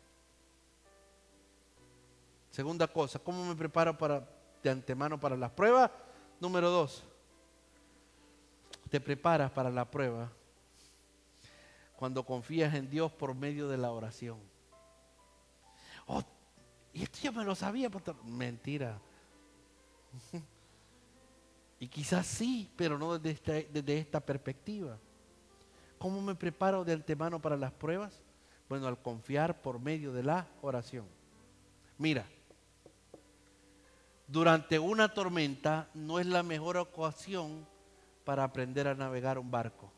A: Segunda cosa, ¿cómo me preparo para, de antemano para las pruebas? Número dos, te preparas para la prueba cuando confías en Dios por medio de la oración. Oh, y esto ya me lo sabía, Mentira. Y quizás sí, pero no desde esta perspectiva. ¿Cómo me preparo de antemano para las pruebas? Bueno, al confiar por medio de la oración. Mira, durante una tormenta no es la mejor ocasión para aprender a navegar un barco.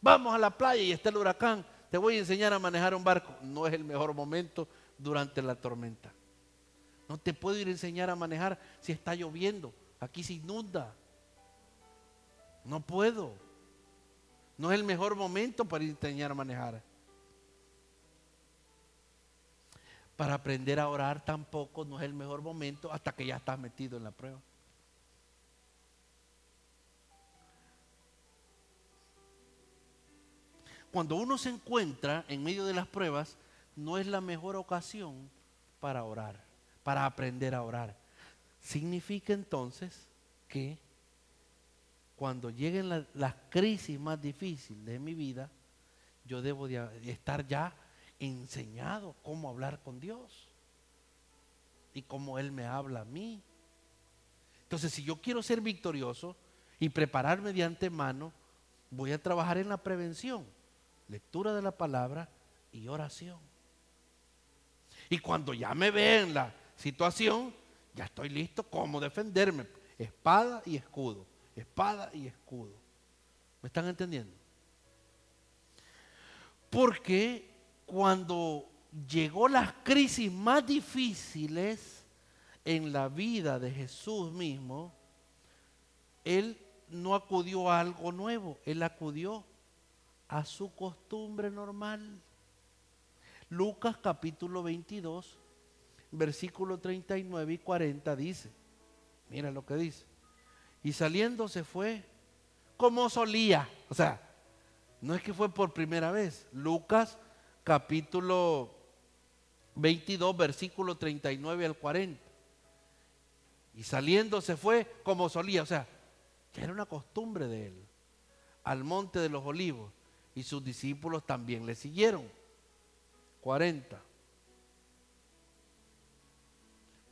A: Vamos a la playa y está el huracán, te voy a enseñar a manejar un barco. No es el mejor momento durante la tormenta. No te puedo ir a enseñar a manejar si está lloviendo. Aquí se inunda. No puedo. No es el mejor momento para enseñar a manejar. Para aprender a orar tampoco no es el mejor momento hasta que ya estás metido en la prueba. Cuando uno se encuentra en medio de las pruebas, no es la mejor ocasión para orar, para aprender a orar. Significa entonces que cuando lleguen las crisis más difíciles de mi vida, yo debo de estar ya enseñado cómo hablar con Dios y cómo Él me habla a mí. Entonces, si yo quiero ser victorioso y prepararme de antemano, voy a trabajar en la prevención, lectura de la palabra y oración. Y cuando ya me ve en la situación, ya estoy listo cómo defenderme. Espada y escudo, espada y escudo. ¿Me están entendiendo? Porque cuando llegó las crisis más difíciles en la vida de Jesús mismo, Él no acudió a algo nuevo, Él acudió a su costumbre normal. Lucas capítulo 22, versículo 39 y 40 dice, mira lo que dice, y saliendo se fue como solía, o sea, no es que fue por primera vez, Lucas capítulo 22, versículo 39 al 40. Y saliendo se fue como solía, o sea, ya era una costumbre de él, al monte de los olivos. Y sus discípulos también le siguieron. 40.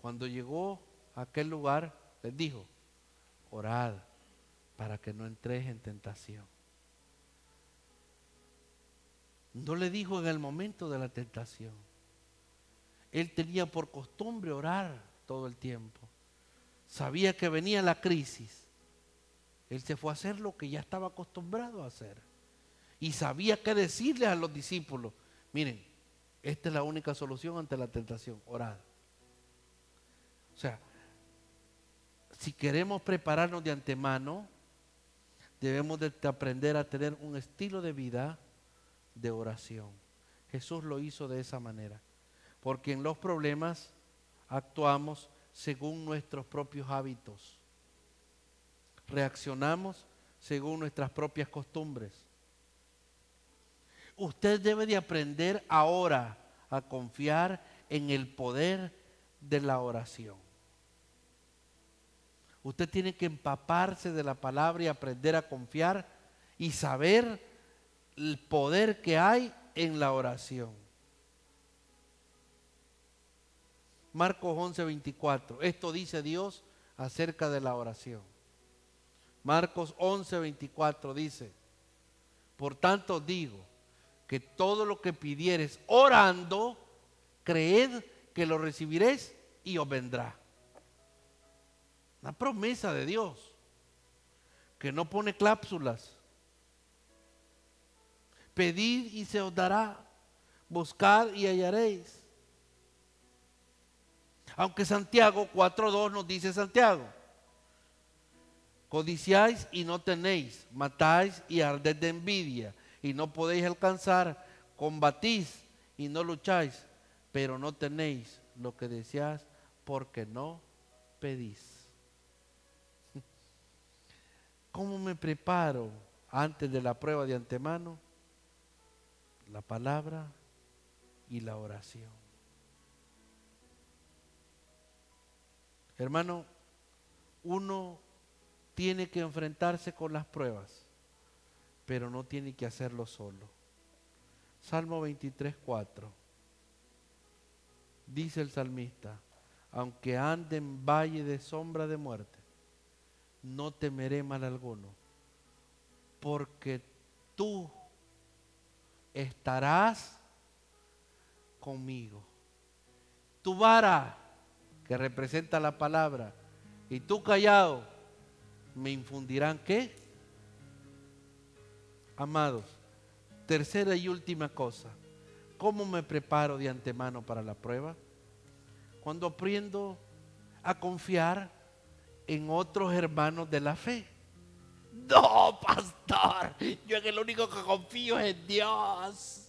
A: Cuando llegó a aquel lugar, les dijo, orad para que no entres en tentación. No le dijo en el momento de la tentación. Él tenía por costumbre orar todo el tiempo. Sabía que venía la crisis. Él se fue a hacer lo que ya estaba acostumbrado a hacer. Y sabía qué decirles a los discípulos. Miren, esta es la única solución ante la tentación, orar. O sea, si queremos prepararnos de antemano, debemos de aprender a tener un estilo de vida de oración. Jesús lo hizo de esa manera, porque en los problemas actuamos según nuestros propios hábitos. Reaccionamos según nuestras propias costumbres. Usted debe de aprender ahora a confiar en el poder de la oración. Usted tiene que empaparse de la palabra y aprender a confiar y saber el poder que hay en la oración. Marcos 11:24. Esto dice Dios acerca de la oración. Marcos 11:24 dice, por tanto digo que todo lo que pidieres orando, creed que lo recibiréis y os vendrá. Una promesa de Dios que no pone clápsulas. Pedid y se os dará. Buscad y hallaréis. Aunque Santiago 4.2 nos dice Santiago. Codiciáis y no tenéis. Matáis y ardéis de envidia y no podéis alcanzar. Combatís y no lucháis, pero no tenéis lo que deseáis porque no pedís. ¿Cómo me preparo antes de la prueba de antemano? La palabra y la oración. Hermano, uno tiene que enfrentarse con las pruebas, pero no tiene que hacerlo solo. Salmo 23, 4. Dice el salmista, aunque ande en valle de sombra de muerte, no temeré mal alguno, porque tú estarás conmigo. Tu vara, que representa la palabra, y tú callado, me infundirán qué? Amados, tercera y última cosa, ¿cómo me preparo de antemano para la prueba? Cuando aprendo a confiar en otros hermanos de la fe. No, pastor, yo en el único que confío es en Dios.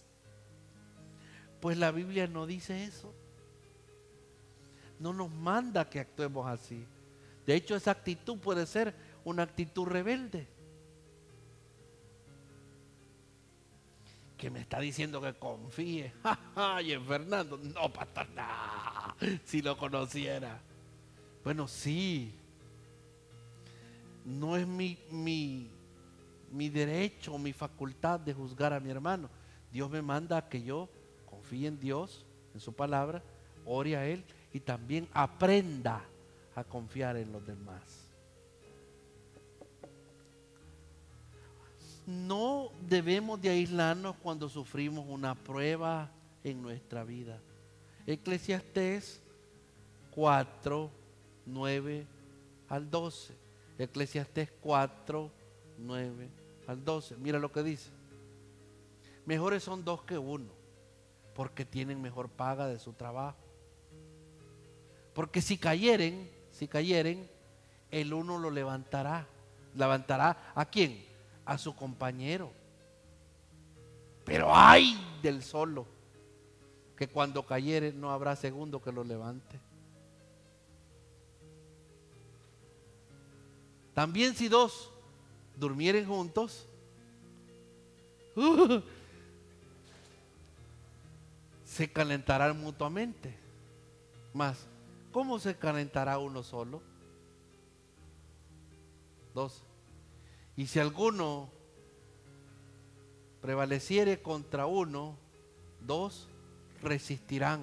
A: Pues la Biblia no dice eso. No nos manda que actuemos así. De hecho, esa actitud puede ser una actitud rebelde. Que me está diciendo que confíe. y en Fernando, no, pastor, no. Si lo conociera. Bueno, sí, no es mi, mi, mi derecho, mi facultad de juzgar a mi hermano. Dios me manda a que yo confíe en Dios, en su palabra, ore a Él y también aprenda a confiar en los demás. No debemos de aislarnos cuando sufrimos una prueba en nuestra vida. Eclesiastés 4, 9 al 12. Eclesiastés 4, 9 al 12. Mira lo que dice. Mejores son dos que uno, porque tienen mejor paga de su trabajo. Porque si cayeren, si cayeren, el uno lo levantará. ¿Levantará a quién? A su compañero. Pero ay del solo, que cuando cayere no habrá segundo que lo levante. También si dos durmieren juntos, se calentarán mutuamente. Más, ¿cómo se calentará uno solo? Dos. Y si alguno prevaleciere contra uno, dos resistirán.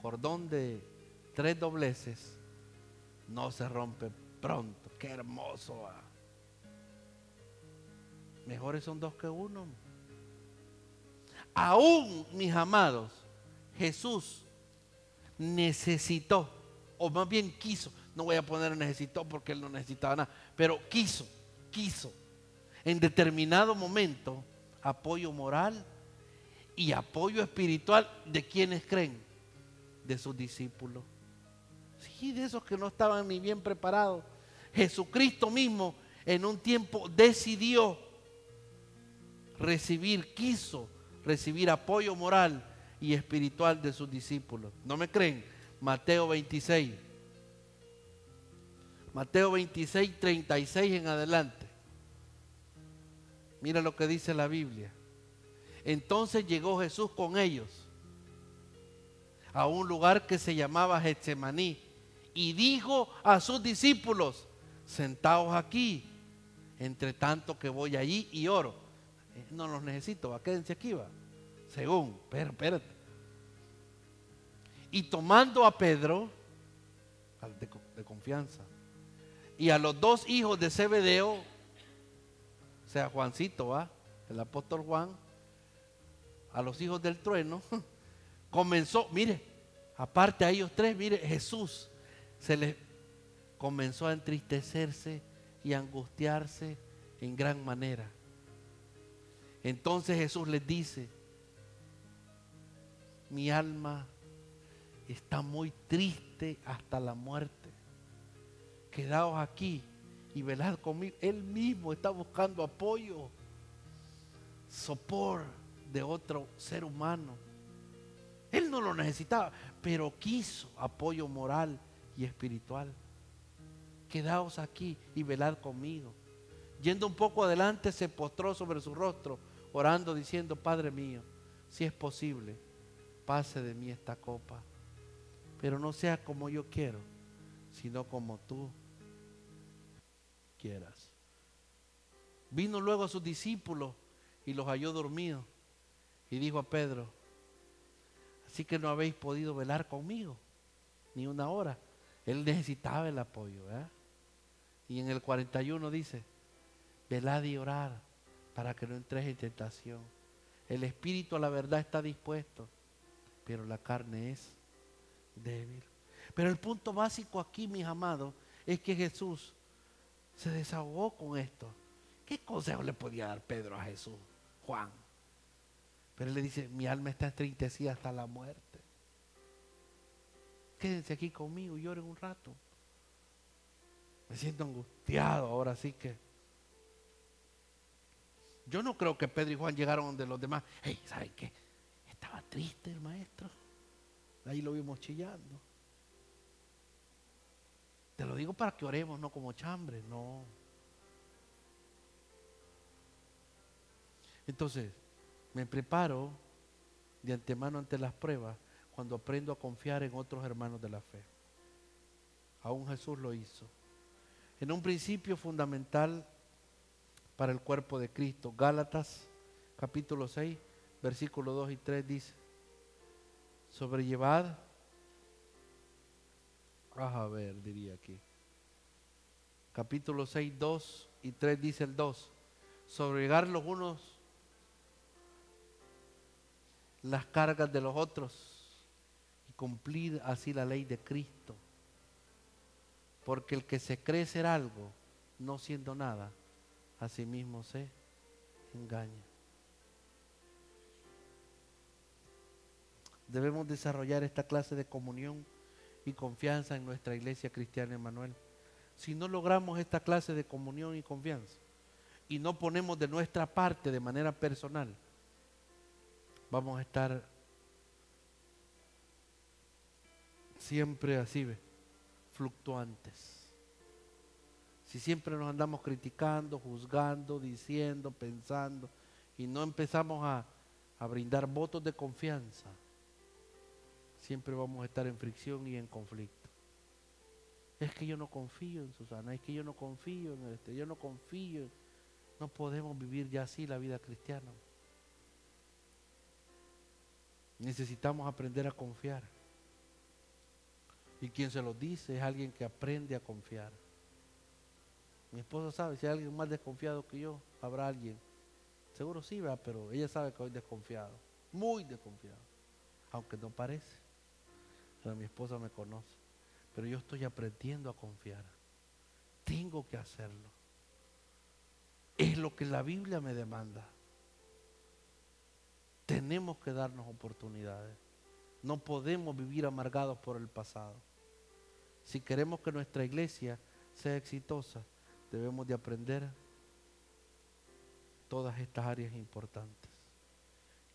A: Cordón de tres dobleces no se rompe pronto. Qué hermoso. Ah. Mejores son dos que uno. Aún, mis amados, Jesús necesitó, o más bien quiso, no voy a poner necesitó porque él no necesitaba nada, pero quiso, quiso, en determinado momento, apoyo moral y apoyo espiritual de quienes creen, de sus discípulos. Sí, de esos que no estaban ni bien preparados Jesucristo mismo en un tiempo decidió recibir, quiso recibir apoyo moral y espiritual de sus discípulos. ¿No me creen? Mateo 26, Mateo 26, 36 en adelante. Mira lo que dice la Biblia. Entonces llegó Jesús con ellos a un lugar que se llamaba Getsemaní y dijo a sus discípulos, sentaos aquí, entre tanto que voy allí y oro. Eh, no los necesito, va, quédense aquí, va. Según, pero espérate. Y tomando a Pedro, de, de confianza, y a los dos hijos de Zebedeo, o sea, Juancito, ¿va? el apóstol Juan, a los hijos del trueno, comenzó, mire, aparte a ellos tres, mire, Jesús se les comenzó a entristecerse y angustiarse en gran manera. Entonces Jesús les dice, mi alma está muy triste hasta la muerte. Quedaos aquí y velad conmigo. Él mismo está buscando apoyo, sopor de otro ser humano. Él no lo necesitaba, pero quiso apoyo moral y espiritual. Quedaos aquí y velad conmigo. Yendo un poco adelante, se postró sobre su rostro, orando, diciendo, Padre mío, si es posible, pase de mí esta copa, pero no sea como yo quiero, sino como tú quieras. Vino luego a sus discípulos y los halló dormidos y dijo a Pedro, así que no habéis podido velar conmigo ni una hora. Él necesitaba el apoyo. Y en el 41 dice, velad y orar para que no entres en tentación. El espíritu a la verdad está dispuesto, pero la carne es débil. Pero el punto básico aquí, mis amados, es que Jesús se desahogó con esto. ¿Qué consejo le podía dar Pedro a Jesús? Juan. Pero él le dice, mi alma está entristecida hasta la muerte. Quédense aquí conmigo y lloren un rato. Me siento angustiado ahora sí que. Yo no creo que Pedro y Juan llegaron donde los demás. Hey, ¿saben qué? Estaba triste el maestro. Ahí lo vimos chillando. Te lo digo para que oremos, no como chambre, no. Entonces, me preparo de antemano ante las pruebas cuando aprendo a confiar en otros hermanos de la fe. Aún Jesús lo hizo. En un principio fundamental para el cuerpo de Cristo, Gálatas capítulo 6, versículos 2 y 3 dice, sobrellevad, a ver, diría aquí, capítulo 6, 2 y 3 dice el 2, sobrellevar los unos las cargas de los otros y cumplir así la ley de Cristo. Porque el que se cree ser algo, no siendo nada, a sí mismo se engaña. Debemos desarrollar esta clase de comunión y confianza en nuestra iglesia cristiana Emanuel. Si no logramos esta clase de comunión y confianza y no ponemos de nuestra parte de manera personal, vamos a estar siempre así, fluctuantes. Si siempre nos andamos criticando, juzgando, diciendo, pensando, y no empezamos a, a brindar votos de confianza, siempre vamos a estar en fricción y en conflicto. Es que yo no confío en Susana, es que yo no confío en este, yo no confío. No podemos vivir ya así la vida cristiana. Necesitamos aprender a confiar. Y quien se lo dice es alguien que aprende a confiar. Mi esposa sabe, si hay alguien más desconfiado que yo, habrá alguien. Seguro sí, va, pero ella sabe que soy desconfiado. Muy desconfiado. Aunque no parece. Pero mi esposa me conoce. Pero yo estoy aprendiendo a confiar. Tengo que hacerlo. Es lo que la Biblia me demanda. Tenemos que darnos oportunidades. No podemos vivir amargados por el pasado. Si queremos que nuestra iglesia sea exitosa, debemos de aprender todas estas áreas importantes.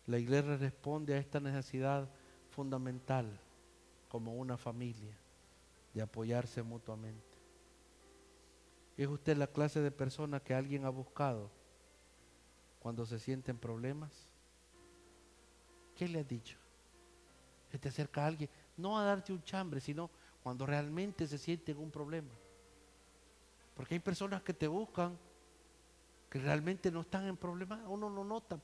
A: La iglesia responde a esta necesidad fundamental como una familia de apoyarse mutuamente. ¿Es usted la clase de persona que alguien ha buscado cuando se sienten problemas? ¿Qué le ha dicho? Se te acerca a alguien, no a darte un chambre, sino cuando realmente se siente en un problema. Porque hay personas que te buscan que realmente no están en problemas, uno no nota.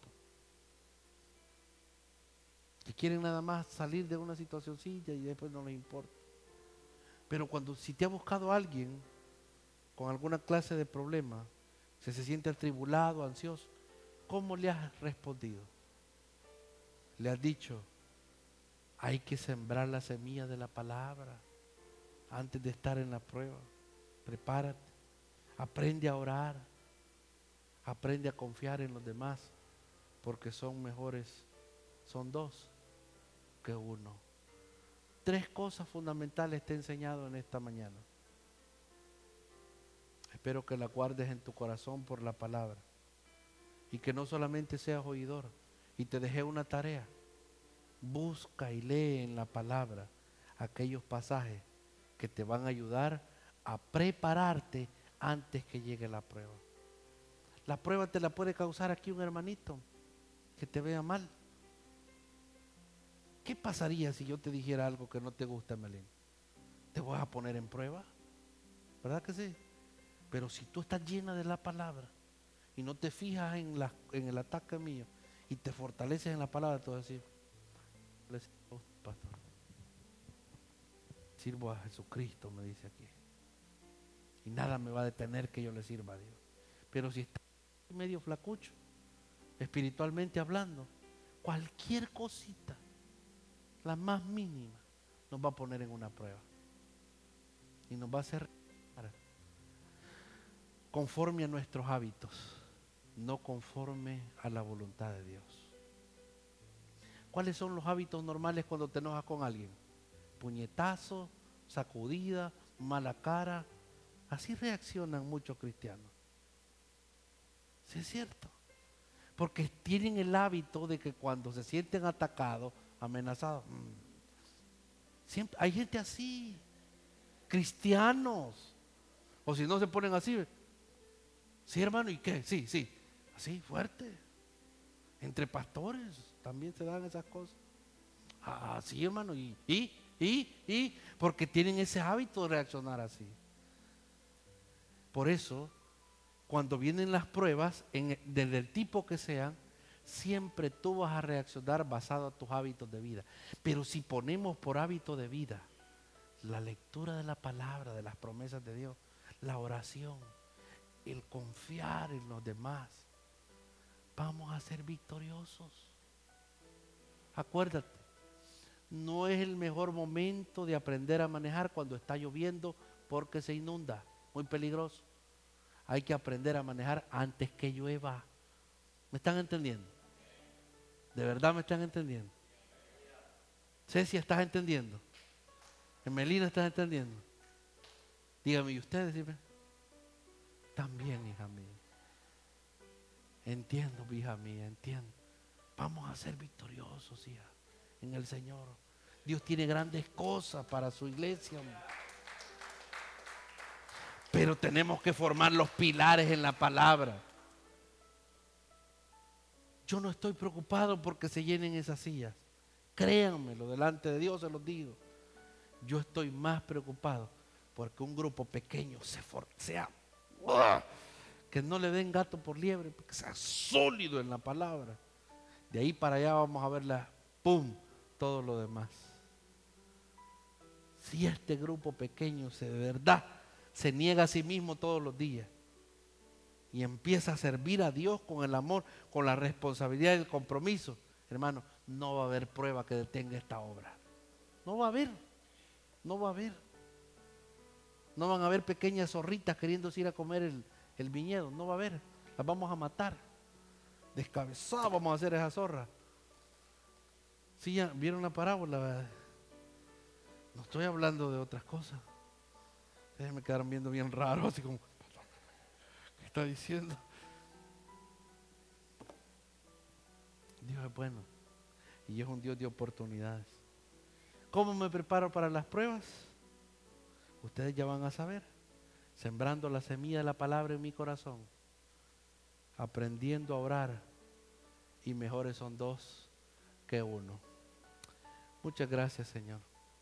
A: Que quieren nada más salir de una situacióncilla y después no les importa. Pero cuando si te ha buscado alguien con alguna clase de problema, si se siente atribulado, ansioso, ¿cómo le has respondido? Le has dicho, hay que sembrar la semilla de la palabra antes de estar en la prueba. Prepárate, aprende a orar, aprende a confiar en los demás, porque son mejores, son dos que uno. Tres cosas fundamentales te he enseñado en esta mañana. Espero que la guardes en tu corazón por la palabra. Y que no solamente seas oidor. Y te dejé una tarea. Busca y lee en la palabra aquellos pasajes que te van a ayudar a prepararte antes que llegue la prueba. La prueba te la puede causar aquí un hermanito que te vea mal. ¿Qué pasaría si yo te dijera algo que no te gusta, Melín? ¿Te vas a poner en prueba? ¿Verdad que sí? Pero si tú estás llena de la palabra y no te fijas en, la, en el ataque mío y te fortaleces en la palabra, tú vas a decir, oh, pastor, sirvo a Jesucristo, me dice aquí. Y nada me va a detener que yo le sirva a Dios. Pero si está medio flacucho, espiritualmente hablando, cualquier cosita, la más mínima, nos va a poner en una prueba. Y nos va a hacer conforme a nuestros hábitos, no conforme a la voluntad de Dios. ¿Cuáles son los hábitos normales cuando te enojas con alguien? Puñetazo, sacudida, mala cara. Así reaccionan muchos cristianos. Sí es cierto. Porque tienen el hábito de que cuando se sienten atacados, amenazados, mm, siempre hay gente así, cristianos. O si no se ponen así, Sí, hermano, ¿y qué? Sí, sí. Así, fuerte. Entre pastores también se dan esas cosas. Ah, sí, hermano. Y, y, y, y, porque tienen ese hábito de reaccionar así. Por eso, cuando vienen las pruebas, en, desde el tipo que sean, siempre tú vas a reaccionar basado a tus hábitos de vida. Pero si ponemos por hábito de vida la lectura de la palabra, de las promesas de Dios, la oración, el confiar en los demás, vamos a ser victoriosos. Acuérdate, no es el mejor momento de aprender a manejar cuando está lloviendo porque se inunda, muy peligroso. Hay que aprender a manejar antes que llueva. ¿Me están entendiendo? ¿De verdad me están entendiendo? si ¿estás entendiendo? Emelina, ¿estás entendiendo? Dígame, ¿y ustedes? También, hija mía. Entiendo, hija mía, entiendo. Vamos a ser victoriosos, hija, en el Señor. Dios tiene grandes cosas para su iglesia. Pero tenemos que formar los pilares en la palabra. Yo no estoy preocupado porque se llenen esas sillas. Créanmelo, delante de Dios se los digo. Yo estoy más preocupado porque un grupo pequeño se sea que no le den gato por liebre, que sea sólido en la palabra. De ahí para allá vamos a verla, ¡pum!, todo lo demás. Si este grupo pequeño se de verdad se niega a sí mismo todos los días y empieza a servir a Dios con el amor, con la responsabilidad y el compromiso, hermano, no va a haber prueba que detenga esta obra. No va a haber, no va a haber. No van a haber pequeñas zorritas queriendo ir a comer el, viñedo. No va a haber. Las vamos a matar. Descabezadas vamos a hacer esa zorra. Sí, ya vieron la parábola. No estoy hablando de otras cosas. Ustedes me quedaron viendo bien raro, así como, ¿qué está diciendo? Dios es bueno y es un Dios de oportunidades. ¿Cómo me preparo para las pruebas? ustedes ya van a saber. sembrando la semilla de la palabra en mi corazón, aprendiendo a orar y mejores son dos que uno. Muchas gracias, Señor.